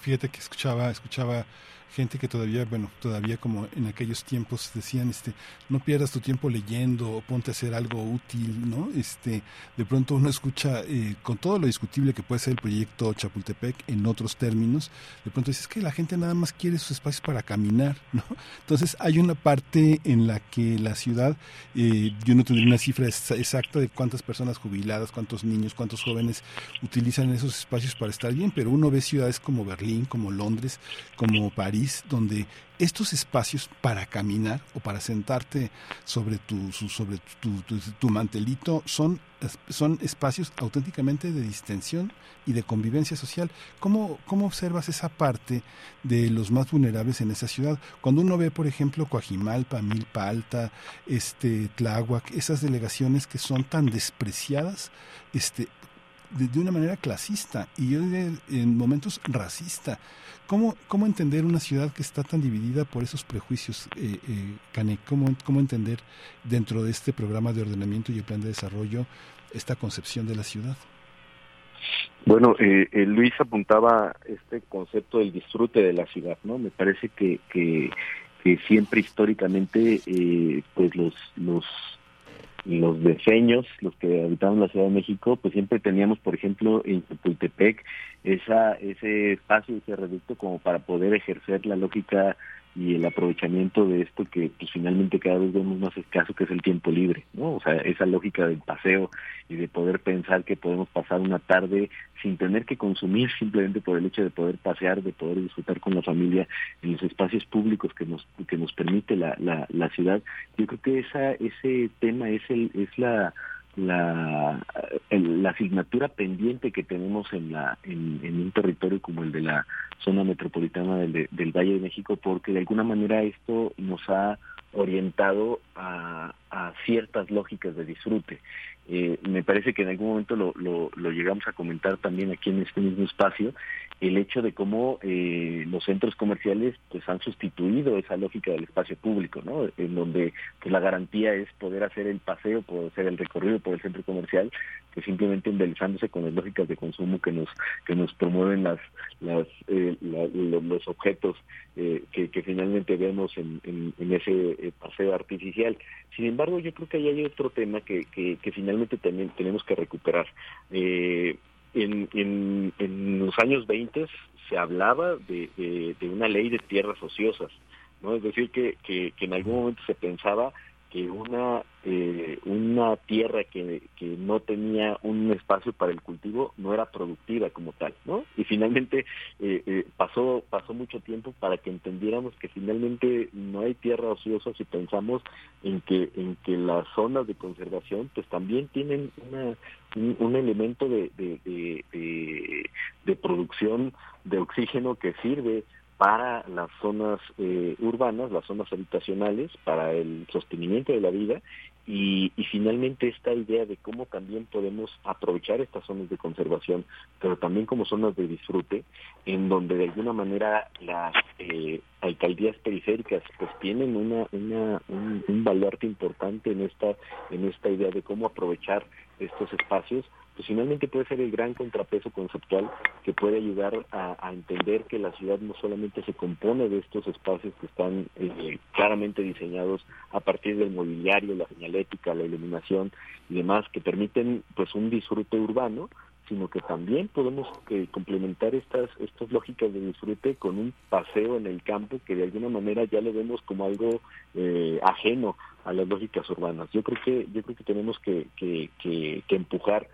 Fíjate que escuchaba, escuchaba gente que todavía, bueno, todavía como en aquellos tiempos decían, este, no pierdas tu tiempo leyendo o ponte a hacer algo útil, ¿no? Este, de pronto uno escucha, eh, con todo lo discutible que puede ser el proyecto Chapultepec en otros términos, de pronto dices que la gente nada más quiere sus espacios para caminar, ¿no? Entonces hay una parte en la que la ciudad, eh, yo no tendría una cifra exacta de cuántas personas jubiladas, cuántos niños, cuántos jóvenes utilizan esos espacios para estar bien, pero uno ve ciudades como Berlín, como Londres, como París, donde estos espacios para caminar o para sentarte sobre tu, sobre tu, mantelito son, son espacios auténticamente de distensión y de convivencia social. ¿Cómo, ¿Cómo observas esa parte de los más vulnerables en esa ciudad? Cuando uno ve, por ejemplo, Coajimalpa, Milpa Alta, este, Tláhuac, esas delegaciones que son tan despreciadas, este, de, una manera clasista y en momentos racista. ¿Cómo, ¿Cómo entender una ciudad que está tan dividida por esos prejuicios, eh, eh, ¿Cómo, ¿Cómo entender dentro de este programa de ordenamiento y el plan de desarrollo esta concepción de la ciudad? Bueno, eh, eh, Luis apuntaba este concepto del disfrute de la ciudad, ¿no? Me parece que, que, que siempre históricamente, eh, pues los, los los defeños, los que habitaban la Ciudad de México, pues siempre teníamos, por ejemplo, en Chapultepec, esa, ese espacio, ese reducto como para poder ejercer la lógica y el aprovechamiento de esto que pues finalmente cada vez vemos más escaso que es el tiempo libre, ¿no? O sea, esa lógica del paseo y de poder pensar que podemos pasar una tarde sin tener que consumir simplemente por el hecho de poder pasear, de poder disfrutar con la familia en los espacios públicos que nos que nos permite la, la, la ciudad. Yo creo que esa ese tema es el es la la, la asignatura pendiente que tenemos en, la, en, un territorio como el de la zona metropolitana del, del Valle de México, porque de alguna manera esto nos ha orientado a, ciertas lógicas de disfrute. Eh, me parece que en algún momento lo, lo, llegamos a comentar también aquí en este mismo espacio, el hecho de cómo eh, los centros comerciales pues han sustituido esa lógica del espacio público, ¿no? En donde pues la garantía es poder hacer el paseo, poder hacer el recorrido por el centro comercial, que simplemente embelizándose con las lógicas de consumo que nos que nos promueven las, las eh, los objetos eh, que, que, finalmente vemos en, en, ese paseo artificial. Sin embargo, yo creo que ahí hay otro tema que, que, que finalmente también tenemos que recuperar. Eh, en, en, en los años 20 se hablaba de, de, una ley de tierras ociosas, ¿no? Es decir, que, que, que en algún momento se pensaba que una eh, una tierra que, que no tenía un espacio para el cultivo no era productiva como tal no y finalmente eh, eh, pasó pasó mucho tiempo para que entendiéramos que finalmente no hay tierra ociosa si pensamos en que en que las zonas de conservación pues también tienen una un, elemento de, de, de, producción de oxígeno que sirve para las zonas eh, urbanas, las zonas habitacionales, para el sostenimiento de la vida. Y, y, finalmente esta idea de cómo también podemos aprovechar estas zonas de conservación, pero también como zonas de disfrute, en donde de alguna manera las eh, alcaldías periféricas pues tienen una, una un, un baluarte importante en esta en esta idea de cómo aprovechar estos espacios pues finalmente puede ser el gran contrapeso conceptual que puede ayudar a, entender que la ciudad no solamente se compone de estos espacios que están eh, claramente diseñados a partir del mobiliario, la señalética, la iluminación y demás, que permiten pues un disfrute urbano, sino que también podemos eh, complementar estas estas lógicas de disfrute con un paseo en el campo que de alguna manera ya lo vemos como algo eh, ajeno a las lógicas urbanas. Yo creo que yo creo que tenemos que, que, que, que empujar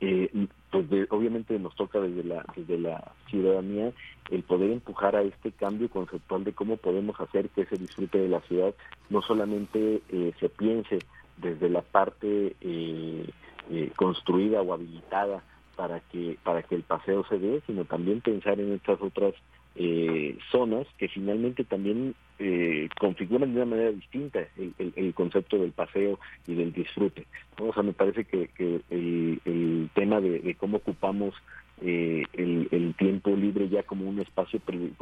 eh, pues obviamente nos toca desde la desde la ciudadanía el poder empujar a este cambio conceptual de cómo podemos hacer que ese disfrute de la ciudad no solamente eh, se piense desde la parte eh, eh, construida o habilitada para que para que el paseo se dé sino también pensar en estas otras eh, zonas que finalmente también eh, configuran de una manera distinta el, concepto del paseo y del disfrute. O sea, me parece que, el, tema de, cómo ocupamos eh, el, tiempo libre ya como un espacio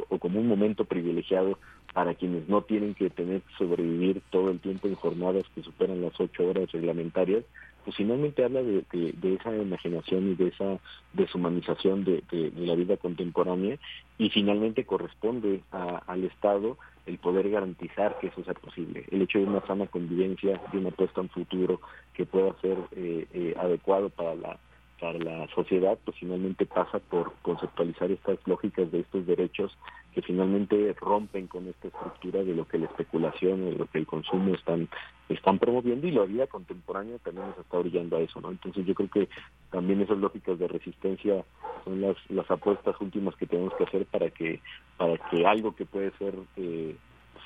o como un momento privilegiado para quienes no tienen que tener que sobrevivir todo el tiempo en jornadas que superan las ocho horas reglamentarias, pues finalmente habla de, esa imaginación y de esa deshumanización de, la vida contemporánea y finalmente corresponde al Estado el poder garantizar que eso sea posible. El hecho de una sana convivencia, de una apuesta en futuro que pueda ser eh, eh, adecuado para la para la sociedad, pues finalmente pasa por conceptualizar estas lógicas de estos derechos que finalmente rompen con esta estructura de lo que la especulación y lo que el consumo están están promoviendo y la vida contemporánea también nos está brillando a eso, ¿no? Entonces yo creo que también esas lógicas de resistencia son las las apuestas últimas que tenemos que hacer para que para que algo que puede ser eh,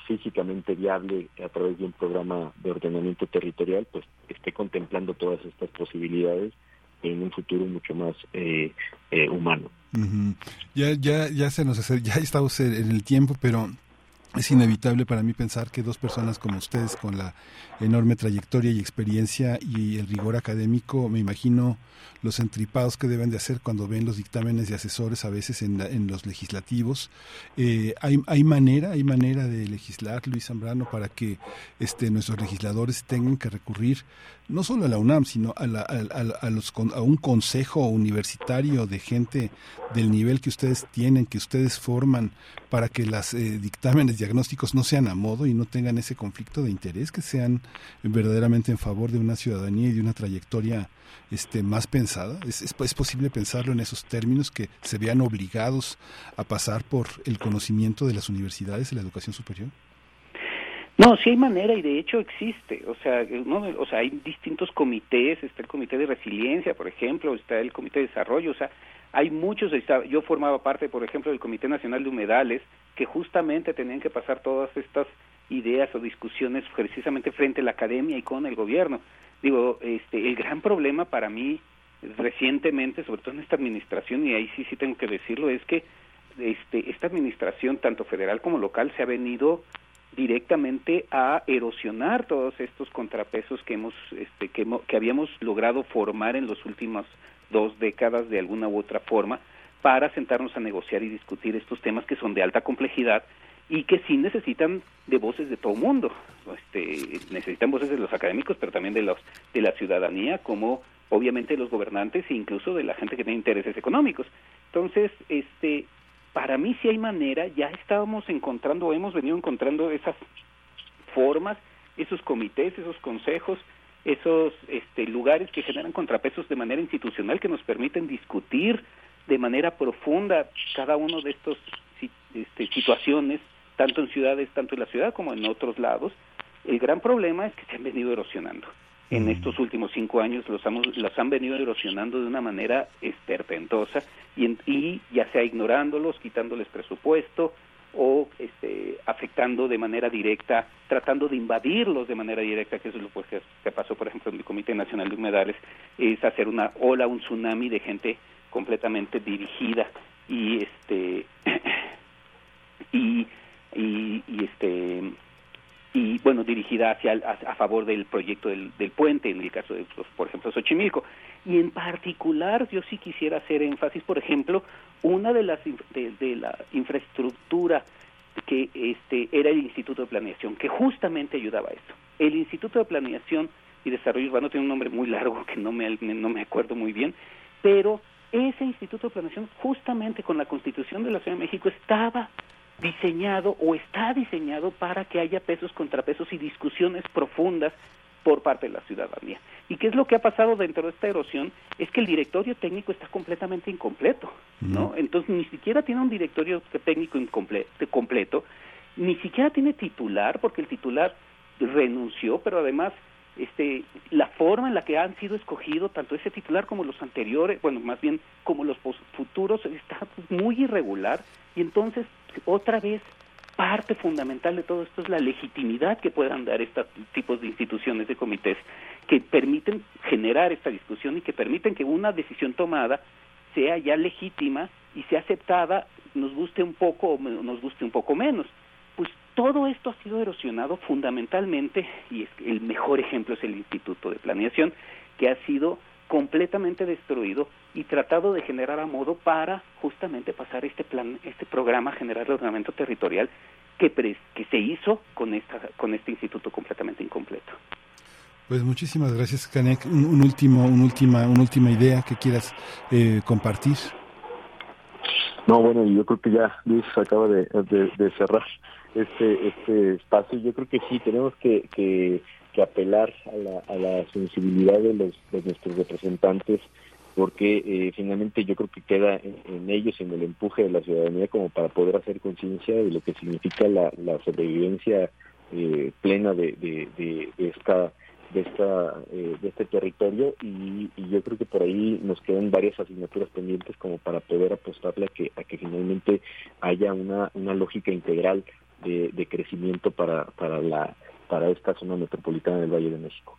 físicamente viable a través de un programa de ordenamiento territorial, pues esté contemplando todas estas posibilidades en un futuro mucho más eh, eh, humano. Ya, ya, ya se nos ya estamos en el tiempo, pero es inevitable para mí pensar que dos personas como ustedes, con la enorme trayectoria y experiencia y el rigor académico, me imagino los entripados que deben de hacer cuando ven los dictámenes de asesores a veces en, en los legislativos. Eh, hay, hay manera, hay manera de legislar, Luis Zambrano, para que este, nuestros legisladores tengan que recurrir no solo a la UNAM, sino a, la, a, los, a un consejo universitario de gente del nivel que ustedes tienen, que ustedes forman, para que los eh, dictámenes diagnósticos no sean a modo y no tengan ese conflicto de interés, que sean verdaderamente en favor de una ciudadanía y de una trayectoria este, más pensada? ¿Es, ¿Es, posible pensarlo en esos términos que se vean obligados a pasar por el conocimiento de las universidades y la educación superior? No, sí hay manera y de hecho existe. O sea, no, o sea, hay distintos comités. Está el comité de resiliencia, por ejemplo, está el comité de desarrollo. O sea, hay muchos. Yo formaba parte, por ejemplo, del Comité Nacional de Humedales, que justamente tenían que pasar todas estas ideas o discusiones precisamente frente a la academia y con el gobierno. Digo, este, el gran problema para mí recientemente, sobre todo en esta administración, y ahí sí sí tengo que decirlo, es que este, esta administración, tanto federal como local, se ha venido directamente a erosionar todos estos contrapesos que hemos, este, que, que habíamos logrado formar en las últimas dos décadas de alguna u otra forma para sentarnos a negociar y discutir estos temas que son de alta complejidad y que sí necesitan de voces de todo mundo. Este, necesitan voces de los académicos, pero también de los de la ciudadanía, como obviamente los gobernantes e incluso de la gente que tiene intereses económicos. Entonces, este, para mí sí hay manera, ya estábamos encontrando, hemos venido encontrando esas formas, esos comités, esos consejos, esos este, lugares que generan contrapesos de manera institucional que nos permiten discutir de manera profunda cada uno de estos este, situaciones tanto en ciudades, tanto en la ciudad como en otros lados. El gran problema es que se han venido erosionando. En estos últimos cinco años los las han venido erosionando de una manera esperpentosa y, y ya sea ignorándolos, quitándoles presupuesto o este, afectando de manera directa, tratando de invadirlos de manera directa, que eso es lo que, que pasó, por ejemplo, en el Comité Nacional de Humedales, es hacer una ola, un tsunami de gente completamente dirigida y este y y, este y bueno dirigida hacia a, favor del proyecto del, puente en el caso de pues, por ejemplo Xochimilco. Y en particular yo sí quisiera hacer énfasis por ejemplo una de las de, la infraestructura que este era el Instituto de Planeación que justamente ayudaba a eso. El Instituto de Planeación y Desarrollo Urbano tiene un nombre muy largo que no me no me acuerdo muy bien pero ese Instituto de Planeación justamente con la Constitución de la Ciudad de México estaba diseñado o está diseñado para que haya pesos, contrapesos y discusiones profundas por parte de la ciudadanía. ¿Y qué es lo que ha pasado dentro de esta erosión? Es que el directorio técnico está completamente incompleto, ¿no? Entonces ni siquiera tiene un directorio técnico incompleto, completo, ni siquiera tiene titular, porque el titular renunció, pero además este, la forma en la que han sido escogidos tanto ese titular como los anteriores, bueno, más bien como los futuros, está muy irregular y entonces otra vez parte fundamental de todo esto es la legitimidad que puedan dar estos tipos de instituciones de comités que permiten generar esta discusión y que permiten que una decisión tomada sea ya legítima y sea aceptada, nos guste un poco o nos guste un poco menos. Todo esto ha sido erosionado fundamentalmente, y es el mejor ejemplo es el Instituto de Planeación, que ha sido completamente destruido y tratado de generar a modo para justamente pasar este plan, este programa general de ordenamiento territorial que, que se hizo con esta con este instituto completamente incompleto. Pues muchísimas gracias, Canek. Un, último, un última, una última idea que quieras eh, compartir. No, bueno, yo creo que ya Luis acaba de, cerrar este este espacio. Yo creo que sí tenemos que, que, apelar a la, a la sensibilidad de los de nuestros representantes porque eh, finalmente yo creo que queda en, ellos, en el empuje de la ciudadanía, como para poder hacer conciencia de lo que significa la, sobrevivencia eh, plena de, de, esta de esta eh, de este territorio y, yo creo que por ahí nos quedan varias asignaturas pendientes como para poder apostarle a que a que finalmente haya una una lógica integral de, de crecimiento para para la para esta zona metropolitana del Valle de México.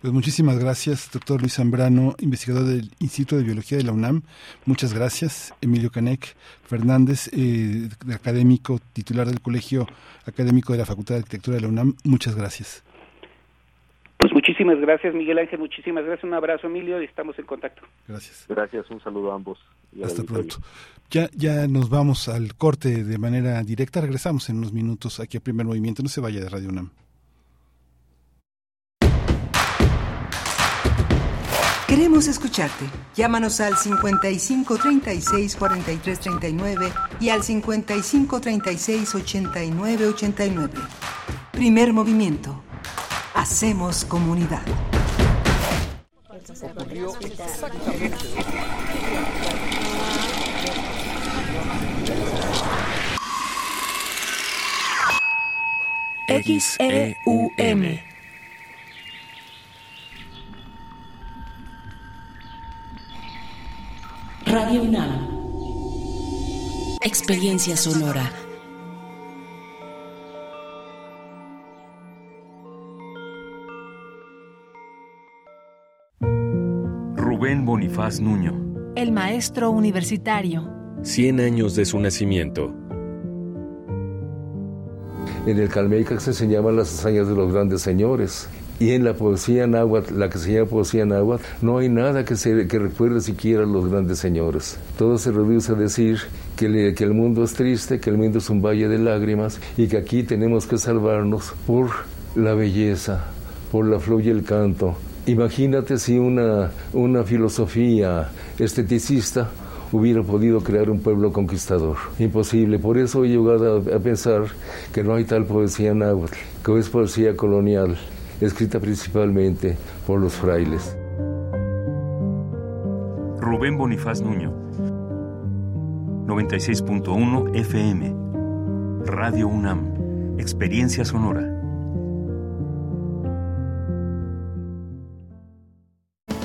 Pues muchísimas gracias, doctor Luis Zambrano, investigador del Instituto de Biología de la UNAM. Muchas gracias, Emilio Canec Fernández, eh, académico, titular del Colegio Académico de la Facultad de Arquitectura de la UNAM. Muchas gracias. Pues muchísimas gracias, Miguel Ángel. Muchísimas gracias. Un abrazo, Emilio, y estamos en contacto. Gracias. Gracias. Un saludo a ambos. Hasta pronto. Ya, ya nos vamos al corte de manera directa. Regresamos en unos minutos aquí a Primer Movimiento. No se vaya de Radio UNAM. Queremos escucharte. Llámanos al 55 36 43 39 y al 55 36 89 89. Primer movimiento. Hacemos comunidad. XEUM Radio UNAM. Experiencia sonora. Bonifaz Nuño. El maestro universitario. 100 años de su nacimiento. En el Calmeica se enseñaban las hazañas de los grandes señores. Y en la poesía náhuatl, la que se llama poesía náhuatl, no hay nada que, se, que recuerde siquiera a los grandes señores. Todo se reduce a decir que, que el mundo es triste, que el mundo es un valle de lágrimas y que aquí tenemos que salvarnos por la belleza, por la flor y el canto. Imagínate si una, una filosofía esteticista hubiera podido crear un pueblo conquistador. Imposible. Por eso he llegado a, pensar que no hay tal poesía náhuatl, que es poesía colonial escrita principalmente por los frailes. Rubén Bonifaz Nuño, 96.1 FM, Radio UNAM, Experiencia Sonora.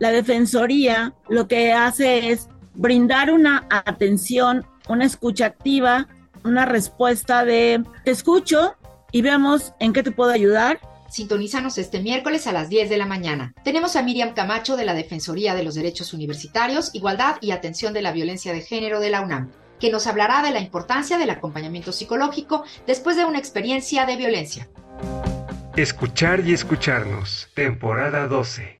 La Defensoría lo que hace es brindar una atención, una escucha activa, una respuesta de te escucho y veamos en qué te puedo ayudar. Sintonízanos este miércoles a las 10 de la mañana. Tenemos a Miriam Camacho de la Defensoría de los Derechos Universitarios, Igualdad y Atención de la Violencia de Género de la UNAM, que nos hablará de la importancia del acompañamiento psicológico después de una experiencia de violencia. Escuchar y escucharnos, temporada 12.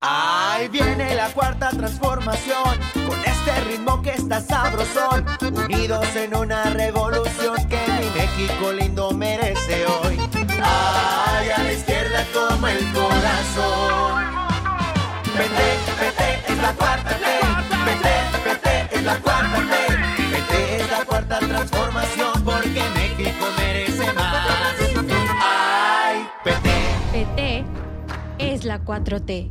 Ahí viene la cuarta transformación, con este ritmo que está sabrosón, unidos en una revolución que mi México lindo merece hoy. Ay, a la izquierda como el corazón. Vete, vete, es la cuarta T. Vete, vete, es la cuarta T. Vete, es la cuarta transformación, porque México merece más. Ay, vete. PT es la 4T.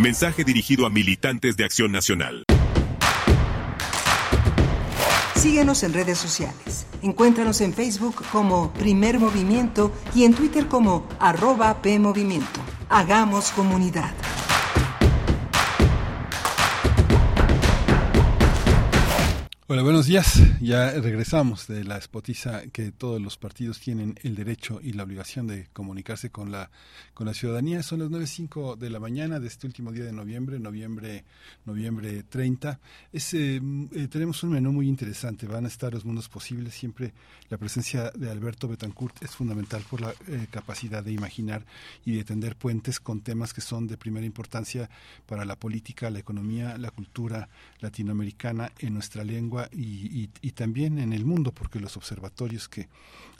Mensaje dirigido a militantes de Acción Nacional. Síguenos en redes sociales. Encuéntranos en Facebook como Primer Movimiento y en Twitter como arroba PMovimiento. Hagamos comunidad. Hola, buenos días. Ya regresamos de la espotiza que todos los partidos tienen el derecho y la obligación de comunicarse con la con la ciudadanía. Son las 9.05 de la mañana de este último día de noviembre, noviembre noviembre 30. Es, eh, eh, tenemos un menú muy interesante. Van a estar los mundos posibles. Siempre la presencia de Alberto Betancourt es fundamental por la eh, capacidad de imaginar y de tender puentes con temas que son de primera importancia para la política, la economía, la cultura latinoamericana en nuestra lengua y, también en el mundo, porque los observatorios que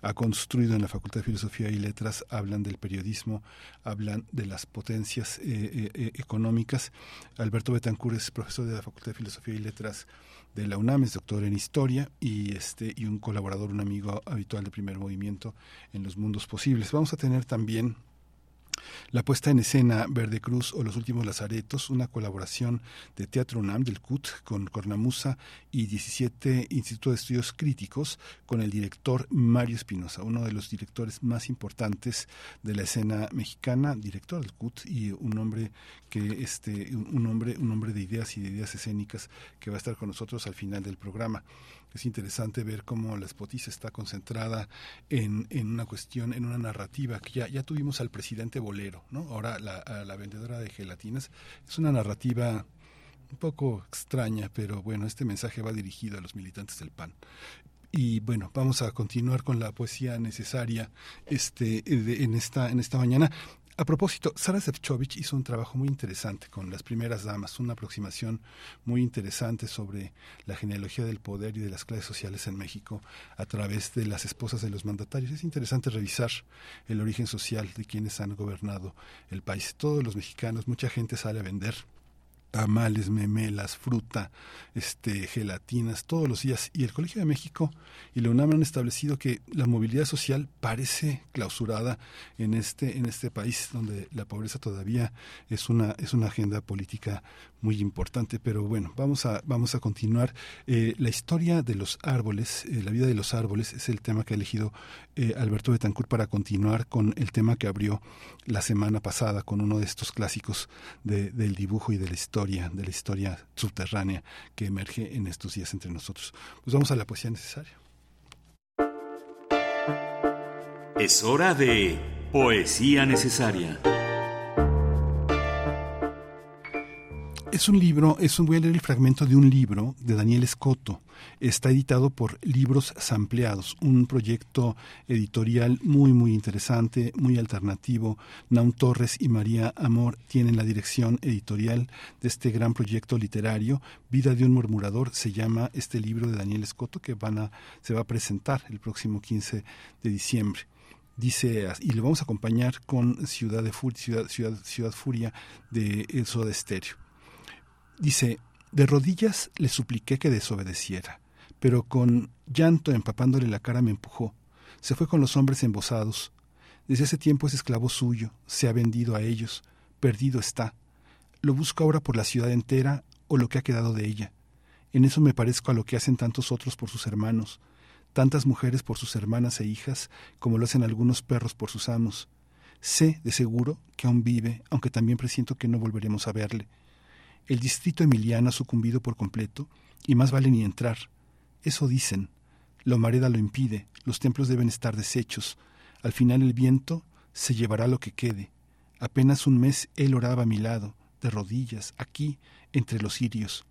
ha construido en la Facultad de Filosofía y Letras hablan del periodismo, hablan de las potencias eh, eh, económicas. Alberto Betancourt es profesor de la Facultad de Filosofía y Letras de la UNAM, es doctor en historia y este y un colaborador, un amigo habitual de Primer Movimiento en los mundos posibles. Vamos a tener también la puesta en escena Verde Cruz o Los Últimos Lazaretos, una colaboración de Teatro UNAM del CUT con Cornamusa y 17 Institutos de Estudios Críticos con el director Mario Espinosa, uno de los directores más importantes de la escena mexicana, director del CUT y un hombre que este un hombre un hombre de ideas y de ideas escénicas que va a estar con nosotros al final del programa es interesante ver cómo la Spotis está concentrada en, en, una cuestión, en una narrativa que ya, ya tuvimos al presidente Bolero, ¿no? Ahora la, la vendedora de gelatinas es una narrativa un poco extraña, pero bueno, este mensaje va dirigido a los militantes del PAN. Y bueno, vamos a continuar con la poesía necesaria este, en, esta, en esta mañana. A propósito, Sara Sefcovic hizo un trabajo muy interesante con las primeras damas, una aproximación muy interesante sobre la genealogía del poder y de las clases sociales en México a través de las esposas de los mandatarios. Es interesante revisar el origen social de quienes han gobernado el país. Todos los mexicanos, mucha gente sale a vender tamales, memelas, fruta, este, gelatinas, todos los días. Y el Colegio de México y la UNAM han establecido que la movilidad social parece clausurada en este, en este país, donde la pobreza todavía es una, es una agenda política muy importante. Pero bueno, vamos a, vamos a continuar. Eh, la historia de los árboles, eh, la vida de los árboles, es el tema que ha elegido eh, Alberto Betancourt para continuar con el tema que abrió la semana pasada con uno de estos clásicos del dibujo y de la historia, de la historia subterránea que emerge en estos días entre nosotros. Pues vamos a la poesía necesaria. Es hora de poesía necesaria. Es un libro, es un, voy a leer el fragmento de un libro de Daniel Escoto. Está editado por Libros Sampleados, un proyecto editorial muy, muy interesante, muy alternativo. Naum Torres y María Amor tienen la dirección editorial de este gran proyecto literario. Vida de un murmurador se llama este libro de Daniel Escoto que van a, se va a presentar el próximo 15 de diciembre dice y le vamos a acompañar con Ciudad de Ciudad, Ciudad, Ciudad Furia de Soda Estéreo. Dice, de rodillas le supliqué que desobedeciera, pero con llanto empapándole la cara me empujó. Se fue con los hombres embosados. Desde hace tiempo es esclavo suyo, se ha vendido a ellos, perdido está. Lo busco ahora por la ciudad entera o lo que ha quedado de ella. En eso me parezco a lo que hacen tantos otros por sus hermanos, tantas mujeres por sus hermanas e hijas, como lo hacen algunos perros por sus amos. Sé, de seguro, que aún vive, aunque también presiento que no volveremos a verle. El distrito emiliano ha sucumbido por completo y más vale ni entrar. Eso dicen. La humareda lo impide, los templos deben estar deshechos. Al final el viento se llevará lo que quede. Apenas un mes él oraba a mi lado, de rodillas, aquí, entre los sirios.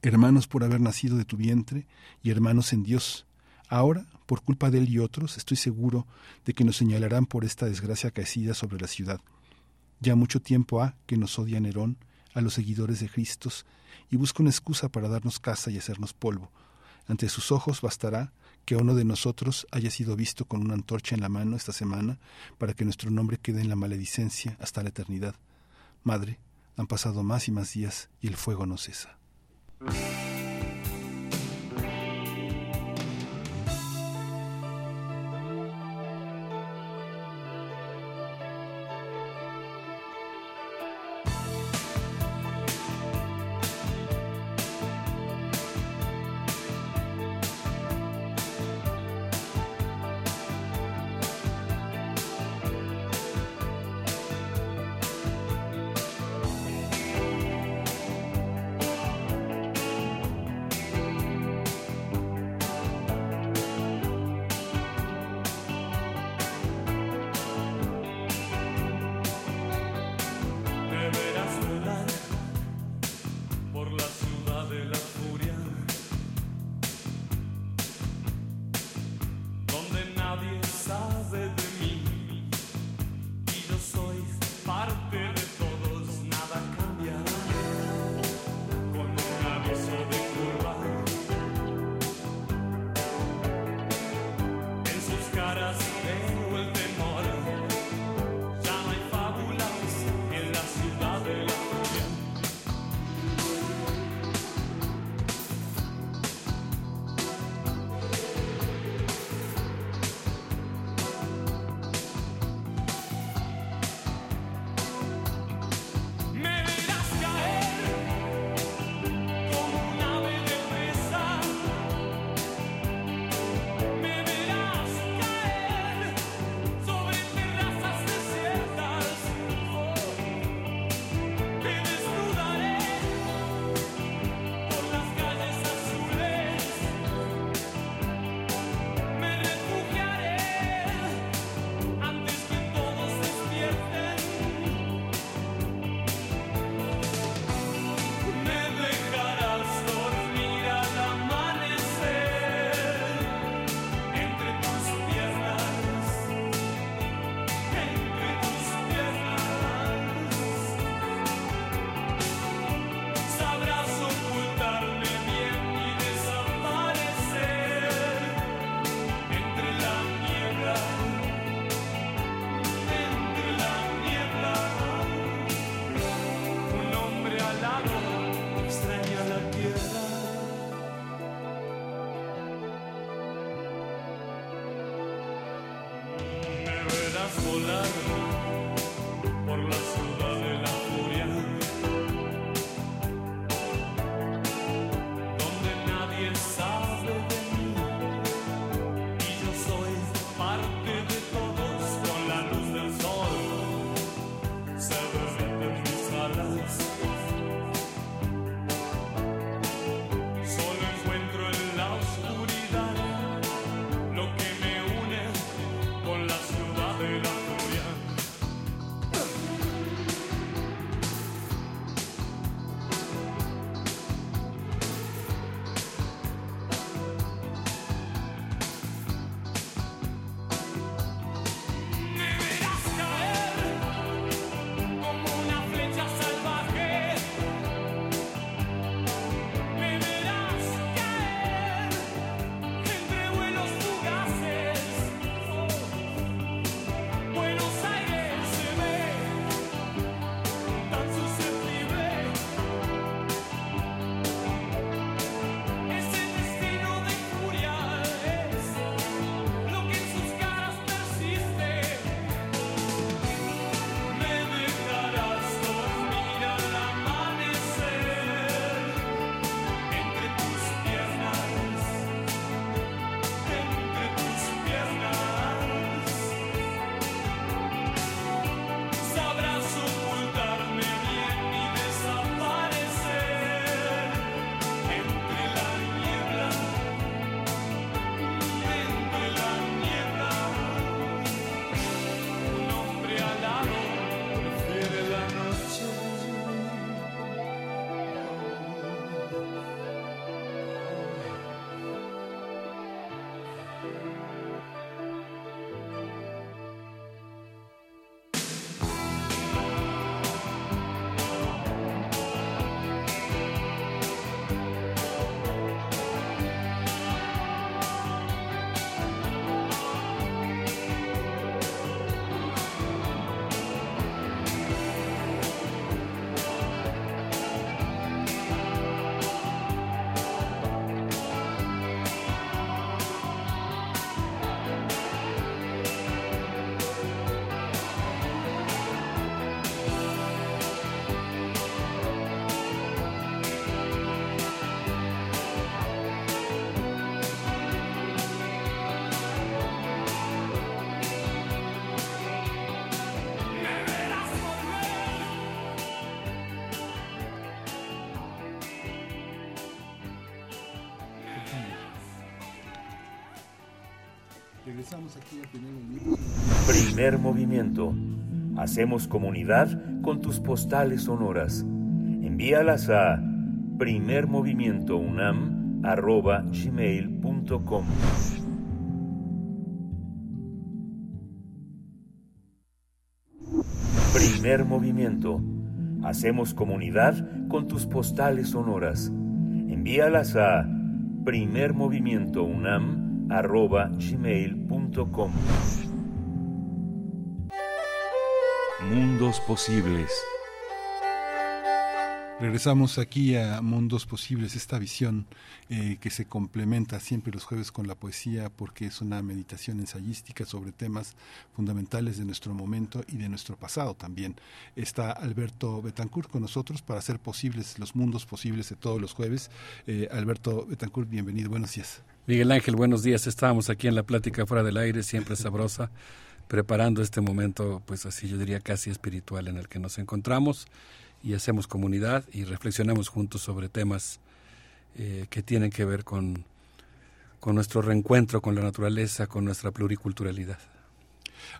Hermanos por haber nacido de tu vientre y hermanos en Dios. Ahora, por culpa de él y otros, estoy seguro de que nos señalarán por esta desgracia caecida sobre la ciudad. Ya mucho tiempo ha que nos odia Nerón a los seguidores de Cristo y busca una excusa para darnos casa y hacernos polvo. Ante sus ojos bastará que uno de nosotros haya sido visto con una antorcha en la mano esta semana para que nuestro nombre quede en la maledicencia hasta la eternidad. Madre, han pasado más y más días y el fuego no cesa. Primer movimiento. Hacemos comunidad con tus postales sonoras. Envíalas a primermovimientounam.gmail.com Primer movimiento. Hacemos comunidad con tus postales sonoras. Envíalas a primermovimientounam.gmail.com Mundos posibles. Regresamos aquí a Mundos Posibles, esta visión eh, que se complementa siempre los jueves con la poesía porque es una meditación ensayística sobre temas fundamentales de nuestro momento y de nuestro pasado también. Está Alberto Betancourt con nosotros para hacer posibles los mundos posibles de todos los jueves. Eh, Alberto Betancourt, bienvenido, buenos días. Miguel Ángel, buenos días. Estábamos aquí en la plática fuera del aire, siempre sabrosa, preparando este momento, pues así yo diría casi espiritual en el que nos encontramos y hacemos comunidad y reflexionamos juntos sobre temas eh, que tienen que ver con, con nuestro reencuentro con la naturaleza, con nuestra pluriculturalidad.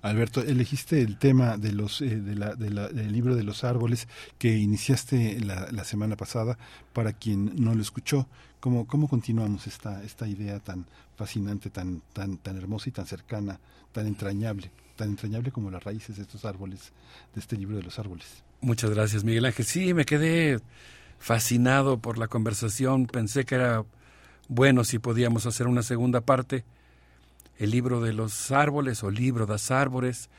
Alberto, elegiste el tema de los, eh, de la, de la, del libro de los árboles que iniciaste la, la, semana pasada. Para quien no lo escuchó, ¿cómo, cómo continuamos esta, esta idea tan fascinante, tan, tan, tan hermosa y tan cercana, tan entrañable, tan entrañable como las raíces de estos árboles, de este libro de los árboles? Muchas gracias, Miguel Ángel. Sí, me quedé fascinado por la conversación. Pensé que era bueno si podíamos hacer una segunda parte. El libro de los árboles o libro de las árboles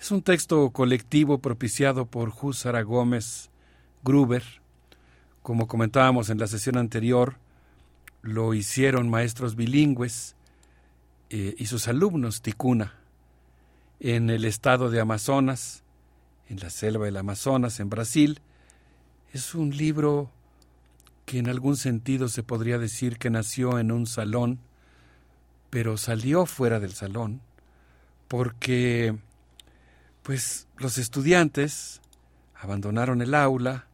es un texto colectivo propiciado por Júsara Gómez Gruber. Como comentábamos en la sesión anterior, lo hicieron maestros bilingües eh, y sus alumnos Ticuna. en el estado de Amazonas, en la selva del Amazonas, en Brasil. Es un libro que en algún sentido se podría decir que nació en un salón, pero salió fuera del salón, porque pues los estudiantes abandonaron el aula,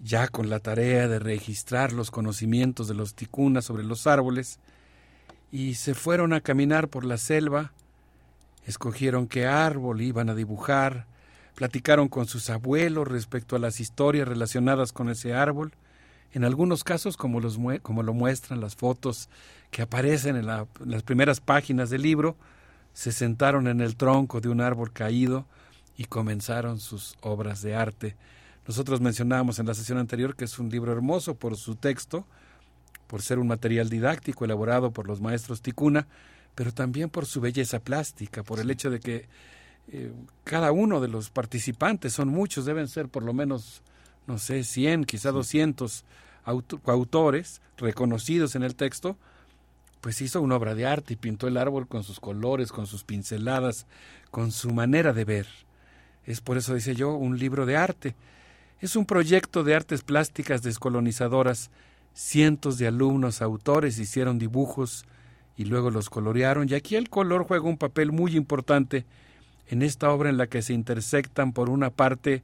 ya con la tarea de registrar los conocimientos de los ticunas sobre los árboles, y se fueron a caminar por la selva, escogieron qué árbol iban a dibujar, platicaron con sus abuelos respecto a las historias relacionadas con ese árbol, en algunos casos, como, los, como lo muestran las fotos que aparecen en, en las primeras páginas del libro, se sentaron en el tronco de un árbol caído y comenzaron sus obras de arte. Nosotros mencionábamos en la sesión anterior que es un libro hermoso por su texto, por ser un material didáctico elaborado por los maestros Ticuna, pero también por su belleza plástica, por el hecho de que eh, cada uno de los participantes, son muchos, deben ser por lo menos, no sé, 100, quizá 200 autores reconocidos en el texto, pues hizo una obra de arte y pintó el árbol con sus colores, con sus pinceladas, con su manera de ver. Es por eso, dice yo, un libro de arte. Es un proyecto de artes plásticas descolonizadoras. Cientos de alumnos autores hicieron dibujos y luego los colorearon, y aquí el color juega un papel muy importante en esta obra en la que se intersectan por una parte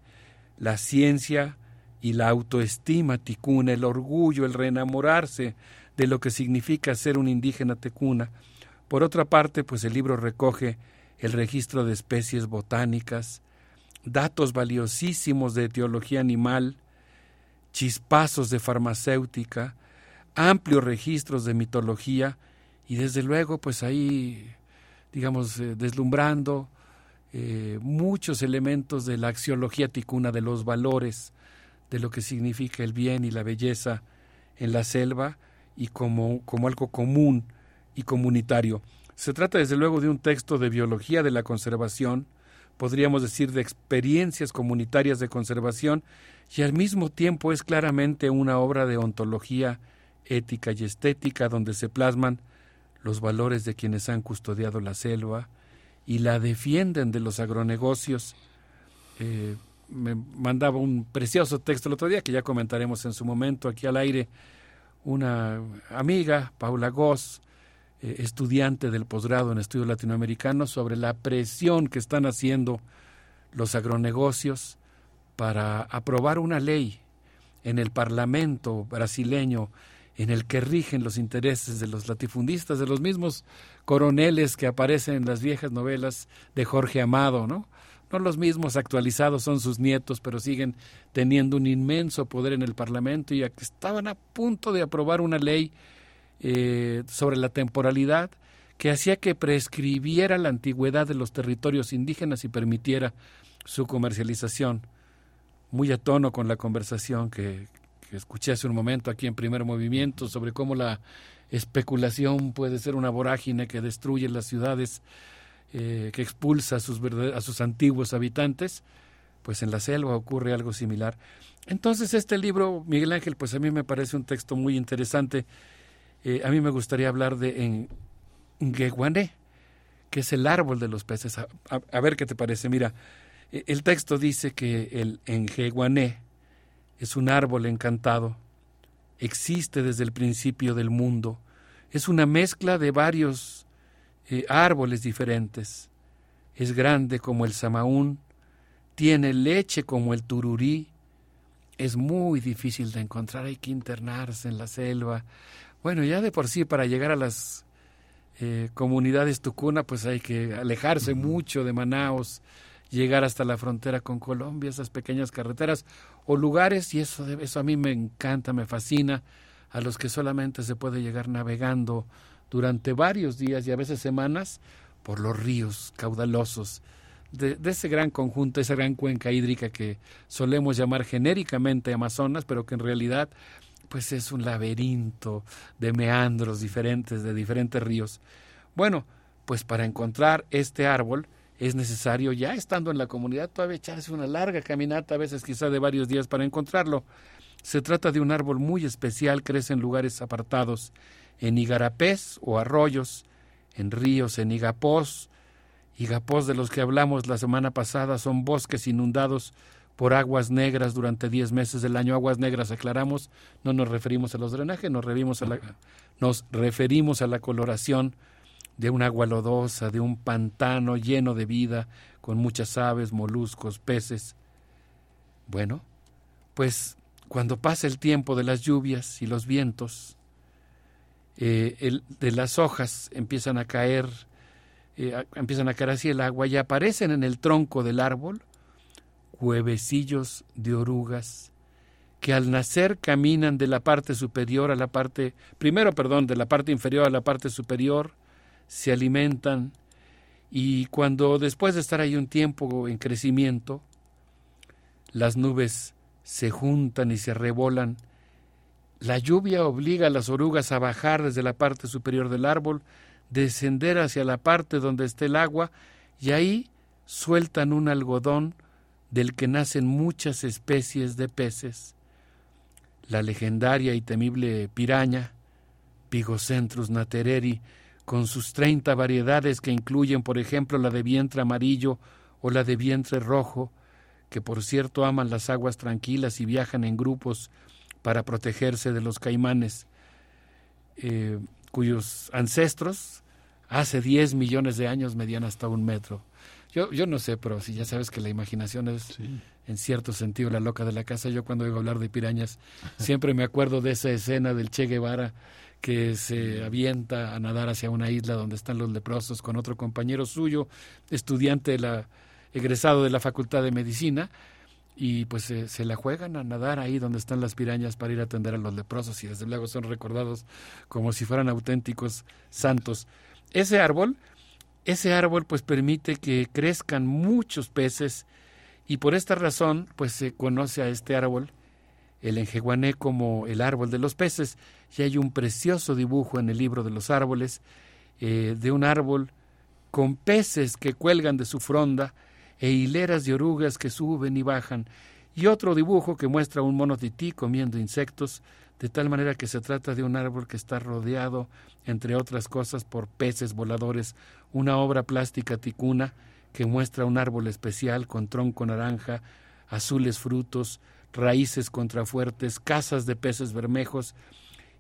la ciencia y la autoestima ticuna, el orgullo, el reenamorarse de lo que significa ser un indígena tecuna. Por otra parte, pues el libro recoge el registro de especies botánicas, datos valiosísimos de etiología animal, chispazos de farmacéutica, amplios registros de mitología y desde luego pues ahí digamos eh, deslumbrando eh, muchos elementos de la axiología ticuna, de los valores, de lo que significa el bien y la belleza en la selva y como, como algo común y comunitario. Se trata desde luego de un texto de biología de la conservación, podríamos decir de experiencias comunitarias de conservación, y al mismo tiempo es claramente una obra de ontología ética y estética donde se plasman los valores de quienes han custodiado la selva y la defienden de los agronegocios. Eh, me mandaba un precioso texto el otro día que ya comentaremos en su momento aquí al aire. Una amiga, Paula Goss, eh, estudiante del posgrado en estudios latinoamericanos, sobre la presión que están haciendo los agronegocios para aprobar una ley en el Parlamento brasileño en el que rigen los intereses de los latifundistas, de los mismos coroneles que aparecen en las viejas novelas de Jorge Amado, ¿no? no los mismos actualizados son sus nietos, pero siguen teniendo un inmenso poder en el Parlamento y estaban a punto de aprobar una ley eh, sobre la temporalidad que hacía que prescribiera la antigüedad de los territorios indígenas y permitiera su comercialización. Muy a tono con la conversación que, que escuché hace un momento aquí en primer movimiento sobre cómo la especulación puede ser una vorágine que destruye las ciudades eh, que expulsa a sus, a sus antiguos habitantes, pues en la selva ocurre algo similar. Entonces este libro, Miguel Ángel, pues a mí me parece un texto muy interesante. Eh, a mí me gustaría hablar de Ngeguané, que es el árbol de los peces. A, ver qué te parece. Mira, e, el texto dice que el Ngeguané es un árbol encantado, existe desde el principio del mundo, es una mezcla de varios eh, árboles diferentes. Es grande como el samaún, tiene leche como el tururí. Es muy difícil de encontrar, hay que internarse en la selva. Bueno, ya de por sí para llegar a las eh, comunidades tucuna, pues hay que alejarse mucho de Manaos, llegar hasta la frontera con Colombia, esas pequeñas carreteras o lugares, y eso, eso a mí me encanta, me fascina, a los que solamente se puede llegar navegando durante varios días y a veces semanas por los ríos caudalosos de, ese gran conjunto, esa gran cuenca hídrica que solemos llamar genéricamente Amazonas, pero que en realidad pues es un laberinto de meandros diferentes, de diferentes ríos. Bueno, pues para encontrar este árbol es necesario, ya estando en la comunidad, todavía echarse una larga caminata, a veces quizá de varios días para encontrarlo. Se trata de un árbol muy especial, crece en lugares apartados en igarapés o arroyos, en ríos, en igapós, Igapós de los que hablamos la semana pasada son bosques inundados por aguas negras durante 10 meses del año. Aguas negras, aclaramos, no nos referimos a los drenajes, nos referimos a la, nos referimos a la coloración de un agua lodosa, de un pantano lleno de vida, con muchas aves, moluscos, peces. Bueno, pues cuando pasa el tiempo de las lluvias y los vientos, eh, de las hojas empiezan a caer, eh, empiezan a caer así el agua y aparecen en el tronco del árbol huevecillos de orugas que al nacer caminan de la parte superior a la parte, primero, perdón, de la parte inferior a la parte superior, se alimentan y cuando después de estar ahí un tiempo en crecimiento, las nubes se juntan y se revolan, la lluvia obliga a las orugas a bajar desde la parte superior del árbol, descender hacia la parte donde esté el agua y ahí sueltan un algodón del que nacen muchas especies de peces. La legendaria y temible piraña, Pigocentrus natereri, con sus treinta variedades que incluyen, por ejemplo, la de vientre amarillo o la de vientre rojo, que por cierto aman las aguas tranquilas y viajan en grupos para protegerse de los caimanes, eh, cuyos ancestros hace diez millones de años medían hasta un metro. Yo, yo no sé, pero si ya sabes que la imaginación es en cierto sentido la loca de la casa, yo cuando oigo hablar de pirañas siempre me acuerdo de esa escena del Che Guevara que se avienta a nadar hacia una isla donde están los leprosos con otro compañero suyo, estudiante de la, egresado de la Facultad de Medicina, y pues se la juegan a nadar ahí donde están las pirañas para ir a atender a los leprosos y desde luego son recordados como si fueran auténticos santos. Ese árbol ese árbol pues permite que crezcan muchos peces y por esta razón pues se conoce a este árbol, el enjeguané, como el árbol de los peces. Y hay un precioso dibujo en el libro de los árboles eh, de un árbol con peces que cuelgan de su fronda e hileras de orugas que suben y bajan, y otro dibujo que muestra un mono tití comiendo insectos, de tal manera que se trata de un árbol que está rodeado, entre otras cosas, por peces voladores una obra plástica ticuna que muestra un árbol especial con tronco naranja, azules frutos, raíces contrafuertes, casas de peces bermejos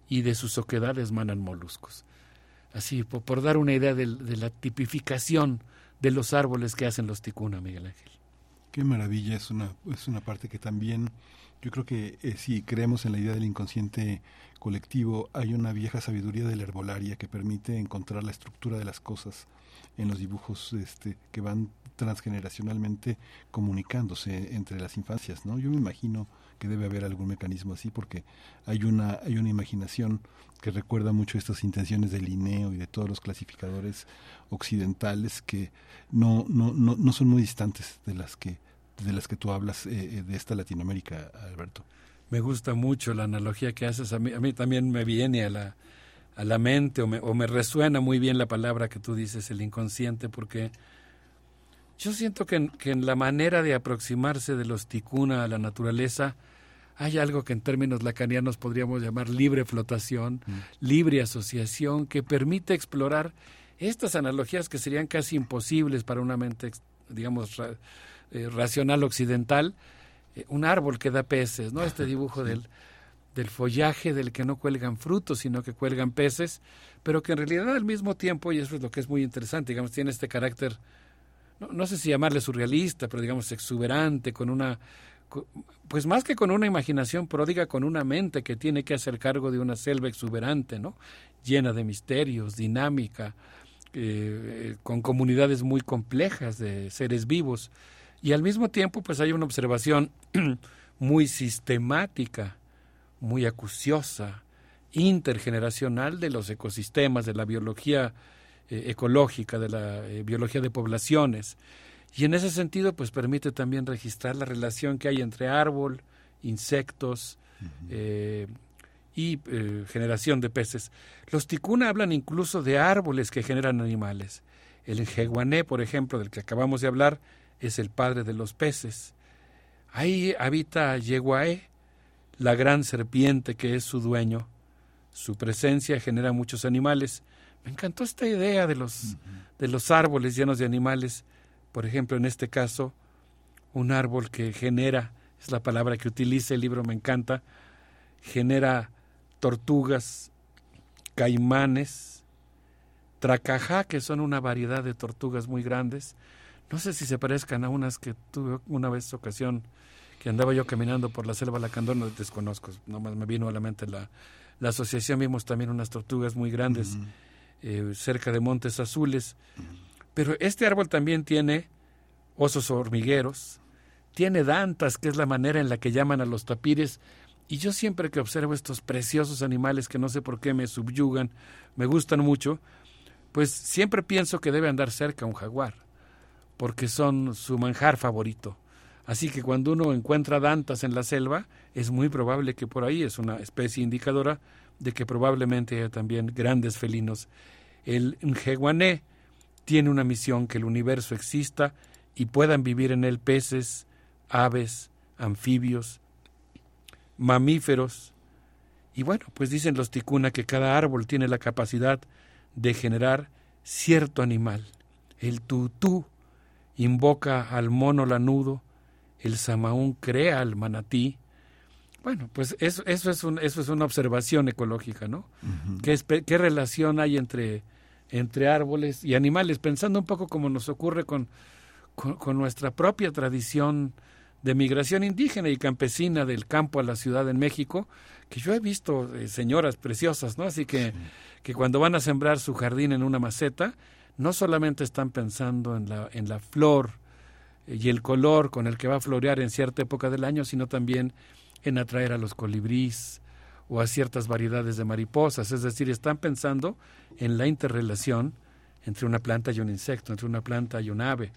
y de sus oquedades manan moluscos. Así, por, dar una idea de, la tipificación de los árboles que hacen los ticuna, Miguel Ángel. Qué maravilla, es una, es una parte que también yo creo que eh, si creemos en la idea del inconsciente colectivo, hay una vieja sabiduría de la herbolaria que permite encontrar la estructura de las cosas en los dibujos este, que van transgeneracionalmente comunicándose entre las infancias, ¿no? Yo me imagino que debe haber algún mecanismo así porque hay una hay una imaginación que recuerda mucho estas intenciones del Linneo y de todos los clasificadores occidentales que no no no, no son muy distantes de las que de las que tú hablas eh, eh, de esta Latinoamérica, Alberto. Me gusta mucho la analogía que haces. A mí, a mí también me viene a la, a la mente o me, o me resuena muy bien la palabra que tú dices, el inconsciente, porque yo siento que en, que en la manera de aproximarse de los ticuna a la naturaleza hay algo que en términos lacanianos podríamos llamar libre flotación, mm. libre asociación, que permite explorar estas analogías que serían casi imposibles para una mente, digamos, eh, racional occidental, eh, un árbol que da peces, ¿no? Este dibujo del, del follaje del que no cuelgan frutos, sino que cuelgan peces, pero que en realidad al mismo tiempo, y eso es lo que es muy interesante, digamos, tiene este carácter, no, no sé si llamarle surrealista, pero digamos exuberante, con una, pues más que con una imaginación pródiga, con una mente que tiene que hacer cargo de una selva exuberante, ¿no? Llena de misterios, dinámica, eh, con comunidades muy complejas de seres vivos y al mismo tiempo, pues hay una observación muy sistemática, muy acuciosa, intergeneracional de los ecosistemas, de la biología eh, ecológica, de la eh, biología de poblaciones. Y en ese sentido, pues permite también registrar la relación que hay entre árbol, insectos eh, y generación de peces. Los ticuna hablan incluso de árboles que generan animales. El jeguané, por ejemplo, del que acabamos de hablar, es el padre de los peces. Ahí habita Yeguae, la gran serpiente que es su dueño. Su presencia genera muchos animales. Me encantó esta idea de los, de los árboles llenos de animales, por ejemplo, en este caso, un árbol que genera, es la palabra que utiliza el libro, me encanta, genera tortugas, caimanes, tracajá, que son una variedad de tortugas muy grandes. No sé si se parezcan a unas que tuve una vez ocasión que andaba yo caminando por la selva Lacandón, no desconozco, nomás me vino a la mente la, la asociación, vimos también unas tortugas muy grandes eh, cerca de Montes Azules. Pero este árbol también tiene osos hormigueros, tiene dantas, que es la manera en la que llaman a los tapires, y yo siempre que observo estos preciosos animales que no sé por qué me subyugan, me gustan mucho, pues siempre pienso que debe andar cerca un jaguar, porque son su manjar favorito. Así que cuando uno encuentra dantas en la selva, es muy probable que por ahí es una especie indicadora de que probablemente haya también grandes felinos. El Njeguané tiene una misión que el universo exista y puedan vivir en él peces, aves, anfibios, mamíferos. Y bueno, pues dicen los ticuna que cada árbol tiene la capacidad de generar cierto animal. El tutú invoca al mono lanudo, el samaún crea al manatí. Bueno, pues eso, eso, es, un, eso es una observación ecológica, ¿no? ¿Qué, ¿Qué, relación hay entre, entre árboles y animales? Pensando un poco como nos ocurre con, con nuestra propia tradición de migración indígena y campesina del campo a la ciudad en México, que yo he visto eh, señoras preciosas, ¿no? Así que, que cuando van a sembrar su jardín en una maceta, no solamente están pensando en la, en la flor eh, y el color con el que va a florear en cierta época del año, sino también en atraer a los colibríes o a ciertas variedades de mariposas. Es decir, están pensando en la interrelación entre una planta y un insecto, entre una planta y un ave.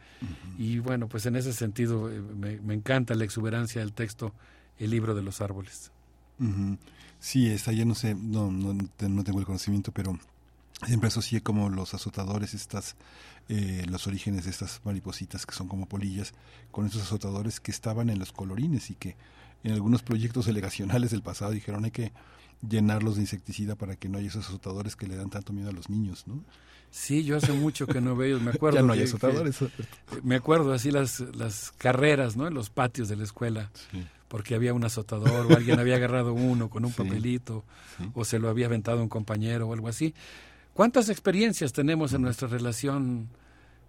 Y bueno, pues en ese sentido eh, me, encanta la exuberancia del texto, el libro de los árboles. Sí, está ya no sé, no, no, no, tengo el conocimiento, pero siempre asocié como los azotadores, estas, eh, los orígenes de estas maripositas que son como polillas, con esos azotadores que estaban en los colorines y que en algunos proyectos delegacionales del pasado dijeron hay que llenarlos de insecticida para que no haya esos azotadores que le dan tanto miedo a los niños, ¿no? Sí, yo hace mucho que no veo, me acuerdo. ya no hay azotadores. me acuerdo así las, las carreras, ¿no? En los patios de la escuela. Porque había un azotador o alguien había agarrado uno con un papelito o se lo había aventado un compañero o algo así. ¿Cuántas experiencias tenemos en nuestra relación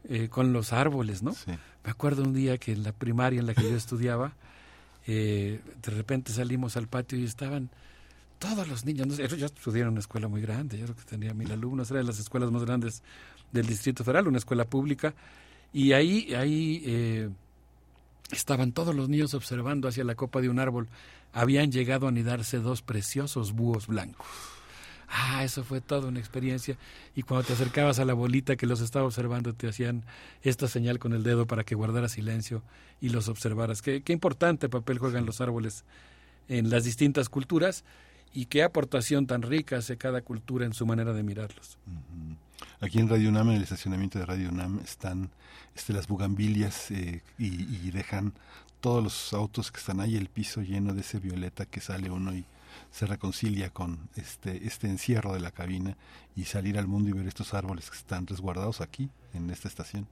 eh, con los árboles, no? Me acuerdo un día que en la primaria en la que yo estudiaba, eh, de repente salimos al patio y estaban todos los niños, no yo estudié en una escuela muy grande, yo creo que tenía mil alumnos, era de las escuelas más grandes del Distrito Federal, una escuela pública, y ahí, ahí eh, estaban todos los niños observando hacia la copa de un árbol. Habían llegado a anidarse dos preciosos búhos blancos. Ah, eso fue toda una experiencia. Y cuando te acercabas a la bolita que los estaba observando, te hacían esta señal con el dedo para que guardaras silencio y los observaras. Qué, qué importante papel juegan los árboles en las distintas culturas y qué aportación tan rica hace cada cultura en su manera de mirarlos. Aquí en Radio UNAM, en el estacionamiento de Radio UNAM, están este, las bugambilias eh, y, dejan todos los autos que están ahí, el piso lleno de ese violeta que sale uno y se reconcilia con este, este encierro de la cabina y salir al mundo y ver estos árboles que están resguardados aquí, en esta estación.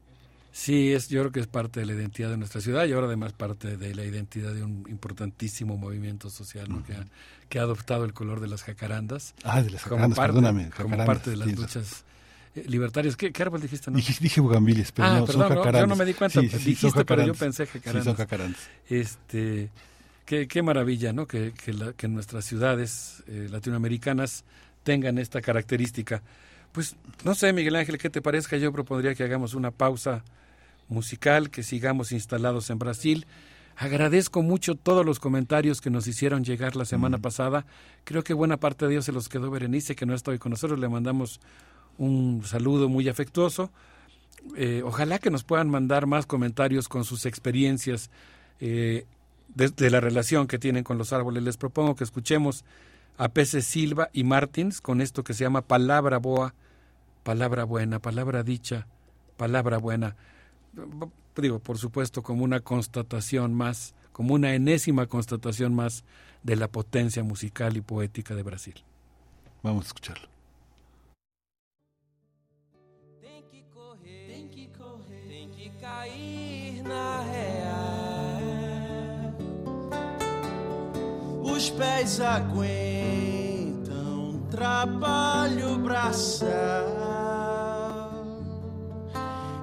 Sí, es, yo creo que es parte de la identidad de nuestra ciudad y ahora además parte de la identidad de un importantísimo movimiento social que, ha, que, ha, adoptado el color de las jacarandas. Ah, de las jacarandas, como perdóname. Como parte de las luchas eh, libertarias. ¿Qué, ¿Qué, árbol dijiste? No? Dije, dije bugambiles, pero ah, no, perdón, son jacarandas. yo no me di cuenta, sí, sí, dijiste, pero yo pensé jacarandas. Sí, son jacarandas. Este, qué, qué maravilla, ¿no? Que, que, la, que nuestras ciudades eh, latinoamericanas tengan esta característica. Pues, no sé, Miguel Ángel, ¿qué te parezca? Yo propondría que hagamos una pausa musical, que sigamos instalados en Brasil. Agradezco mucho todos los comentarios que nos hicieron llegar la semana pasada. Creo que buena parte de ellos se los quedó Berenice, que no está hoy con nosotros. Le mandamos un saludo muy afectuoso. Eh, ojalá que nos puedan mandar más comentarios con sus experiencias eh, de, la relación que tienen con los árboles. Les propongo que escuchemos a Peces Silva y Martins con esto que se llama palabra boa, palabra buena, palabra dicha, palabra buena digo, por supuesto, como una constatación más, como una enésima constatación más de la potencia musical y poética de Brasil. Vamos a escucharlo. Tem que correr tem que cair na real. Os pés aguentam trabalho braçal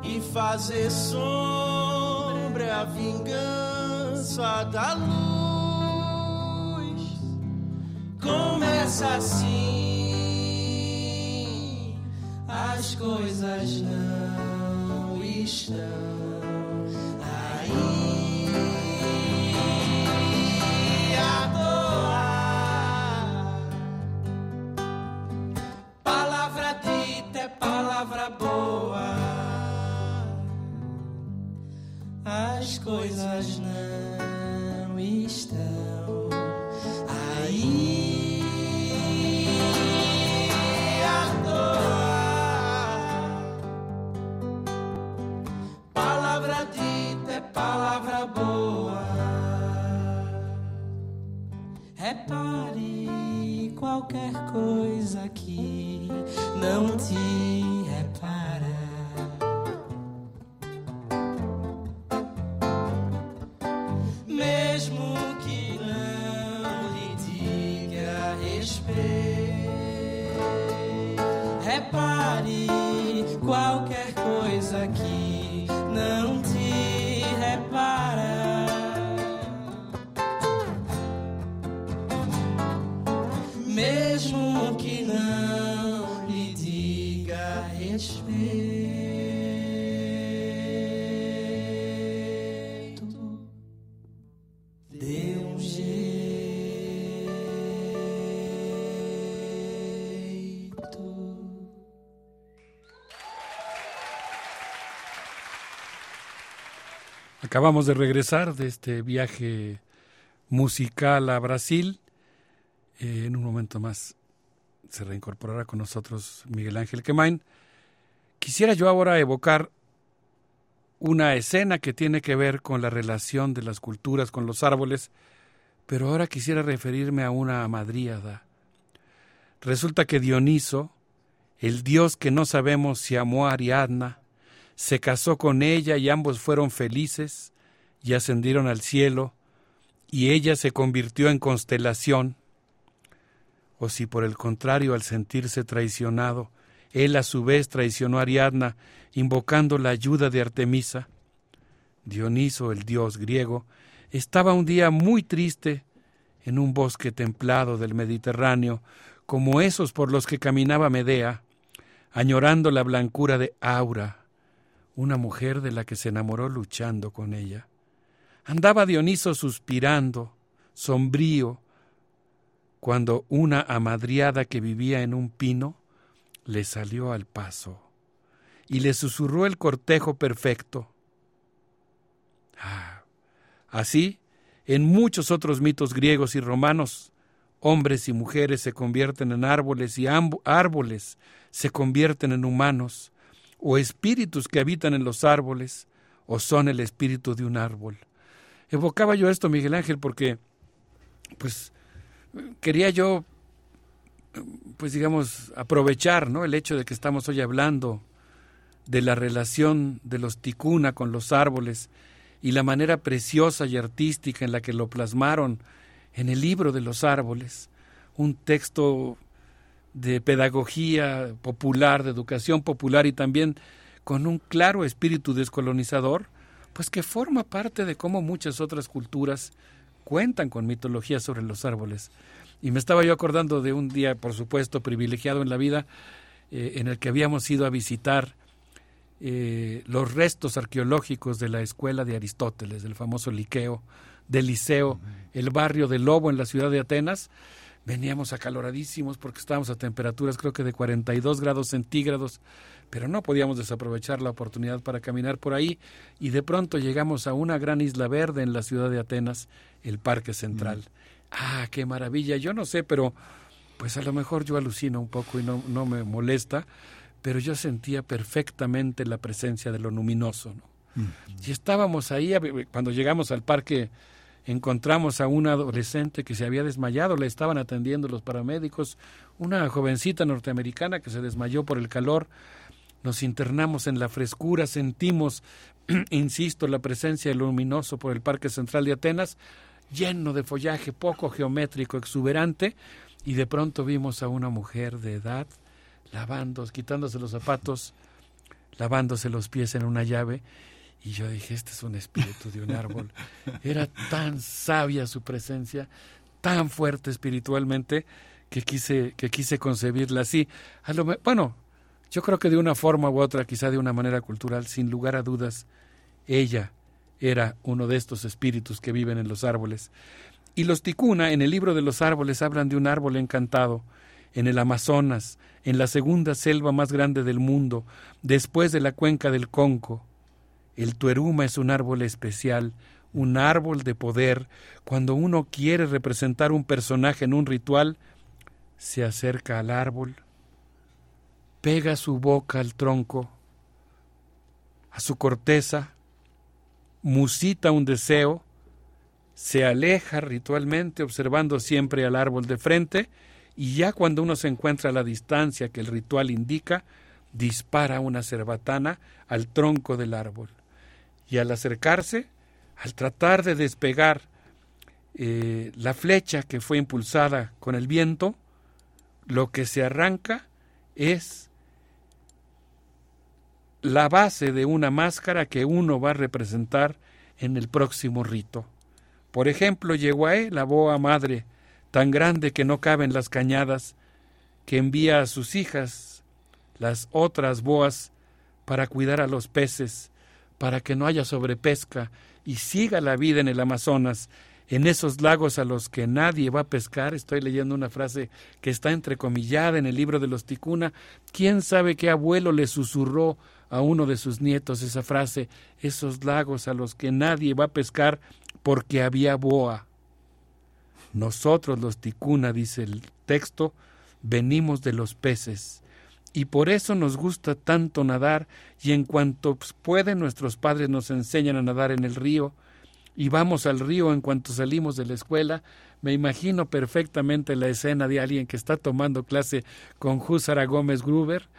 e fazer sombra a vingança da luz. Começa assim, as coisas não estão coisas não Acabamos de regresar de este viaje musical a Brasil. Eh, en un momento más se reincorporará con nosotros Miguel Ángel Quemain. Quisiera yo ahora evocar una escena que tiene que ver con la relación de las culturas con los árboles, pero ahora quisiera referirme a una madríada. Resulta que Dioniso, el dios que no sabemos si amó a Ariadna, se casó con ella y ambos fueron felices y ascendieron al cielo, y ella se convirtió en constelación, o si por el contrario al sentirse traicionado, él a su vez traicionó a Ariadna, invocando la ayuda de Artemisa. Dioniso, el dios griego, estaba un día muy triste en un bosque templado del Mediterráneo, como esos por los que caminaba Medea, añorando la blancura de Aura, una mujer de la que se enamoró luchando con ella. Andaba Dioniso suspirando, sombrío, cuando una amadriada que vivía en un pino le salió al paso y le susurró el cortejo perfecto. Ah, así, en muchos otros mitos griegos y romanos, hombres y mujeres se convierten en árboles y árboles se convierten en humanos, o espíritus que habitan en los árboles, o son el espíritu de un árbol. Evocaba yo esto, Miguel Ángel, porque, pues, quería yo, pues, digamos, aprovechar, ¿no? El hecho de que estamos hoy hablando de la relación de los ticuna con los árboles y la manera preciosa y artística en la que lo plasmaron en el libro de los árboles, un texto de pedagogía popular, de educación popular y también con un claro espíritu descolonizador, pues que forma parte de cómo muchas otras culturas cuentan con mitología sobre los árboles. Y me estaba yo acordando de un día, por supuesto, privilegiado en la vida, eh, en el que habíamos ido a visitar eh, los restos arqueológicos de la escuela de Aristóteles, del famoso Liqueo, del Liceo, el barrio de Lobo en la ciudad de Atenas. Veníamos acaloradísimos porque estábamos a temperaturas creo que de 42 grados centígrados, pero no podíamos desaprovechar la oportunidad para caminar por ahí y de pronto llegamos a una gran isla verde en la ciudad de Atenas, el Parque Central. Ah, qué maravilla, yo no sé, pero pues a lo mejor yo alucino un poco y no, no me molesta, pero yo sentía perfectamente la presencia de lo luminoso. ¿no? Y estábamos ahí, cuando llegamos al parque, encontramos a una adolescente que se había desmayado, le estaban atendiendo los paramédicos, una jovencita norteamericana que se desmayó por el calor, nos internamos en la frescura, sentimos, insisto, la presencia luminoso por el Parque Central de Atenas, lleno de follaje poco geométrico, exuberante, y de pronto vimos a una mujer de edad lavando, quitándose los zapatos, lavándose los pies en una llave, y yo dije, este es un espíritu de un árbol. Era tan sabia su presencia, tan fuerte espiritualmente, que quise, que quise concebirla así. A lo, bueno, yo creo que de una forma u otra, quizá de una manera cultural, sin lugar a dudas, ella era uno de estos espíritus que viven en los árboles. Y los ticuna, en el libro de los árboles, hablan de un árbol encantado, en el Amazonas, en la segunda selva más grande del mundo, después de la cuenca del Conco. El tueruma es un árbol especial, un árbol de poder. Cuando uno quiere representar un personaje en un ritual, se acerca al árbol, pega su boca al tronco, a su corteza, musita un deseo, se aleja ritualmente observando siempre al árbol de frente y ya cuando uno se encuentra a la distancia que el ritual indica, dispara una cerbatana al tronco del árbol. Y al acercarse, al tratar de despegar eh, la flecha que fue impulsada con el viento, lo que se arranca es la base de una máscara que uno va a representar en el próximo rito. Por ejemplo, Yehuaé, la boa madre, tan grande que no caben las cañadas, que envía a sus hijas, las otras boas, para cuidar a los peces, para que no haya sobrepesca y siga la vida en el Amazonas, en esos lagos a los que nadie va a pescar. Estoy leyendo una frase que está entrecomillada en el libro de los Ticuna. ¿Quién sabe qué abuelo le susurró a uno de sus nietos esa frase? Esos lagos a los que nadie va a pescar porque había boa. Nosotros los Ticuna, dice el texto, venimos de los peces y por eso nos gusta tanto nadar y en cuanto pueden nuestros padres nos enseñan a nadar en el río y vamos al río en cuanto salimos de la escuela, me imagino perfectamente la escena de alguien que está tomando clase con Júsara Gómez Gruber,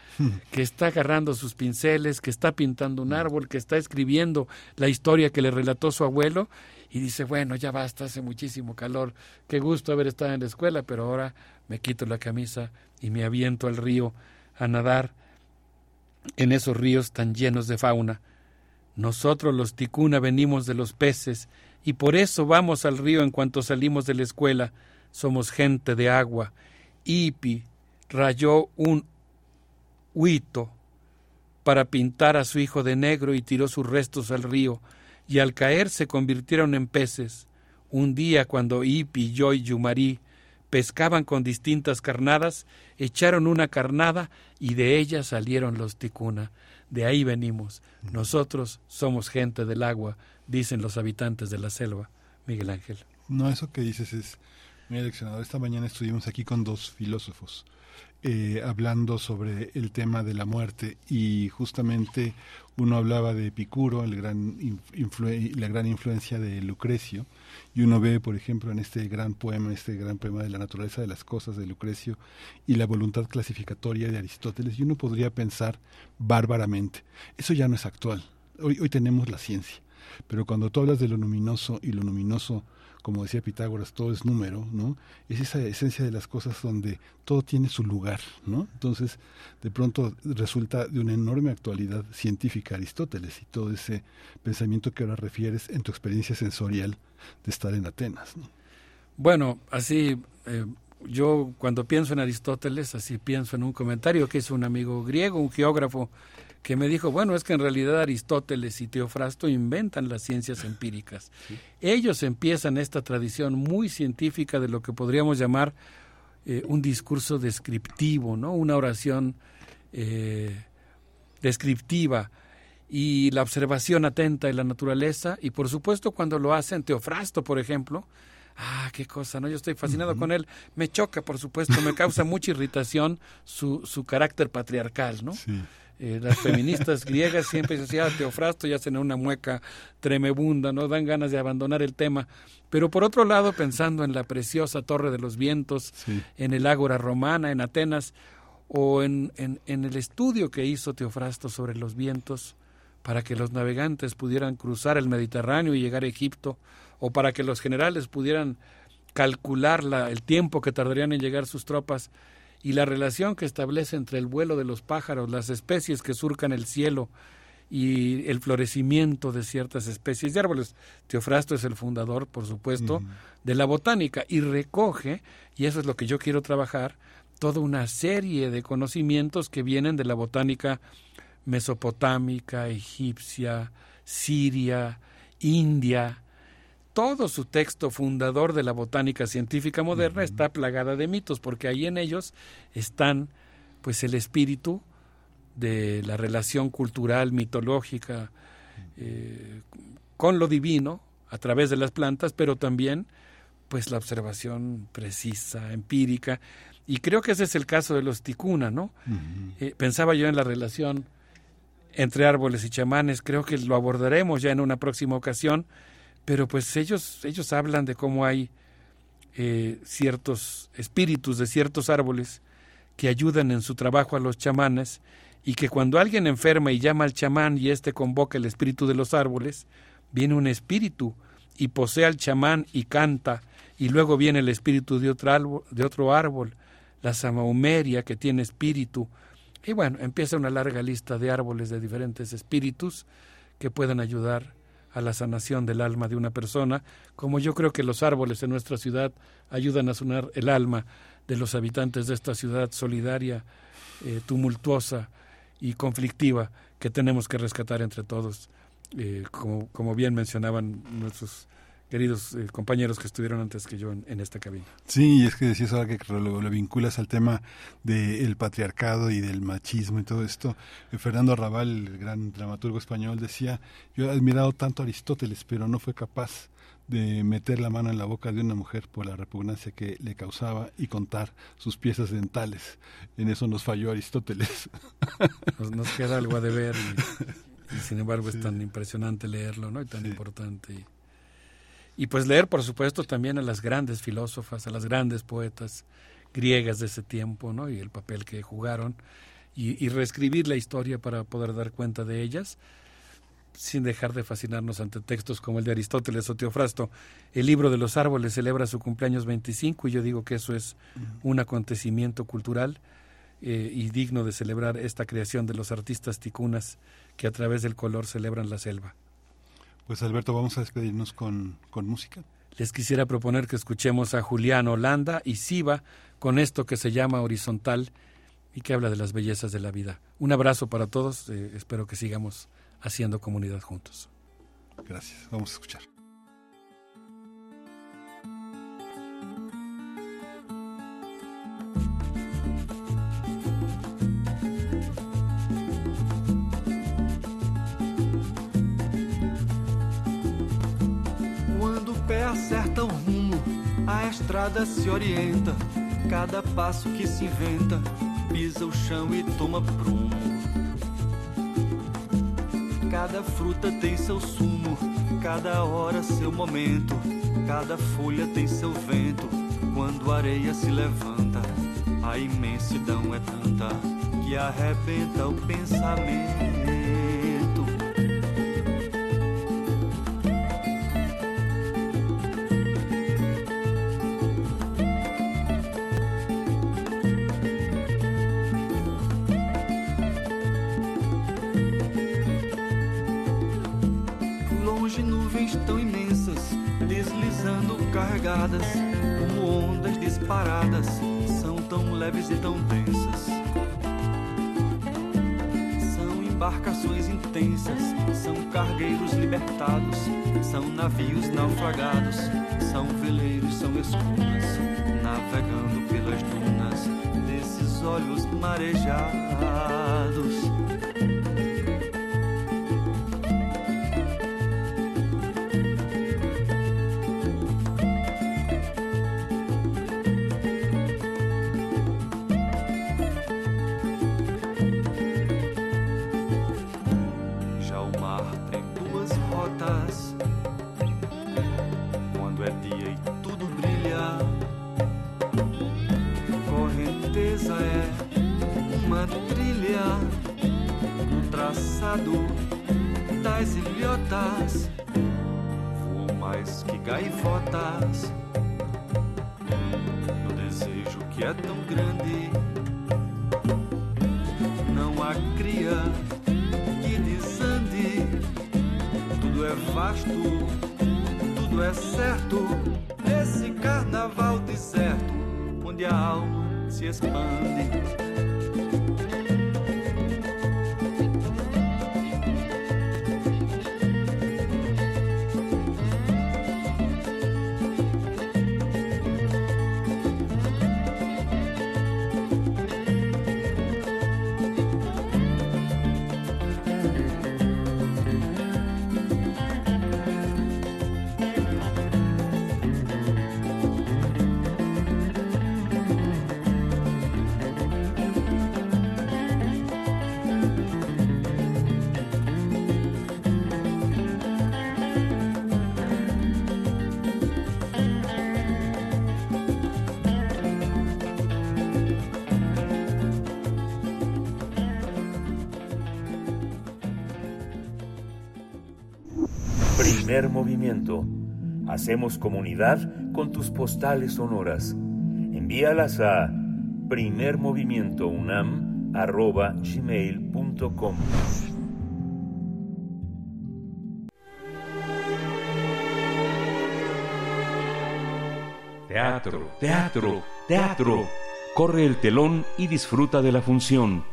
que está agarrando sus pinceles, que está pintando un árbol, que está escribiendo la historia que le relató su abuelo y dice, bueno, ya basta, hace muchísimo calor, qué gusto haber estado en la escuela, pero ahora me quito la camisa y me aviento al río a nadar en esos ríos tan llenos de fauna. Nosotros los ticuna venimos de los peces y por eso vamos al río en cuanto salimos de la escuela. Somos gente de agua. Ipi rayó un huito para pintar a su hijo de negro y tiró sus restos al río, y al caer se convirtieron en peces. Un día cuando Ipi, yo y Yumari pescaban con distintas carnadas, echaron una carnada y de ella salieron los ticuna. De ahí venimos. Nosotros somos gente del agua, dicen los habitantes de la selva. Miguel Ángel. No, eso que dices es muy aleccionado. Esta mañana estuvimos aquí con dos filósofos eh, hablando sobre el tema de la muerte. Y justamente uno hablaba de Epicuro, la gran influencia de Lucrecio, y uno ve, por ejemplo, en este gran poema, este gran poema de la naturaleza de las cosas de Lucrecio y la voluntad clasificatoria de Aristóteles, y uno podría pensar bárbaramente, eso ya no es actual, hoy, hoy tenemos la ciencia, pero cuando tú hablas de lo luminoso y lo luminoso como decía Pitágoras, todo es número, ¿no? Es esa esencia de las cosas donde todo tiene su lugar, ¿no? Entonces, de pronto resulta de una enorme actualidad científica Aristóteles y todo ese pensamiento que ahora refieres en tu experiencia sensorial de estar en Atenas, ¿no? Bueno, así eh, yo cuando pienso en Aristóteles, así pienso en un comentario que hizo un amigo griego, un geógrafo, que me dijo, bueno, es que en realidad Aristóteles y Teofrasto inventan las ciencias empíricas. Ellos empiezan esta tradición muy científica de lo que podríamos llamar eh, un discurso descriptivo, ¿no? Una oración eh, descriptiva y la observación atenta de la naturaleza y por supuesto cuando lo hacen Teofrasto, por ejemplo, ah, qué cosa, ¿no? Yo estoy fascinado con él. Me choca, por supuesto, me causa mucha irritación su, su carácter patriarcal, ¿no? Sí. Eh, las feministas griegas siempre decían, ah, Teofrasto ya hacen una mueca tremebunda, ¿no? Dan ganas de abandonar el tema. Pero por otro lado, pensando en la preciosa Torre de los Vientos, en el Ágora Romana, en Atenas, o en, en, en el estudio que hizo Teofrasto sobre los vientos para que los navegantes pudieran cruzar el Mediterráneo y llegar a Egipto, o para que los generales pudieran calcular la, el tiempo que tardarían en llegar sus tropas y la relación que establece entre el vuelo de los pájaros, las especies que surcan el cielo y el florecimiento de ciertas especies de árboles. Teofrasto es el fundador, por supuesto, de la botánica y recoge, y eso es lo que yo quiero trabajar, toda una serie de conocimientos que vienen de la botánica mesopotámica, egipcia, siria, india. Todo su texto fundador de la botánica científica moderna está plagada de mitos, porque ahí en ellos están pues el espíritu de la relación cultural, mitológica, eh, con lo divino a través de las plantas, pero también pues la observación precisa, empírica. Y creo que ese es el caso de los ticuna, ¿no? Eh, pensaba yo en la relación entre árboles y chamanes, creo que lo abordaremos ya en una próxima ocasión, pero pues ellos, ellos hablan de cómo hay eh, ciertos espíritus de ciertos árboles que ayudan en su trabajo a los chamanes y que cuando alguien enferma y llama al chamán y éste convoca el espíritu de los árboles, viene un espíritu y posee al chamán y canta, y luego viene el espíritu de otro árbol, de otro árbol la samaumeria que tiene espíritu, y bueno, empieza una larga lista de árboles de diferentes espíritus que pueden ayudar a la sanación del alma de una persona, como yo creo que los árboles en nuestra ciudad ayudan a sanar el alma de los habitantes de esta ciudad solidaria, eh, tumultuosa y conflictiva que tenemos que rescatar entre todos, eh, como, como bien mencionaban nuestros queridos eh, compañeros que estuvieron antes que yo en, esta cabina. Sí, es que decías ahora que lo, vinculas al tema del patriarcado y del machismo y todo esto. Eh, Fernando Arrabal, el gran dramaturgo español, decía, yo he admirado tanto a Aristóteles, pero no fue capaz de meter la mano en la boca de una mujer por la repugnancia que le causaba y contar sus piezas dentales. En eso nos falló Aristóteles. Nos, queda algo a deber y, sin embargo es tan impresionante leerlo, ¿no? Y tan importante. Y, y pues leer, por supuesto, también a las grandes filósofas, a las grandes poetas griegas de ese tiempo, ¿no? Y el papel que jugaron, y, reescribir la historia para poder dar cuenta de ellas, sin dejar de fascinarnos ante textos como el de Aristóteles o Teofrasto. El libro de los árboles celebra su cumpleaños 25 y yo digo que eso es un acontecimiento cultural eh, y digno de celebrar esta creación de los artistas ticunas que a través del color celebran la selva. Pues Alberto, vamos a despedirnos con, con música. Les quisiera proponer que escuchemos a Julián Holanda y Siva con esto que se llama Horizontal y que habla de las bellezas de la vida. Un abrazo para todos, eh, espero que sigamos haciendo comunidad juntos. Gracias, vamos a escuchar. Acerta o rumo, a estrada se orienta. Cada passo que se inventa, pisa o chão e toma prumo. Cada fruta tem seu sumo, cada hora seu momento, cada folha tem seu vento. Quando a areia se levanta, a imensidão é tanta que arrebenta o pensamento. E tão densas. São embarcações intensas, são cargueiros libertados, são navios naufragados, são veleiros, são escuras, navegando pelas dunas desses olhos marejados. Hacemos comunidad con tus postales sonoras. Envíalas a primermovimientounam.gmail.com Teatro, teatro, teatro. Corre el telón y disfruta de la función.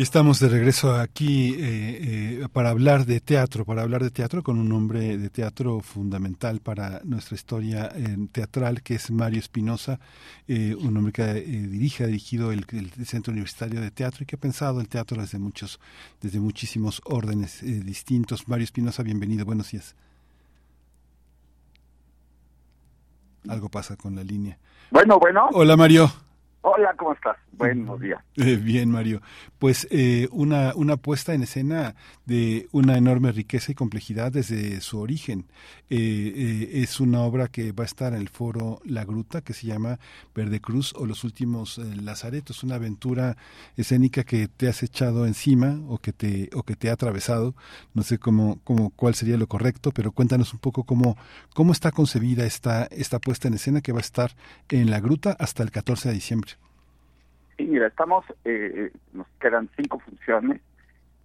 Y estamos de regreso aquí eh, eh, para hablar de teatro, para hablar de teatro con un nombre de teatro fundamental para nuestra historia eh, teatral, que es Mario Espinosa, eh, un hombre que eh, dirige, ha dirigido el, el Centro Universitario de Teatro y que ha pensado el teatro desde muchos, desde muchísimos órdenes eh, distintos. Mario Espinosa, bienvenido, buenos días. Algo pasa con la línea. Bueno, bueno. Hola Mario. Hola, ¿cómo estás? Buenos días. Eh, bien, Mario. Pues eh, una, una puesta en escena de una enorme riqueza y complejidad desde su origen. Eh, eh, es una obra que va a estar en el foro La Gruta, que se llama Verde Cruz o Los Últimos eh, Lazaretos, una aventura escénica que te has echado encima o que te, o que te ha atravesado. No sé cómo, cómo, cuál sería lo correcto, pero cuéntanos un poco cómo, cómo está concebida esta, esta puesta en escena que va a estar en La Gruta hasta el 14 de diciembre. Sí, mira, estamos, eh, nos quedan cinco funciones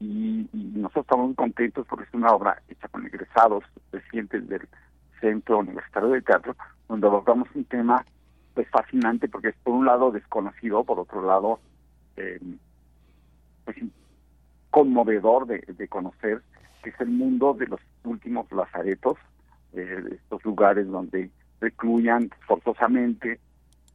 y, y nosotros estamos muy contentos porque es una obra hecha con egresados recientes del Centro Universitario de Teatro, donde abordamos un tema pues fascinante porque es por un lado desconocido, por otro lado eh, pues conmovedor de, de conocer, que es el mundo de los últimos lazaretos, eh, estos lugares donde recluyan forzosamente,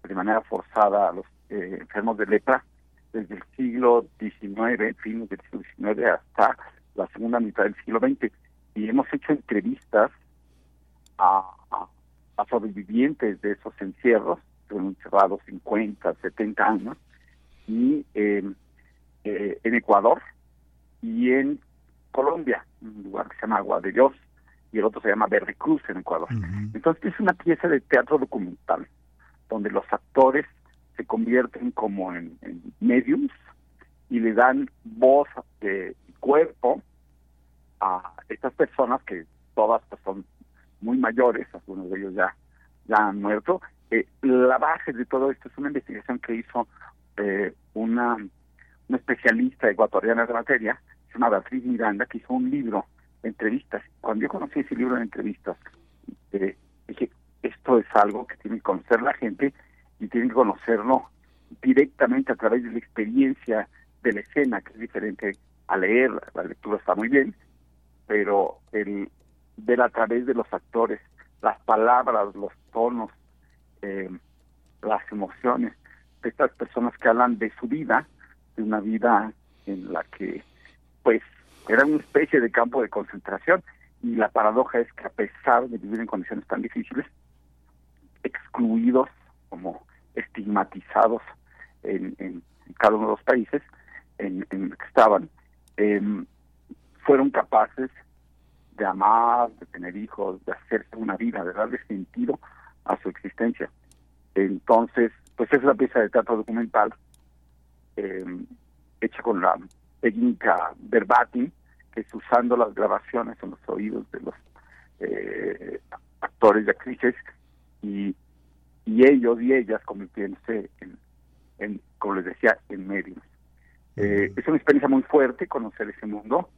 de manera forzada a los eh, enfermos de lepra desde el siglo XIX, fines del siglo XIX hasta la segunda mitad del siglo XX. Y hemos hecho entrevistas a, a, a sobrevivientes de esos encierros, fueron encerrados 50, 70 años, y eh, eh, en Ecuador y en Colombia, un lugar que se llama Agua de Dios, y el otro se llama Verde Cruz en Ecuador. Entonces es una pieza de teatro documental, donde los actores se convierten como en, en mediums y le dan voz eh, y cuerpo a estas personas que todas pues, son muy mayores, algunos de ellos ya, ya han muerto. Eh, la base de todo esto es una investigación que hizo eh, una, una especialista ecuatoriana de materia, se llama Beatriz Miranda, que hizo un libro de entrevistas. Cuando yo conocí ese libro de entrevistas, eh, dije, esto es algo que tiene que conocer la gente y tienen que conocerlo directamente a través de la experiencia de la escena, que es diferente a leer, la lectura está muy bien, pero el ver a través de los actores, las palabras, los tonos, eh, las emociones de estas personas que hablan de su vida, de una vida en la que pues era una especie de campo de concentración. Y la paradoja es que a pesar de vivir en condiciones tan difíciles, excluidos como estigmatizados en, en cada uno de los países en, en que estaban, eh, fueron capaces de amar, de tener hijos, de hacerse una vida, de darle sentido a su existencia. Entonces, pues es una pieza de teatro documental eh, hecha con la técnica verbatim, que es usando las grabaciones en los oídos de los eh, actores y actrices y, y ellos y ellas convirtiéndose en, en, como les decía, en medios. Eh, es una experiencia muy fuerte conocer ese mundo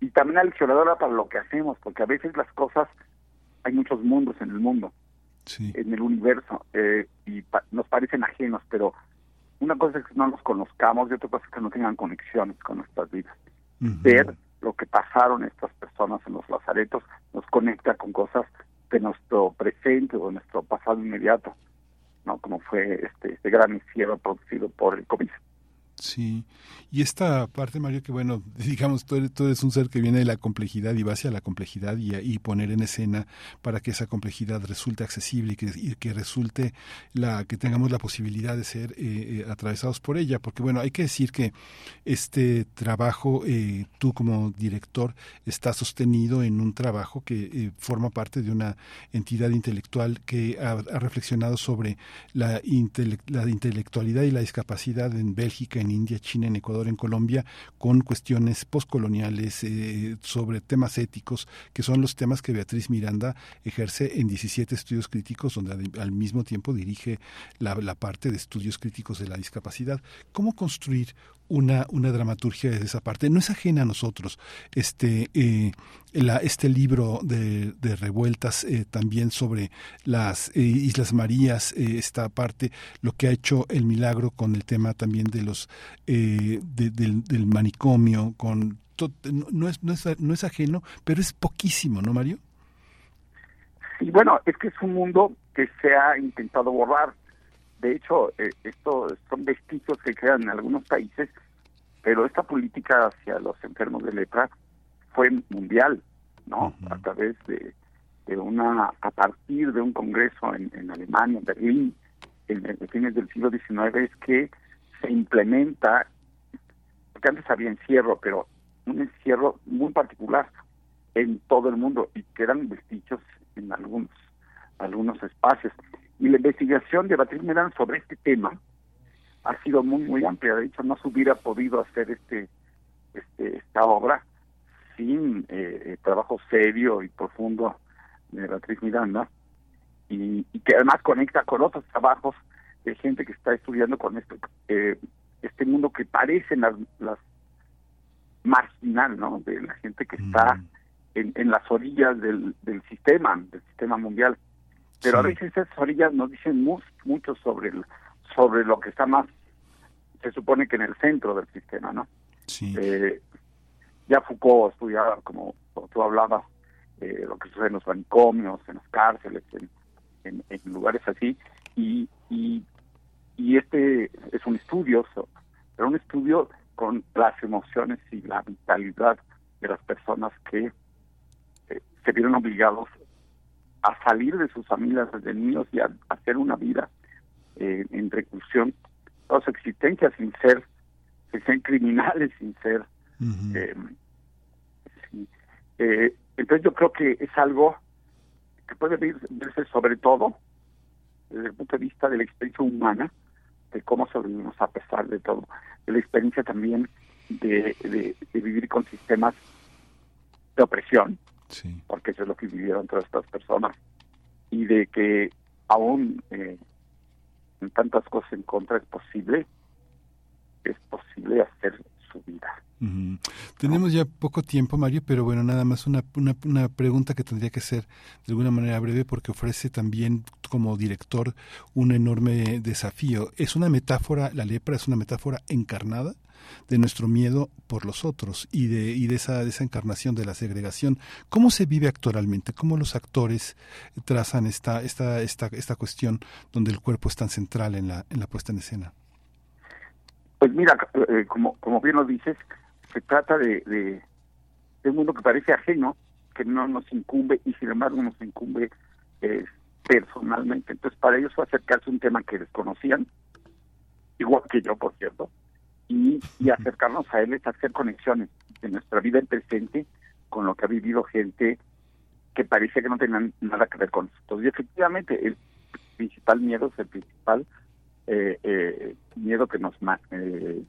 y también aleccionadora para lo que hacemos, porque a veces las cosas, hay muchos mundos en el mundo, en el universo, eh, y pa- nos parecen ajenos, pero una cosa es que no los conozcamos y otra cosa es que no tengan conexiones con nuestras vidas. Ver lo que pasaron estas personas en los lazaretos nos conecta con cosas de nuestro presente o de nuestro pasado inmediato, ¿no? Como fue este, este gran encierro producido por el COVID. Sí, y esta parte, Mario, que bueno, digamos, tú eres, tú eres un ser que viene de la complejidad y va hacia la complejidad y, y poner en escena para que esa complejidad resulte accesible y que, y que resulte la que tengamos la posibilidad de ser eh, eh, atravesados por ella, porque bueno, hay que decir que este trabajo, eh, tú como director, está sostenido en un trabajo que eh, forma parte de una entidad intelectual que ha, reflexionado sobre la, intele- la intelectualidad y la discapacidad en Bélgica, India, China, en Ecuador, en Colombia, con cuestiones postcoloniales, eh, sobre temas éticos, que son los temas que Beatriz Miranda ejerce en 17 estudios críticos, donde al- al mismo tiempo dirige la, la parte de estudios críticos de la discapacidad. ¿Cómo construir una, una dramaturgia desde esa parte? No es ajena a nosotros. Este, eh, la- este libro de, de revueltas eh, también sobre las eh, Islas Marías, eh, esta parte, lo que ha hecho el milagro con el tema también de los eh, de- del, del manicomio, con no, es, no, es, no es ajeno, pero es poquísimo, ¿no, Mario? Y bueno, es que es un mundo que se ha intentado borrar. De hecho, eh, esto son vestigios que quedan en algunos países, pero esta política hacia los enfermos de lepra fue mundial, ¿no? A través de, de una, a partir de un congreso en, en Alemania, en Berlín, en, en fines del siglo XIX, es que se implementa, porque antes había encierro, pero un encierro muy particular en todo el mundo y quedan vestigios en algunos algunos espacios. Y la investigación de Beatriz Miranda sobre este tema ha sido muy muy amplia. De hecho, no se hubiera podido hacer este, este esta obra sin eh, eh, trabajo serio y profundo de Beatriz Miranda y, y que además conecta con otros trabajos de gente que está estudiando con esto eh, este mundo que parece las, las marginal, ¿no? De la gente que está en, en las orillas del, del sistema, del sistema mundial. Pero a veces esas orillas nos dicen mu- mucho sobre el- sobre lo que está más, se supone que en el centro del sistema, ¿no? Eh, ya Foucault estudiaba, como tú hablabas, eh, lo que sucede en los manicomios, en las cárceles, en, en- en lugares así, y, y, y este es un estudio, pero un estudio con las emociones y la vitalidad de las personas que eh, se vieron obligados a salir de sus familias desde niños y a, a hacer una vida eh, en reclusión, toda su existencia sin ser, sin ser criminales, sin ser... eh, sí. Eh, entonces yo creo que es algo que puede ver- verse sobre todo desde el punto de vista de la experiencia humana, de cómo sobrevivimos a pesar de todo, de la experiencia también de, de- de vivir con sistemas de opresión, porque eso es lo que vivieron todas estas personas, y de que aún eh, en tantas cosas en contra es posible, es posible hacer su vida. Tenemos ya poco tiempo, Mario, pero bueno, nada más una, una, una pregunta que tendría que ser de alguna manera breve porque ofrece también como director un enorme desafío. Es una metáfora, la lepra es una metáfora encarnada de nuestro miedo por los otros y de, y de, esa, de esa encarnación de la segregación. ¿Cómo se vive actualmente? ¿Cómo los actores trazan esta, esta, esta, esta cuestión donde el cuerpo es tan central en la, en la puesta en escena? Pues mira, eh, como, como bien lo dices, se trata de, de, un mundo que parece ajeno, que no nos incumbe y sin embargo nos incumbe eh, personalmente. Entonces para ellos fue acercarse a un tema que desconocían, igual que yo, por cierto, y, y acercarnos a él es hacer conexiones de nuestra vida en presente con lo que ha vivido gente que parecía que no tenían nada que ver con nosotros. Y efectivamente el principal miedo es el principal eh, eh, miedo que nos eh,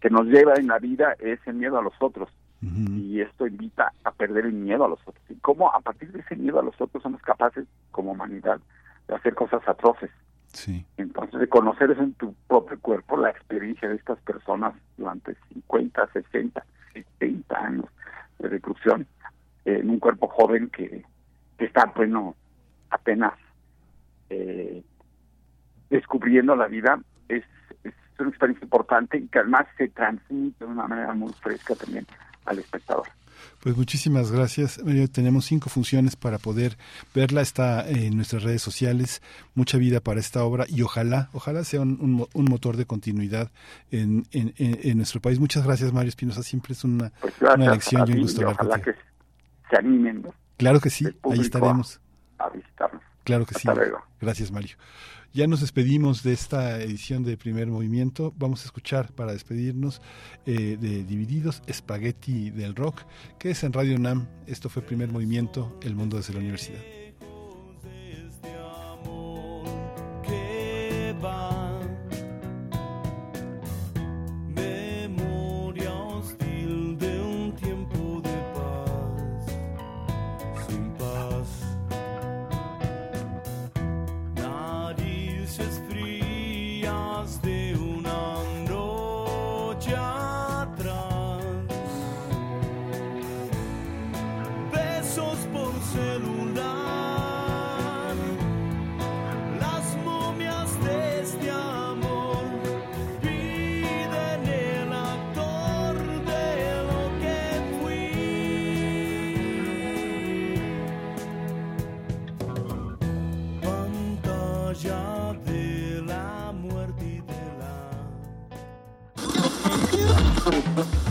que nos lleva en la vida es el miedo a los otros. Y esto invita a perder el miedo a los otros. Y cómo a partir de ese miedo a los otros somos capaces como humanidad de hacer cosas atroces Sí. entonces conocer en tu propio cuerpo la experiencia de estas personas durante 50 60 70 años de reclusión en un cuerpo joven que, que está bueno apenas eh, descubriendo la vida es, es una experiencia importante y que además se transmite de una manera muy fresca también al espectador. Pues muchísimas gracias. Mario. Tenemos cinco funciones para poder verla. Está en nuestras redes sociales. Mucha vida para esta obra y ojalá, ojalá sea un, un mo- un motor de continuidad en, en, nuestro país. Muchas gracias, Mario Espinosa. Siempre es una, Gracias una lección y un gusto y hablar ojalá contigo. que se animen ¿no? Claro que sí, ahí estaremos. a visitarnos. Claro que sí. Luego. Gracias, Mario. Ya nos despedimos de esta edición de Primer Movimiento. Vamos a escuchar para despedirnos eh, de Divididos, Espagueti del Rock, que es en Radio UNAM. Esto fue Primer Movimiento, El Mundo desde la Universidad.